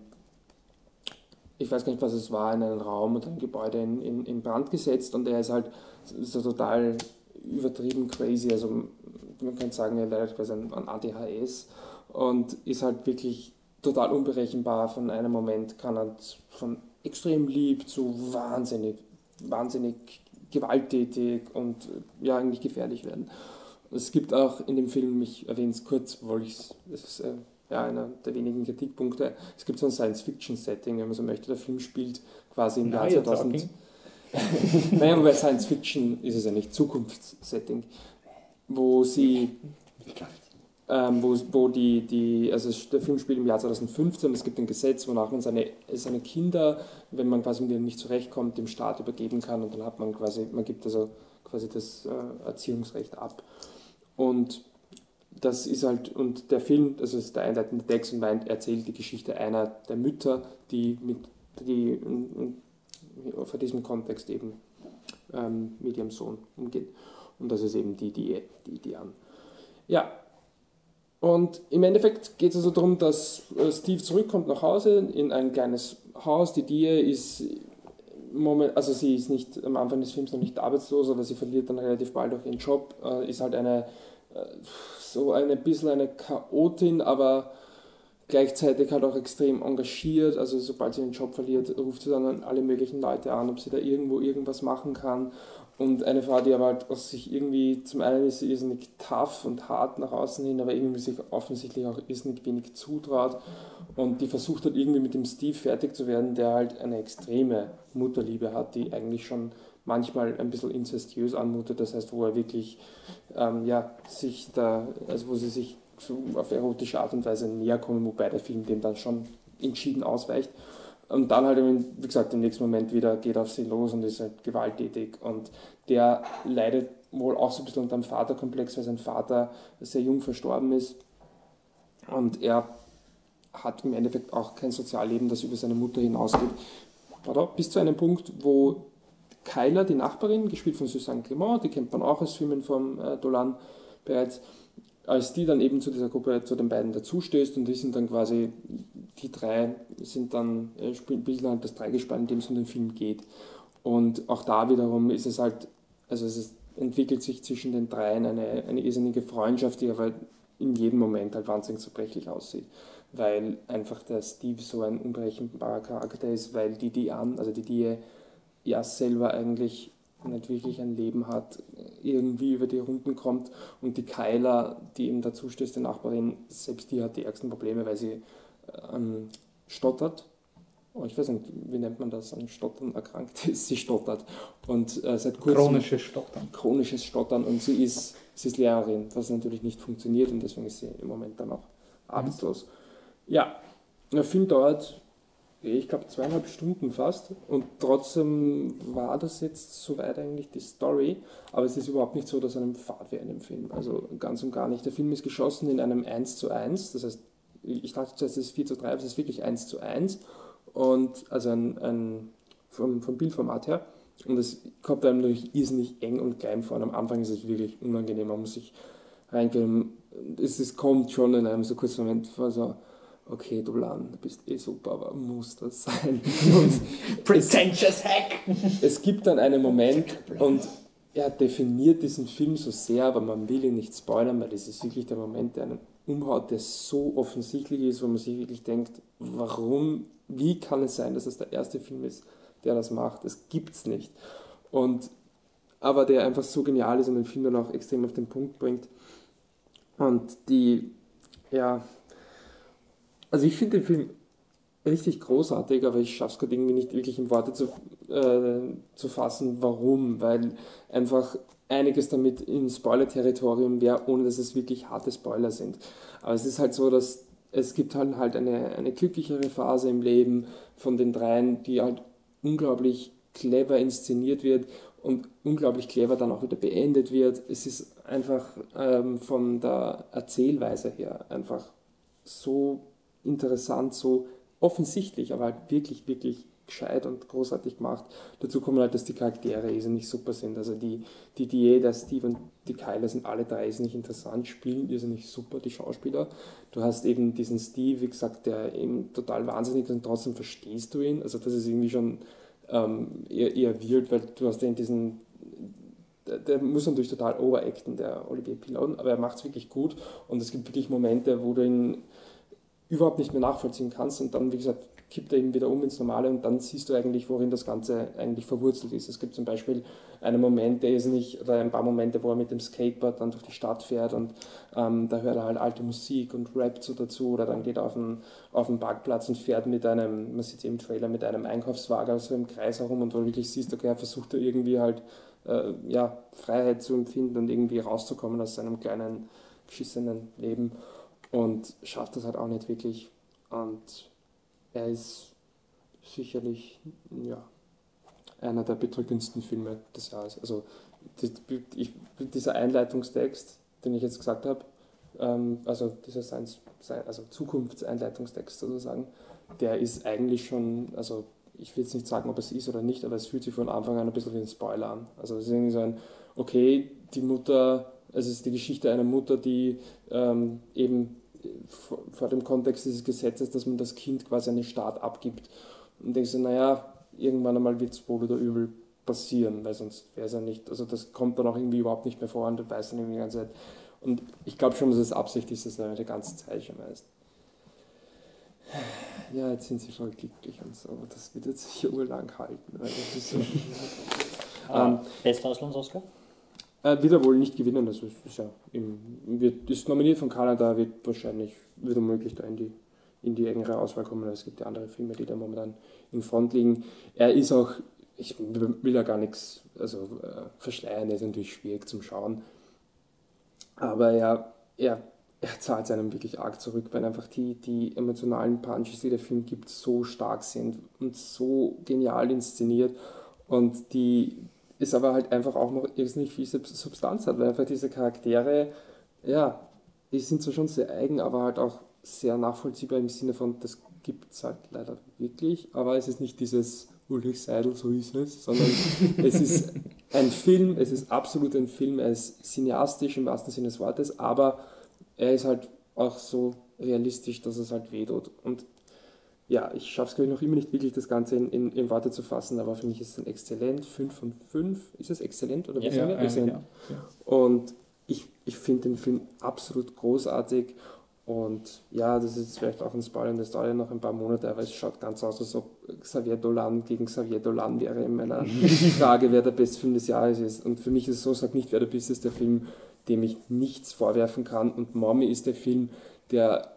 ich weiß gar nicht, was es war, in einen Raum und ein Gebäude in, in, in Brand gesetzt und er ist halt so total übertrieben crazy, also man kann sagen, er leidet quasi an ADHS und ist halt wirklich total unberechenbar. Von einem Moment kann er von extrem lieb zu wahnsinnig, wahnsinnig gewalttätig und ja, eigentlich gefährlich werden. Es gibt auch in dem Film, ich erwähne es kurz, weil ich es ist äh, ja, einer der wenigen Kritikpunkte, es gibt so ein Science-Fiction-Setting, wenn man so möchte. Der Film spielt quasi im Jahr you're 2000. talking. (laughs) naja, aber bei Science Fiction ist es ja nicht Zukunftssetting, wo sie, ähm, wo, wo die, die, also der Film spielt im Jahr 2015, es gibt ein Gesetz, wonach man seine, seine Kinder, wenn man quasi mit denen nicht zurechtkommt, dem Staat übergeben kann und dann hat man quasi, man gibt also quasi das äh, Erziehungsrecht ab. Und das ist halt, und der Film, also ist der einleitende Text und meint, erzählt die Geschichte einer der Mütter, die mit, die vor diesem Kontext eben ähm, mit ihrem Sohn umgeht. Und das ist eben die, die, die, die an. Ja, und im Endeffekt geht es also darum, dass äh, Steve zurückkommt nach Hause in ein kleines Haus. Die Die ist Moment, also sie ist nicht am Anfang des Films noch nicht arbeitslos, aber sie verliert dann relativ bald auch ihren Job. Äh, ist halt eine äh, so ein bisschen eine Chaotin, aber gleichzeitig halt auch extrem engagiert. Also sobald sie den Job verliert, ruft sie dann alle möglichen Leute an, ob sie da irgendwo irgendwas machen kann. Und eine Frau, die aber halt aus sich irgendwie, zum einen ist sie irrsinnig tough und hart nach außen hin, aber irgendwie sich offensichtlich auch irrsinnig wenig zutraut. Und die versucht halt irgendwie mit dem Steve fertig zu werden, der halt eine extreme Mutterliebe hat, die eigentlich schon manchmal ein bisschen inzestiös anmutet. Das heißt, wo er wirklich, ähm, ja, sich da, also wo sie sich so auf erotische Art und Weise näher kommen, wobei der Film dem dann schon entschieden ausweicht und dann halt, wie gesagt, im nächsten Moment wieder geht auf sie los und ist halt gewalttätig. Und der leidet wohl auch so ein bisschen unter einem Vaterkomplex, weil sein Vater sehr jung verstorben ist. Und er hat im Endeffekt auch kein Sozialleben, das über seine Mutter hinausgeht. Bis zu einem Punkt, wo Kyla, die Nachbarin, gespielt von Susanne Clement, die kennt man auch aus Filmen von äh, Dolan bereits, als die dann eben zu dieser Gruppe, zu den beiden dazustößt und die sind dann quasi, die drei sind dann, äh, bilden halt das Dreigespann, in dem es um den Film geht. Und auch da wiederum ist es halt, also es ist, entwickelt sich zwischen den dreien eine, eine irrsinnige Freundschaft, die aber in jedem Moment halt wahnsinnig zerbrechlich aussieht. Weil einfach der Steve so ein unberechenbarer Charakter ist, weil die Diane, also die Die ja selber eigentlich nicht wirklich ein Leben hat, irgendwie über die Runden kommt. Und die Kyla, die eben dazu stößt, die Nachbarin, selbst die hat die ärgsten Probleme, weil sie ähm, stottert. Oh, ich weiß nicht, wie nennt man das, an Stottern erkrankt ist. (laughs) Sie stottert. Und äh, seit kurzem. Chronisches Stottern. Chronisches Stottern. Und sie ist, sie ist Lehrerin, was natürlich nicht funktioniert und deswegen ist sie im Moment dann auch arbeitslos. Mhm. Ja, der Film dauert ich glaube, zweieinhalb Stunden fast. Und trotzdem war das jetzt soweit eigentlich die Story. Aber es ist überhaupt nicht so, dass einem Fahrt wäre in dem Film. Also ganz und gar nicht. Der Film ist geschossen in einem 1 zu 1. Das heißt, ich dachte zuerst, es ist 4 zu 3, aber es ist wirklich 1 zu 1. Und also ein, ein vom, vom Bildformat her. Und es kommt einem natürlich irrsinnig eng und klein vor. Und am Anfang ist es wirklich unangenehm. Man muss sich reingehen. Es, es kommt schon in einem so kurzen Moment vor, so okay, du Lan, du bist eh super, aber muss das sein? (laughs) Pretentious Hack! Es gibt dann einen Moment und er definiert diesen Film so sehr, aber man will ihn nicht spoilern, weil das ist wirklich der Moment, der einen umhaut, der so offensichtlich ist, wo man sich wirklich denkt, warum, wie kann es sein, dass es der erste Film ist, der das macht? Das gibt's nicht. Und, aber der einfach so genial ist und den Film dann auch extrem auf den Punkt bringt. Und die, ja, also ich finde den Film richtig großartig, aber ich schaffe es gerade irgendwie nicht wirklich in Worte zu, äh, zu fassen, warum, weil einfach einiges damit in Spoiler-Territorium wäre, ohne dass es wirklich harte Spoiler sind. Aber es ist halt so, dass es gibt halt, halt eine, eine glücklichere Phase im Leben von den dreien, die halt unglaublich clever inszeniert wird und unglaublich clever dann auch wieder beendet wird. Es ist einfach ähm, von der Erzählweise her einfach so interessant, so offensichtlich, aber halt wirklich, wirklich gescheit und großartig gemacht. Dazu kommen halt, dass die Charaktere irrsinnig super sind. Also die, die Die, der Steve und die Kyler sind alle drei irrsinnig interessant, spielen irrsinnig super, die Schauspieler. Du hast eben diesen Steve, wie gesagt, der eben total wahnsinnig ist und trotzdem verstehst du ihn. Also das ist irgendwie schon ähm, eher, eher weird, weil du hast den diesen der, der muss natürlich total overacten, der Olivier Pilon, aber er macht es wirklich gut und es gibt wirklich Momente, wo du ihn überhaupt nicht mehr nachvollziehen kannst und dann, wie gesagt, kippt er eben wieder um ins Normale und dann siehst du eigentlich, worin das Ganze eigentlich verwurzelt ist. Es gibt zum Beispiel einen Moment, der ist nicht, oder ein paar Momente, wo er mit dem Skateboard dann durch die Stadt fährt und ähm, da hört er halt alte Musik und rappt so dazu oder dann geht er auf den, auf den Parkplatz und fährt mit einem, man sieht im Trailer, mit einem Einkaufswagen so im Kreis herum und wo du wirklich siehst, okay, er versucht da irgendwie halt äh, ja, Freiheit zu empfinden und irgendwie rauszukommen aus seinem kleinen, geschissenen Leben und schafft das halt auch nicht wirklich. Und er ist sicherlich ja, einer der bedrückendsten Filme des Jahres. Also die, ich, dieser Einleitungstext, den ich jetzt gesagt habe, ähm, also dieser Science, also Zukunftseinleitungstext sozusagen, der ist eigentlich schon, also ich will jetzt nicht sagen, ob es ist oder nicht, aber es fühlt sich von Anfang an ein bisschen wie ein Spoiler an. Also es ist irgendwie so ein, okay, die Mutter, also es ist die Geschichte einer Mutter, die ähm, eben vor, dem Kontext dieses Gesetzes, dass man das Kind quasi an den Staat abgibt. Und denkst du, naja, irgendwann einmal wird es wohl oder übel passieren, weil sonst wäre es ja nicht, also das kommt dann auch irgendwie überhaupt nicht mehr vor und du weißt dann irgendwie die ganze Zeit. Und ich glaube schon, dass es Absicht ist, dass er die ganze Zeit schon weiß. Ja, jetzt sind sie voll glücklich und so, aber das wird jetzt sicher urlang halten. Weil das ist so, ähm, Bester Auslands-Oscar? Äh, wird er wohl nicht gewinnen, also ist ja im, wird, ist nominiert von Kanada, wird wahrscheinlich, wird unmöglich da in die, in die engere Auswahl kommen. Es gibt ja andere Filme, die da momentan in Front liegen. Er ist auch, ich will ja gar nichts, also äh, verschleiern ist natürlich schwierig zum Schauen, aber er, er er zahlt es einem wirklich arg zurück, weil einfach die, die emotionalen Punches, die der Film gibt, so stark sind und so genial inszeniert und die ist aber halt einfach auch noch irrsinnig viel Substanz hat, weil einfach diese Charaktere, ja, die sind zwar schon sehr eigen, aber halt auch sehr nachvollziehbar im Sinne von, das gibt es halt leider wirklich, aber es ist nicht dieses Ulrich Seidel, so ist es, sondern (laughs) es ist ein Film, es ist absolut ein Film, er ist cineastisch im wahrsten Sinne des Wortes, aber er ist halt auch so realistisch, dass es halt wehtut. Und ja, ich schaffe es, glaube ich, noch immer nicht wirklich, das Ganze in, in, in, Worte zu fassen, aber für mich ist es ein exzellent. 5 von 5. Ist es exzellent oder wie ja, ja? Ja, ja. Und ich, ich finde den Film absolut großartig. Und ja, das ist vielleicht auch ein Spoiler, das dauert ja noch ein paar Monate, aber es schaut ganz aus, als ob Xavier Dolan gegen Xavier Dolan wäre in meiner (laughs) Frage, wer der beste Film des Jahres ist. Und für mich ist es so, sag nicht, wer der beste ist, der Film dem ich nichts vorwerfen kann. Und Mommy ist der Film, der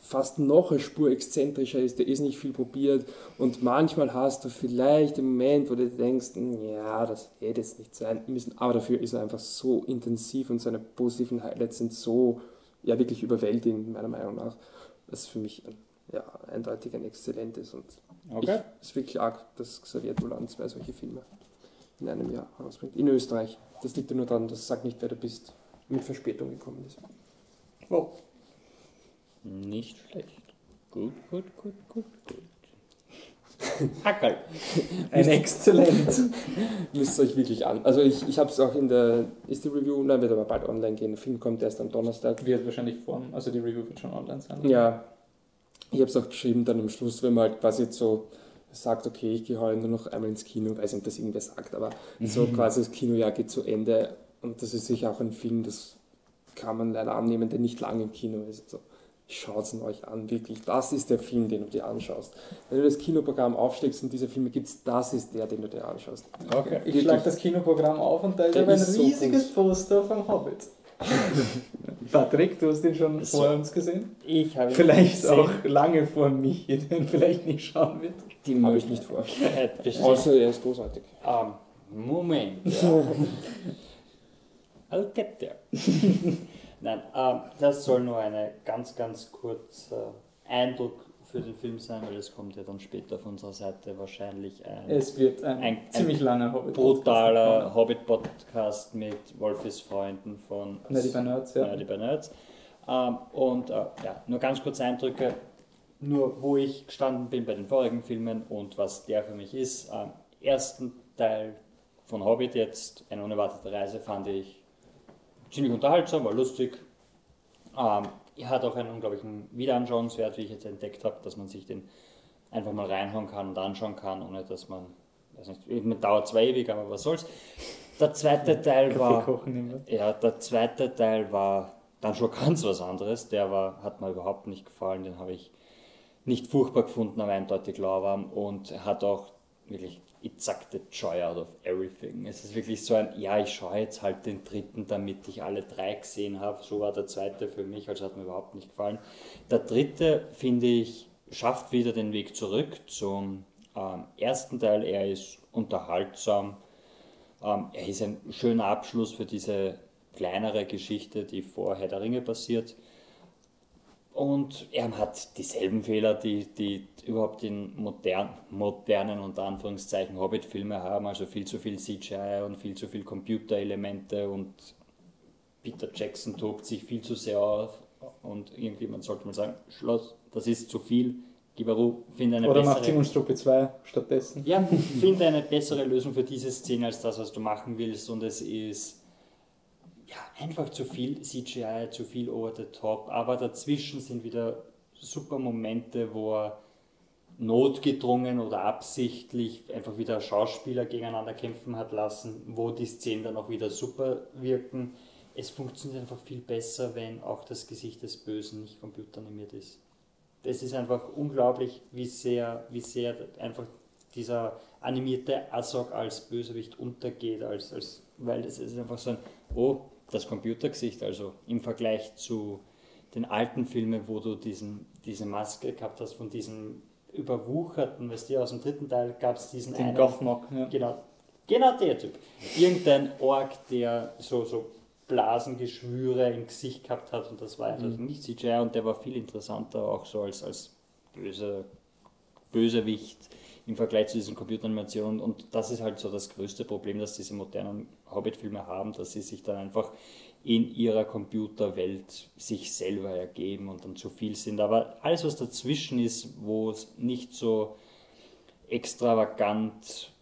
fast noch eine Spur exzentrischer ist, der ist nicht viel probiert und manchmal hast du vielleicht im Moment, wo du denkst, ja, das hätte es nicht sein müssen, aber dafür ist er einfach so intensiv und seine positiven Highlights sind so, ja, wirklich überwältigend, meiner Meinung nach, dass für mich ja, eindeutig ein exzellentes und okay. es ist wirklich arg, dass Xavier Dolan zwei solche Filme in einem Jahr herausbringt. In Österreich. Das liegt ja nur daran, dass sagt nicht, wer du bist, mit Verspätung gekommen ist. Oh. Nicht schlecht. Gut, gut, gut, gut, gut. Hackerl. (laughs) Ein Exzellent. Müsst ihr euch wirklich an. Also ich, ich habe es auch in der, ist die Review, nein, wird aber bald online gehen. Der Film kommt erst am Donnerstag. Wird wahrscheinlich vor, also die Review wird schon online sein. Ja. Ich habe es auch geschrieben dann am Schluss, wenn man halt quasi so sagt, okay, ich gehe heute nur noch einmal ins Kino, weiß nicht, ob das irgendwer sagt, aber mhm. so quasi das Kinojahr geht zu Ende und das ist sicher auch ein Film, das kann man leider annehmen, der nicht lange im Kino ist. Also, Schaut es euch an, wirklich. Das ist der Film, den du dir anschaust. Wenn du das Kinoprogramm aufschlägst und diese Filme gibt, das ist der, den du dir anschaust. Okay. Ich schlage das Kinoprogramm auf und da ist ein riesiges so Poster vom Hobbit. (laughs) Patrick, du hast ihn schon so, vor uns gesehen? Ich habe ihn Vielleicht gesehen. auch lange vor mich, (laughs) den vielleicht nicht schauen wird. Die habe ich nicht vor. (laughs) Außer er ist großartig. Um, Moment. Ja. I'll get there. Nein, um, das soll nur ein ganz, ganz kurzer Eindruck für den Film sein, weil es kommt ja dann später auf unserer Seite wahrscheinlich ein, es wird ein, ein ziemlich langer Hobbit brutaler Hobbit-Podcast mit Wolfis Freunden von Nerdy by Nerds. Ja. Nerdy by Nerds. Ähm, und äh, ja, nur ganz kurz Eindrücke, nur wo ich gestanden bin bei den vorigen Filmen und was der für mich ist. Ähm, ersten Teil von Hobbit jetzt, eine unerwartete Reise, fand ich ziemlich unterhaltsam, war lustig. Ähm, er hat auch einen unglaublichen Wiederanschauungswert, wie ich jetzt entdeckt habe, dass man sich den einfach mal reinhauen kann und anschauen kann, ohne dass man, weiß nicht, man dauert zwar ewig, aber was soll's. Der zweite (laughs) Teil war, ja, der zweite Teil war dann schon ganz was anderes. Der war, hat mir überhaupt nicht gefallen, den habe ich nicht furchtbar gefunden, aber eindeutig lauwarm und hat auch wirklich it sucked the joy out of everything. Es ist wirklich so ein, ja, ich schaue jetzt halt den dritten, damit ich alle drei gesehen habe. So war der zweite für mich, also hat mir überhaupt nicht gefallen. Der dritte, finde ich, schafft wieder den Weg zurück zum ähm, ersten Teil. Er ist unterhaltsam. Ähm, er ist ein schöner Abschluss für diese kleinere Geschichte, die vor Herr der Ringe passiert. Und er hat dieselben Fehler, die, die überhaupt in modern, modernen und Anführungszeichen Hobbit-Filme haben, also viel zu viel CGI und viel zu viel Computerelemente und Peter Jackson tobt sich viel zu sehr auf und irgendjemand sollte mal sagen, Schloss, das ist zu viel. Gibaru, finde eine Oder bessere... macht Timon Struppe 2 stattdessen. Ja, finde eine bessere Lösung für diese Szene als das, was du machen willst. Und es ist ja, einfach zu viel CGI, zu viel over the top. Aber dazwischen sind wieder super Momente, wo er notgedrungen oder absichtlich einfach wieder Schauspieler gegeneinander kämpfen hat lassen, wo die Szenen dann auch wieder super wirken. Es funktioniert einfach viel besser, wenn auch das Gesicht des Bösen nicht computeranimiert ist. Das ist einfach unglaublich, wie sehr, wie sehr einfach dieser animierte Asok als Bösewicht untergeht, als, als, weil das ist einfach so ein, oh, das Computergesicht, also im Vergleich zu den alten Filmen, wo du diesen, diese Maske gehabt hast von diesem überwucherten, weißt du, aus dem dritten Teil gab es diesen Den einen, Gothmog, ja. Genau, genau der Typ. Irgendein Ork, der so, so Blasengeschwüre im Gesicht gehabt hat und das war einfach nicht CGI und der war viel interessanter auch so als, als böser Bösewicht im Vergleich zu diesen Computeranimationen und das ist halt so das größte Problem, dass diese modernen Hobbit-Filme haben, dass sie sich dann einfach in ihrer Computerwelt sich selber ergeben und dann zu viel sind. Aber alles, was dazwischen ist, wo es nicht so extravagant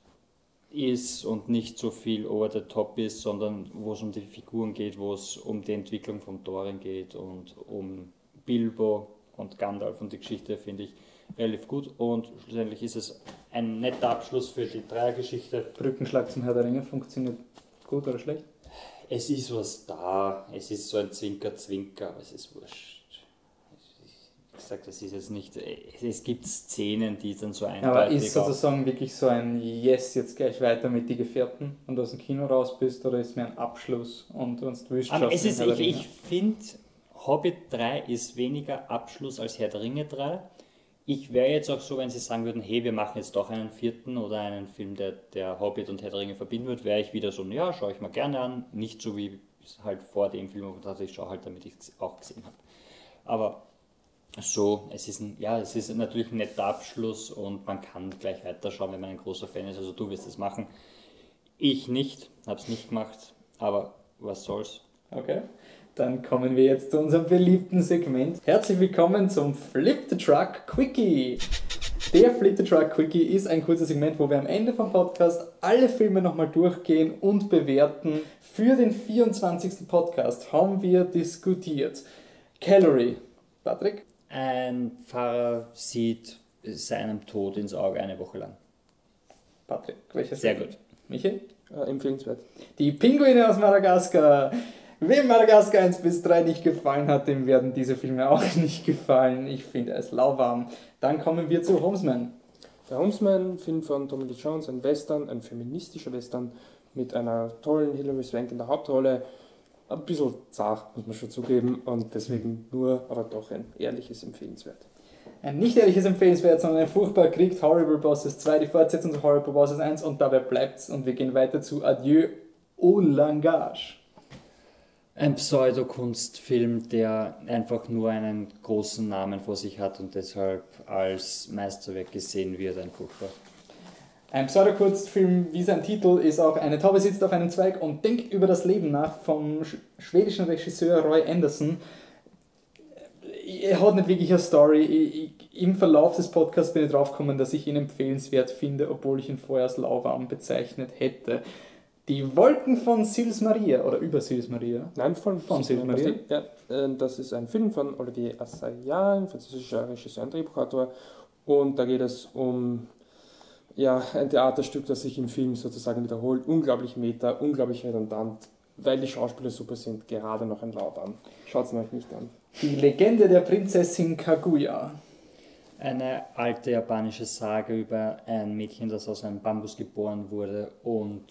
ist und nicht so viel over the top ist, sondern wo es um die Figuren geht, wo es um die Entwicklung von Thorin geht und um Bilbo und Gandalf und die Geschichte finde ich relativ gut und schlussendlich ist es ein netter Abschluss für die Dreiergeschichte. Brückenschlag zum Herr der Ringe funktioniert gut oder schlecht? Es ist was da, es ist so ein Zwinker-Zwinker, aber es ist wurscht. Wie gesagt, es ist jetzt nicht, es gibt Szenen, die dann so eindeutig Aber ist sozusagen wirklich so ein Yes, jetzt gleich weiter mit die Gefährten und aus dem Kino raus bist oder ist mir ein Abschluss und du willst, Aber es ist, ich, ich finde, Hobbit 3 ist weniger Abschluss als Herr der Ringe 3. Ich wäre jetzt auch so, wenn sie sagen würden, hey, wir machen jetzt doch einen vierten oder einen Film, der, der Hobbit und Herr der Ringe verbinden wird, wäre ich wieder so, ja, schaue ich mal gerne an. Nicht so wie halt vor dem Film, dachte, ich schaue halt, damit ich es auch gesehen habe. Aber so, es ist ein, ja, es ist natürlich ein netter Abschluss und man kann gleich weiterschauen, wenn man ein großer Fan ist. Also du wirst es machen. Ich nicht, habe es nicht gemacht, aber was soll's. Okay, dann kommen wir jetzt zu unserem beliebten Segment. Herzlich willkommen zum Flip the Truck Quickie. Der Flip the Truck Quickie ist ein kurzes Segment, wo wir am Ende vom Podcast alle Filme nochmal durchgehen und bewerten. Für den 24. Podcast haben wir diskutiert. Calorie. Patrick? Ein Pfarrer sieht seinem Tod ins Auge eine Woche lang. Patrick, welches? Sehr gut. Michael? Äh, empfehlenswert. Die Pinguine aus Madagaskar. Wem Madagaskar 1 bis 3 nicht gefallen hat, dem werden diese Filme auch (laughs) nicht gefallen. Ich finde es lauwarm. Dann kommen wir zu Homesman. Der Homesman, Film von Tommy Lee Jones, ein Western, ein feministischer Western mit einer tollen Hilary Swank in der Hauptrolle. Ein bisschen zart, muss man schon zugeben, und deswegen nur, aber doch ein ehrliches Empfehlenswert. Ein nicht ehrliches Empfehlenswert, sondern ein furchtbar kriegt Horrible Bosses 2, die Fortsetzung zu Horrible Bosses 1 und dabei bleibt's und wir gehen weiter zu Adieu au Langage. Ein Pseudokunstfilm, der einfach nur einen großen Namen vor sich hat und deshalb als Meisterwerk gesehen wird, ein furchtbar. Ein Pseudokurzfilm, wie sein Titel, ist auch eine Taube sitzt auf einem Zweig und denkt über das Leben nach vom sch schwedischen Regisseur Roy Anderson. Er hat nicht wirklich eine Story. Ich, ich, Im Verlauf des Podcasts bin ich draufgekommen, dass ich ihn empfehlenswert finde, obwohl ich ihn vorher als lauwarm bezeichnet hätte. Die Wolken von Sils Maria oder über Sils Maria. Nein, von, Von Sils Maria? Ja, äh, das ist ein Film von Olivier Assayas, ein französischer Regisseur und Drehbuchautor. Und da geht es um ja, ein Theaterstück, das sich im Film sozusagen wiederholt. Unglaublich meta, unglaublich redundant, weil die Schauspieler super sind, gerade noch ein Laut an. Schaut es euch nicht an. Die Legende der Prinzessin Kaguya. Eine alte japanische Sage über ein Mädchen, das aus einem Bambus geboren wurde und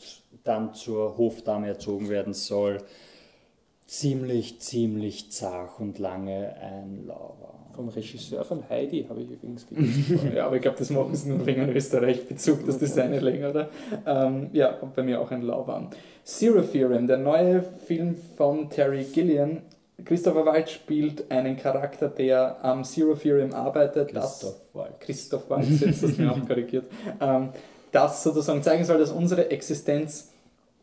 dann zur Hofdame erzogen werden soll. Ziemlich, ziemlich zart und lange ein Lauer. Vom Regisseur von Heidi habe ich übrigens gelesen. Ja, aber ich glaube, das machen sie nur wegen Österreich-Bezug, das Design ist länger, oder? Ähm, ja, bei mir auch ein Lauwarm. Zero Theorem, der neue Film von Terry Gilliam. Christopher Wald spielt einen Charakter, der am Zero Theorem arbeitet. das- Christoph Waltz. Christoph Waltz, jetzt hast du mir (laughs) auch korrigiert. Ähm, das sozusagen zeigen soll, dass unsere Existenz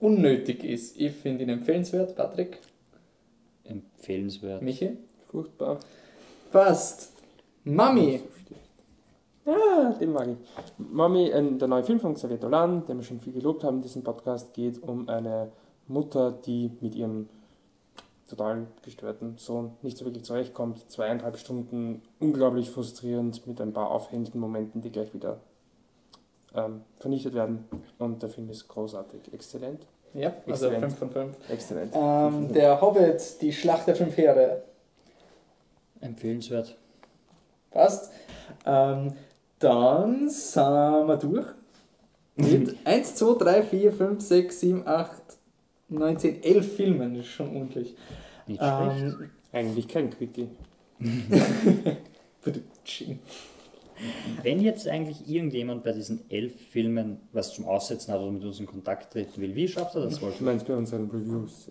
unnötig ist. Ich finde ihn empfehlenswert, Patrick. empfehlenswert. Michi? Furchtbar. Passt. Mami. Ja, den mag ich. Mami, der neue Film von Xavier Dolan, den wir schon viel gelobt haben in diesem Podcast, geht um eine Mutter, die mit ihrem total gestörten Sohn nicht so wirklich zurechtkommt. Zweieinhalb Stunden unglaublich frustrierend mit ein paar aufhängenden Momenten, die gleich wieder ähm, vernichtet werden. Und der Film ist großartig. Exzellent. Ja, also Exzellent. 5 von 5. Exzellent. Ähm, der Hobbit, die Schlacht der fünf Heere. Empfehlenswert. Passt. Ähm, dann sind wir durch. Mit 1, 2, 3, 4, 5, 6, 7, 8, 9, 10, 11 Filmen. Das ist schon ordentlich. Nicht schlecht. Ähm, Eigentlich kein Quickie. Wenn jetzt eigentlich irgendjemand bei diesen elf Filmen was zum Aussetzen hat oder mit uns in Kontakt treten will, wie schafft er das wohl? Du meinst bei unseren Reviews.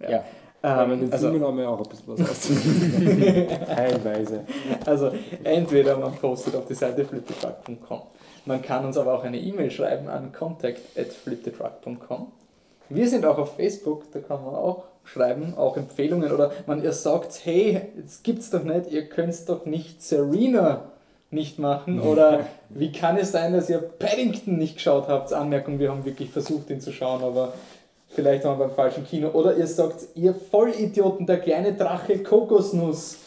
Ja. Ja. Ähm, den also, Filmen haben wir auch ein bisschen was auszunehmen. (laughs) Teilweise. also entweder man postet auf die Seite fliptetruck.com. Man kann uns aber auch eine E-Mail schreiben an contact@fliptetruck.com. Wir sind auch auf Facebook, da kann man auch schreiben, auch Empfehlungen oder man ihr sagt, hey, das gibt's doch nicht, ihr könnt doch nicht Serena nicht machen oder wie kann es sein, dass ihr Paddington nicht geschaut habt? Anmerkung, wir haben wirklich versucht, ihn zu schauen, aber vielleicht waren wir beim falschen Kino. Oder ihr sagt, ihr Vollidioten, der kleine Drache Kokosnuss.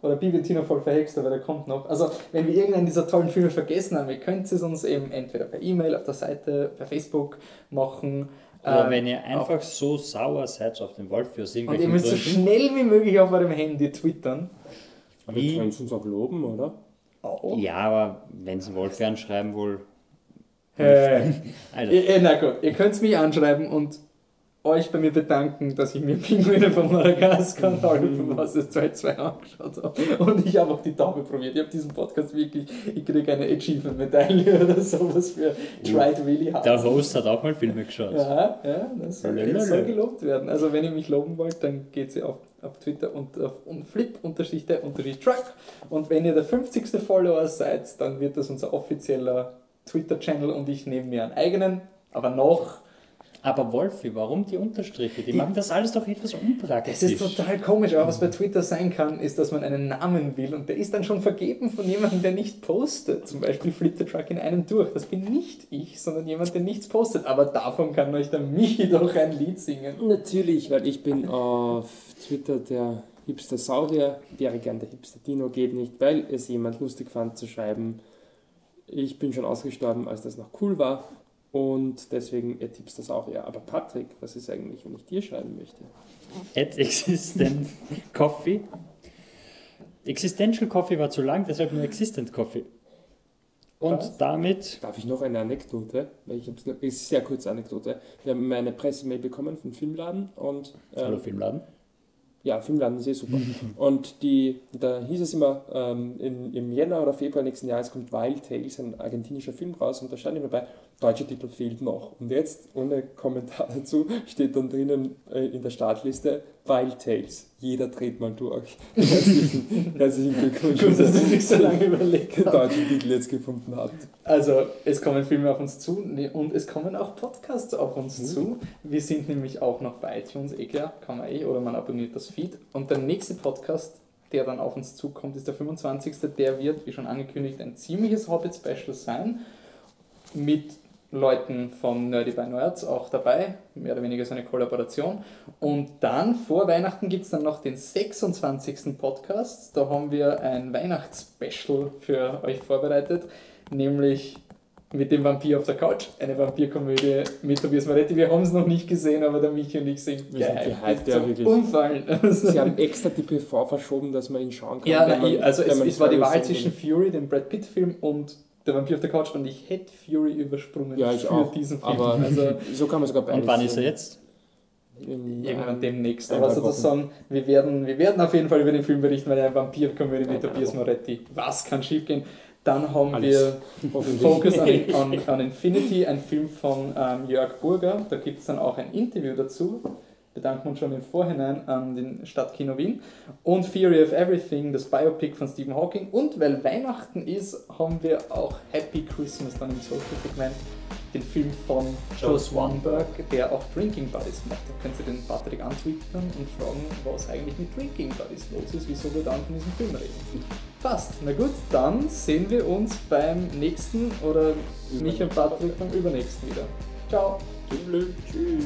Oder Bibentina voll verhext, aber der kommt noch. Also, wenn wir irgendeinen dieser tollen Filme vergessen haben, ihr könnt es uns eben entweder per E-Mail, auf der Seite, per Facebook machen. Oder Ähm, wenn ihr einfach so sauer seid auf den Wolf für Und irgendwelchen ihr müsst so Gründen, schnell wie möglich auf eurem Handy twittern. Aber Wie? wir können es uns auch loben, oder? Oh. Ja, aber wenn sie Wolf anschreiben wohl. Äh, Also, Ihr- ihr- na gut, ihr könnt mich anschreiben und euch bei mir bedanken, dass ich mir (laughs) Pinguine von Madagaskar und alle von was es 2-2 angeschaut habe. Und ich habe auch die Taube probiert. Ich habe diesen Podcast wirklich, ich kriege eine Achievement-Medaille (laughs) oder sowas für Tried Really Hard. der Host hat auch mal Filme geschaut. Ja, ja, das soll, soll gelobt werden. Also wenn ihr mich loben wollt, dann geht ihr auf, auf Twitter und auf und flip der truck. Und wenn ihr der 50. Follower seid, dann wird das unser offizieller Twitter-Channel und ich nehme mir einen eigenen, aber noch. Aber Wolfi, warum die Unterstriche? Die, machen das alles doch etwas unpraktisch. Es ist total komisch, aber was bei Twitter sein kann, ist, dass man einen Namen will und der ist dann schon vergeben von jemandem, der nicht postet. Zum Beispiel Flip the Truck in einem durch. Das bin nicht ich, sondern jemand, der nichts postet. Aber davon kann euch der Michi doch ein Lied singen. Natürlich, weil ich bin auf Twitter der Hipster Saurier, wäre gern der Hipster Dino, geht nicht, weil es jemand lustig fand zu schreiben. Ich bin schon ausgestorben, als das noch cool war und deswegen er Hipster Saurier. Aber Patrick, was ist eigentlich, wenn ich dir schreiben möchte? At Existent Coffee. Existential Coffee war zu lang, deshalb nur Existent Coffee. Und Was? damit, Darf ich noch eine Anekdote? Ich habe es ist eine sehr kurze Anekdote. Wir haben eine Pressemail bekommen vom Filmladen und ähm, hallo Filmladen. Ja, Filmladen ist eh super. (laughs) Und die, da hieß es immer, ähm, in, im Jänner oder Februar nächsten Jahres kommt Wild Tales, ein argentinischer Film raus, und da stand immer bei, deutscher Titel fehlt noch. Und jetzt, ohne Kommentar (laughs) dazu, steht dann drinnen äh, in der Startliste Wild Tales. Jeder dreht mal durch. (laughs) Herzlichen, herzlichen Glückwunsch, Gut, dass ich nicht so lange überlegt den deutschen Titel jetzt gefunden habt. Also, es kommen Filme auf uns zu nee, und es kommen auch Podcasts auf uns Mhm. zu. Wir sind nämlich auch noch bei iTunes, eh klar, kann man eh, oder man abonniert das Feed. Und der nächste Podcast, der dann auf uns zukommt, ist der 25. Der wird, wie schon angekündigt, ein ziemliches Hobbit-Special sein. Mit Leuten von Nerdy by Nerds auch dabei, mehr oder weniger so eine Kollaboration. Und dann vor Weihnachten gibt es dann noch den 26. Podcast. Da haben wir ein Weihnachtsspecial für euch vorbereitet, nämlich mit dem Vampir auf der Couch, eine Vampirkomödie mit Tobias Moretti. Wir haben es noch nicht gesehen, aber der Michi und ich sind Wir sind gehypt gehypt, bis ja, wirklich. Umfallen. Also- Sie haben extra die PV verschoben, dass man ihn schauen kann. ja, nein, man- also es, es war die Wahl zwischen. Fury, dem Brad Pitt-Film, und der Vampir auf der Couch und ich hätte Fury übersprungen Ja, ich für auch. diesen Film. Aber also (laughs) so kann man sogar beides Und wann ist er jetzt? Irgendwann demnächst. ein Aber sozusagen, wir werden, wir werden auf jeden Fall über den Film berichten, weil er eine Vampirkomödie mit Tobias Moretti. Was kann schiefgehen? Dann haben Alles. wir. Focus on, (laughs) on, on Infinity, ein Film von ähm, Jörg Burger. Da gibt es dann auch ein Interview dazu. Bedanken uns schon im Vorhinein an den Stadtkino Wien. Und Theory of Everything, das Biopic von Stephen Hawking. Und weil Weihnachten ist, haben wir auch Happy Christmas dann im Social-Segment. Den Film von Joe Joe Swanberg, der auch Drinking Buddies macht. Da könnt ihr den Patrick antwittern und fragen, was eigentlich mit Drinking Buddies los ist, wieso wir dann von diesem Film reden. Passt. Na gut, dann sehen wir uns beim nächsten oder mich und Patrick beim übernächsten wieder. Ciao. Tschüss.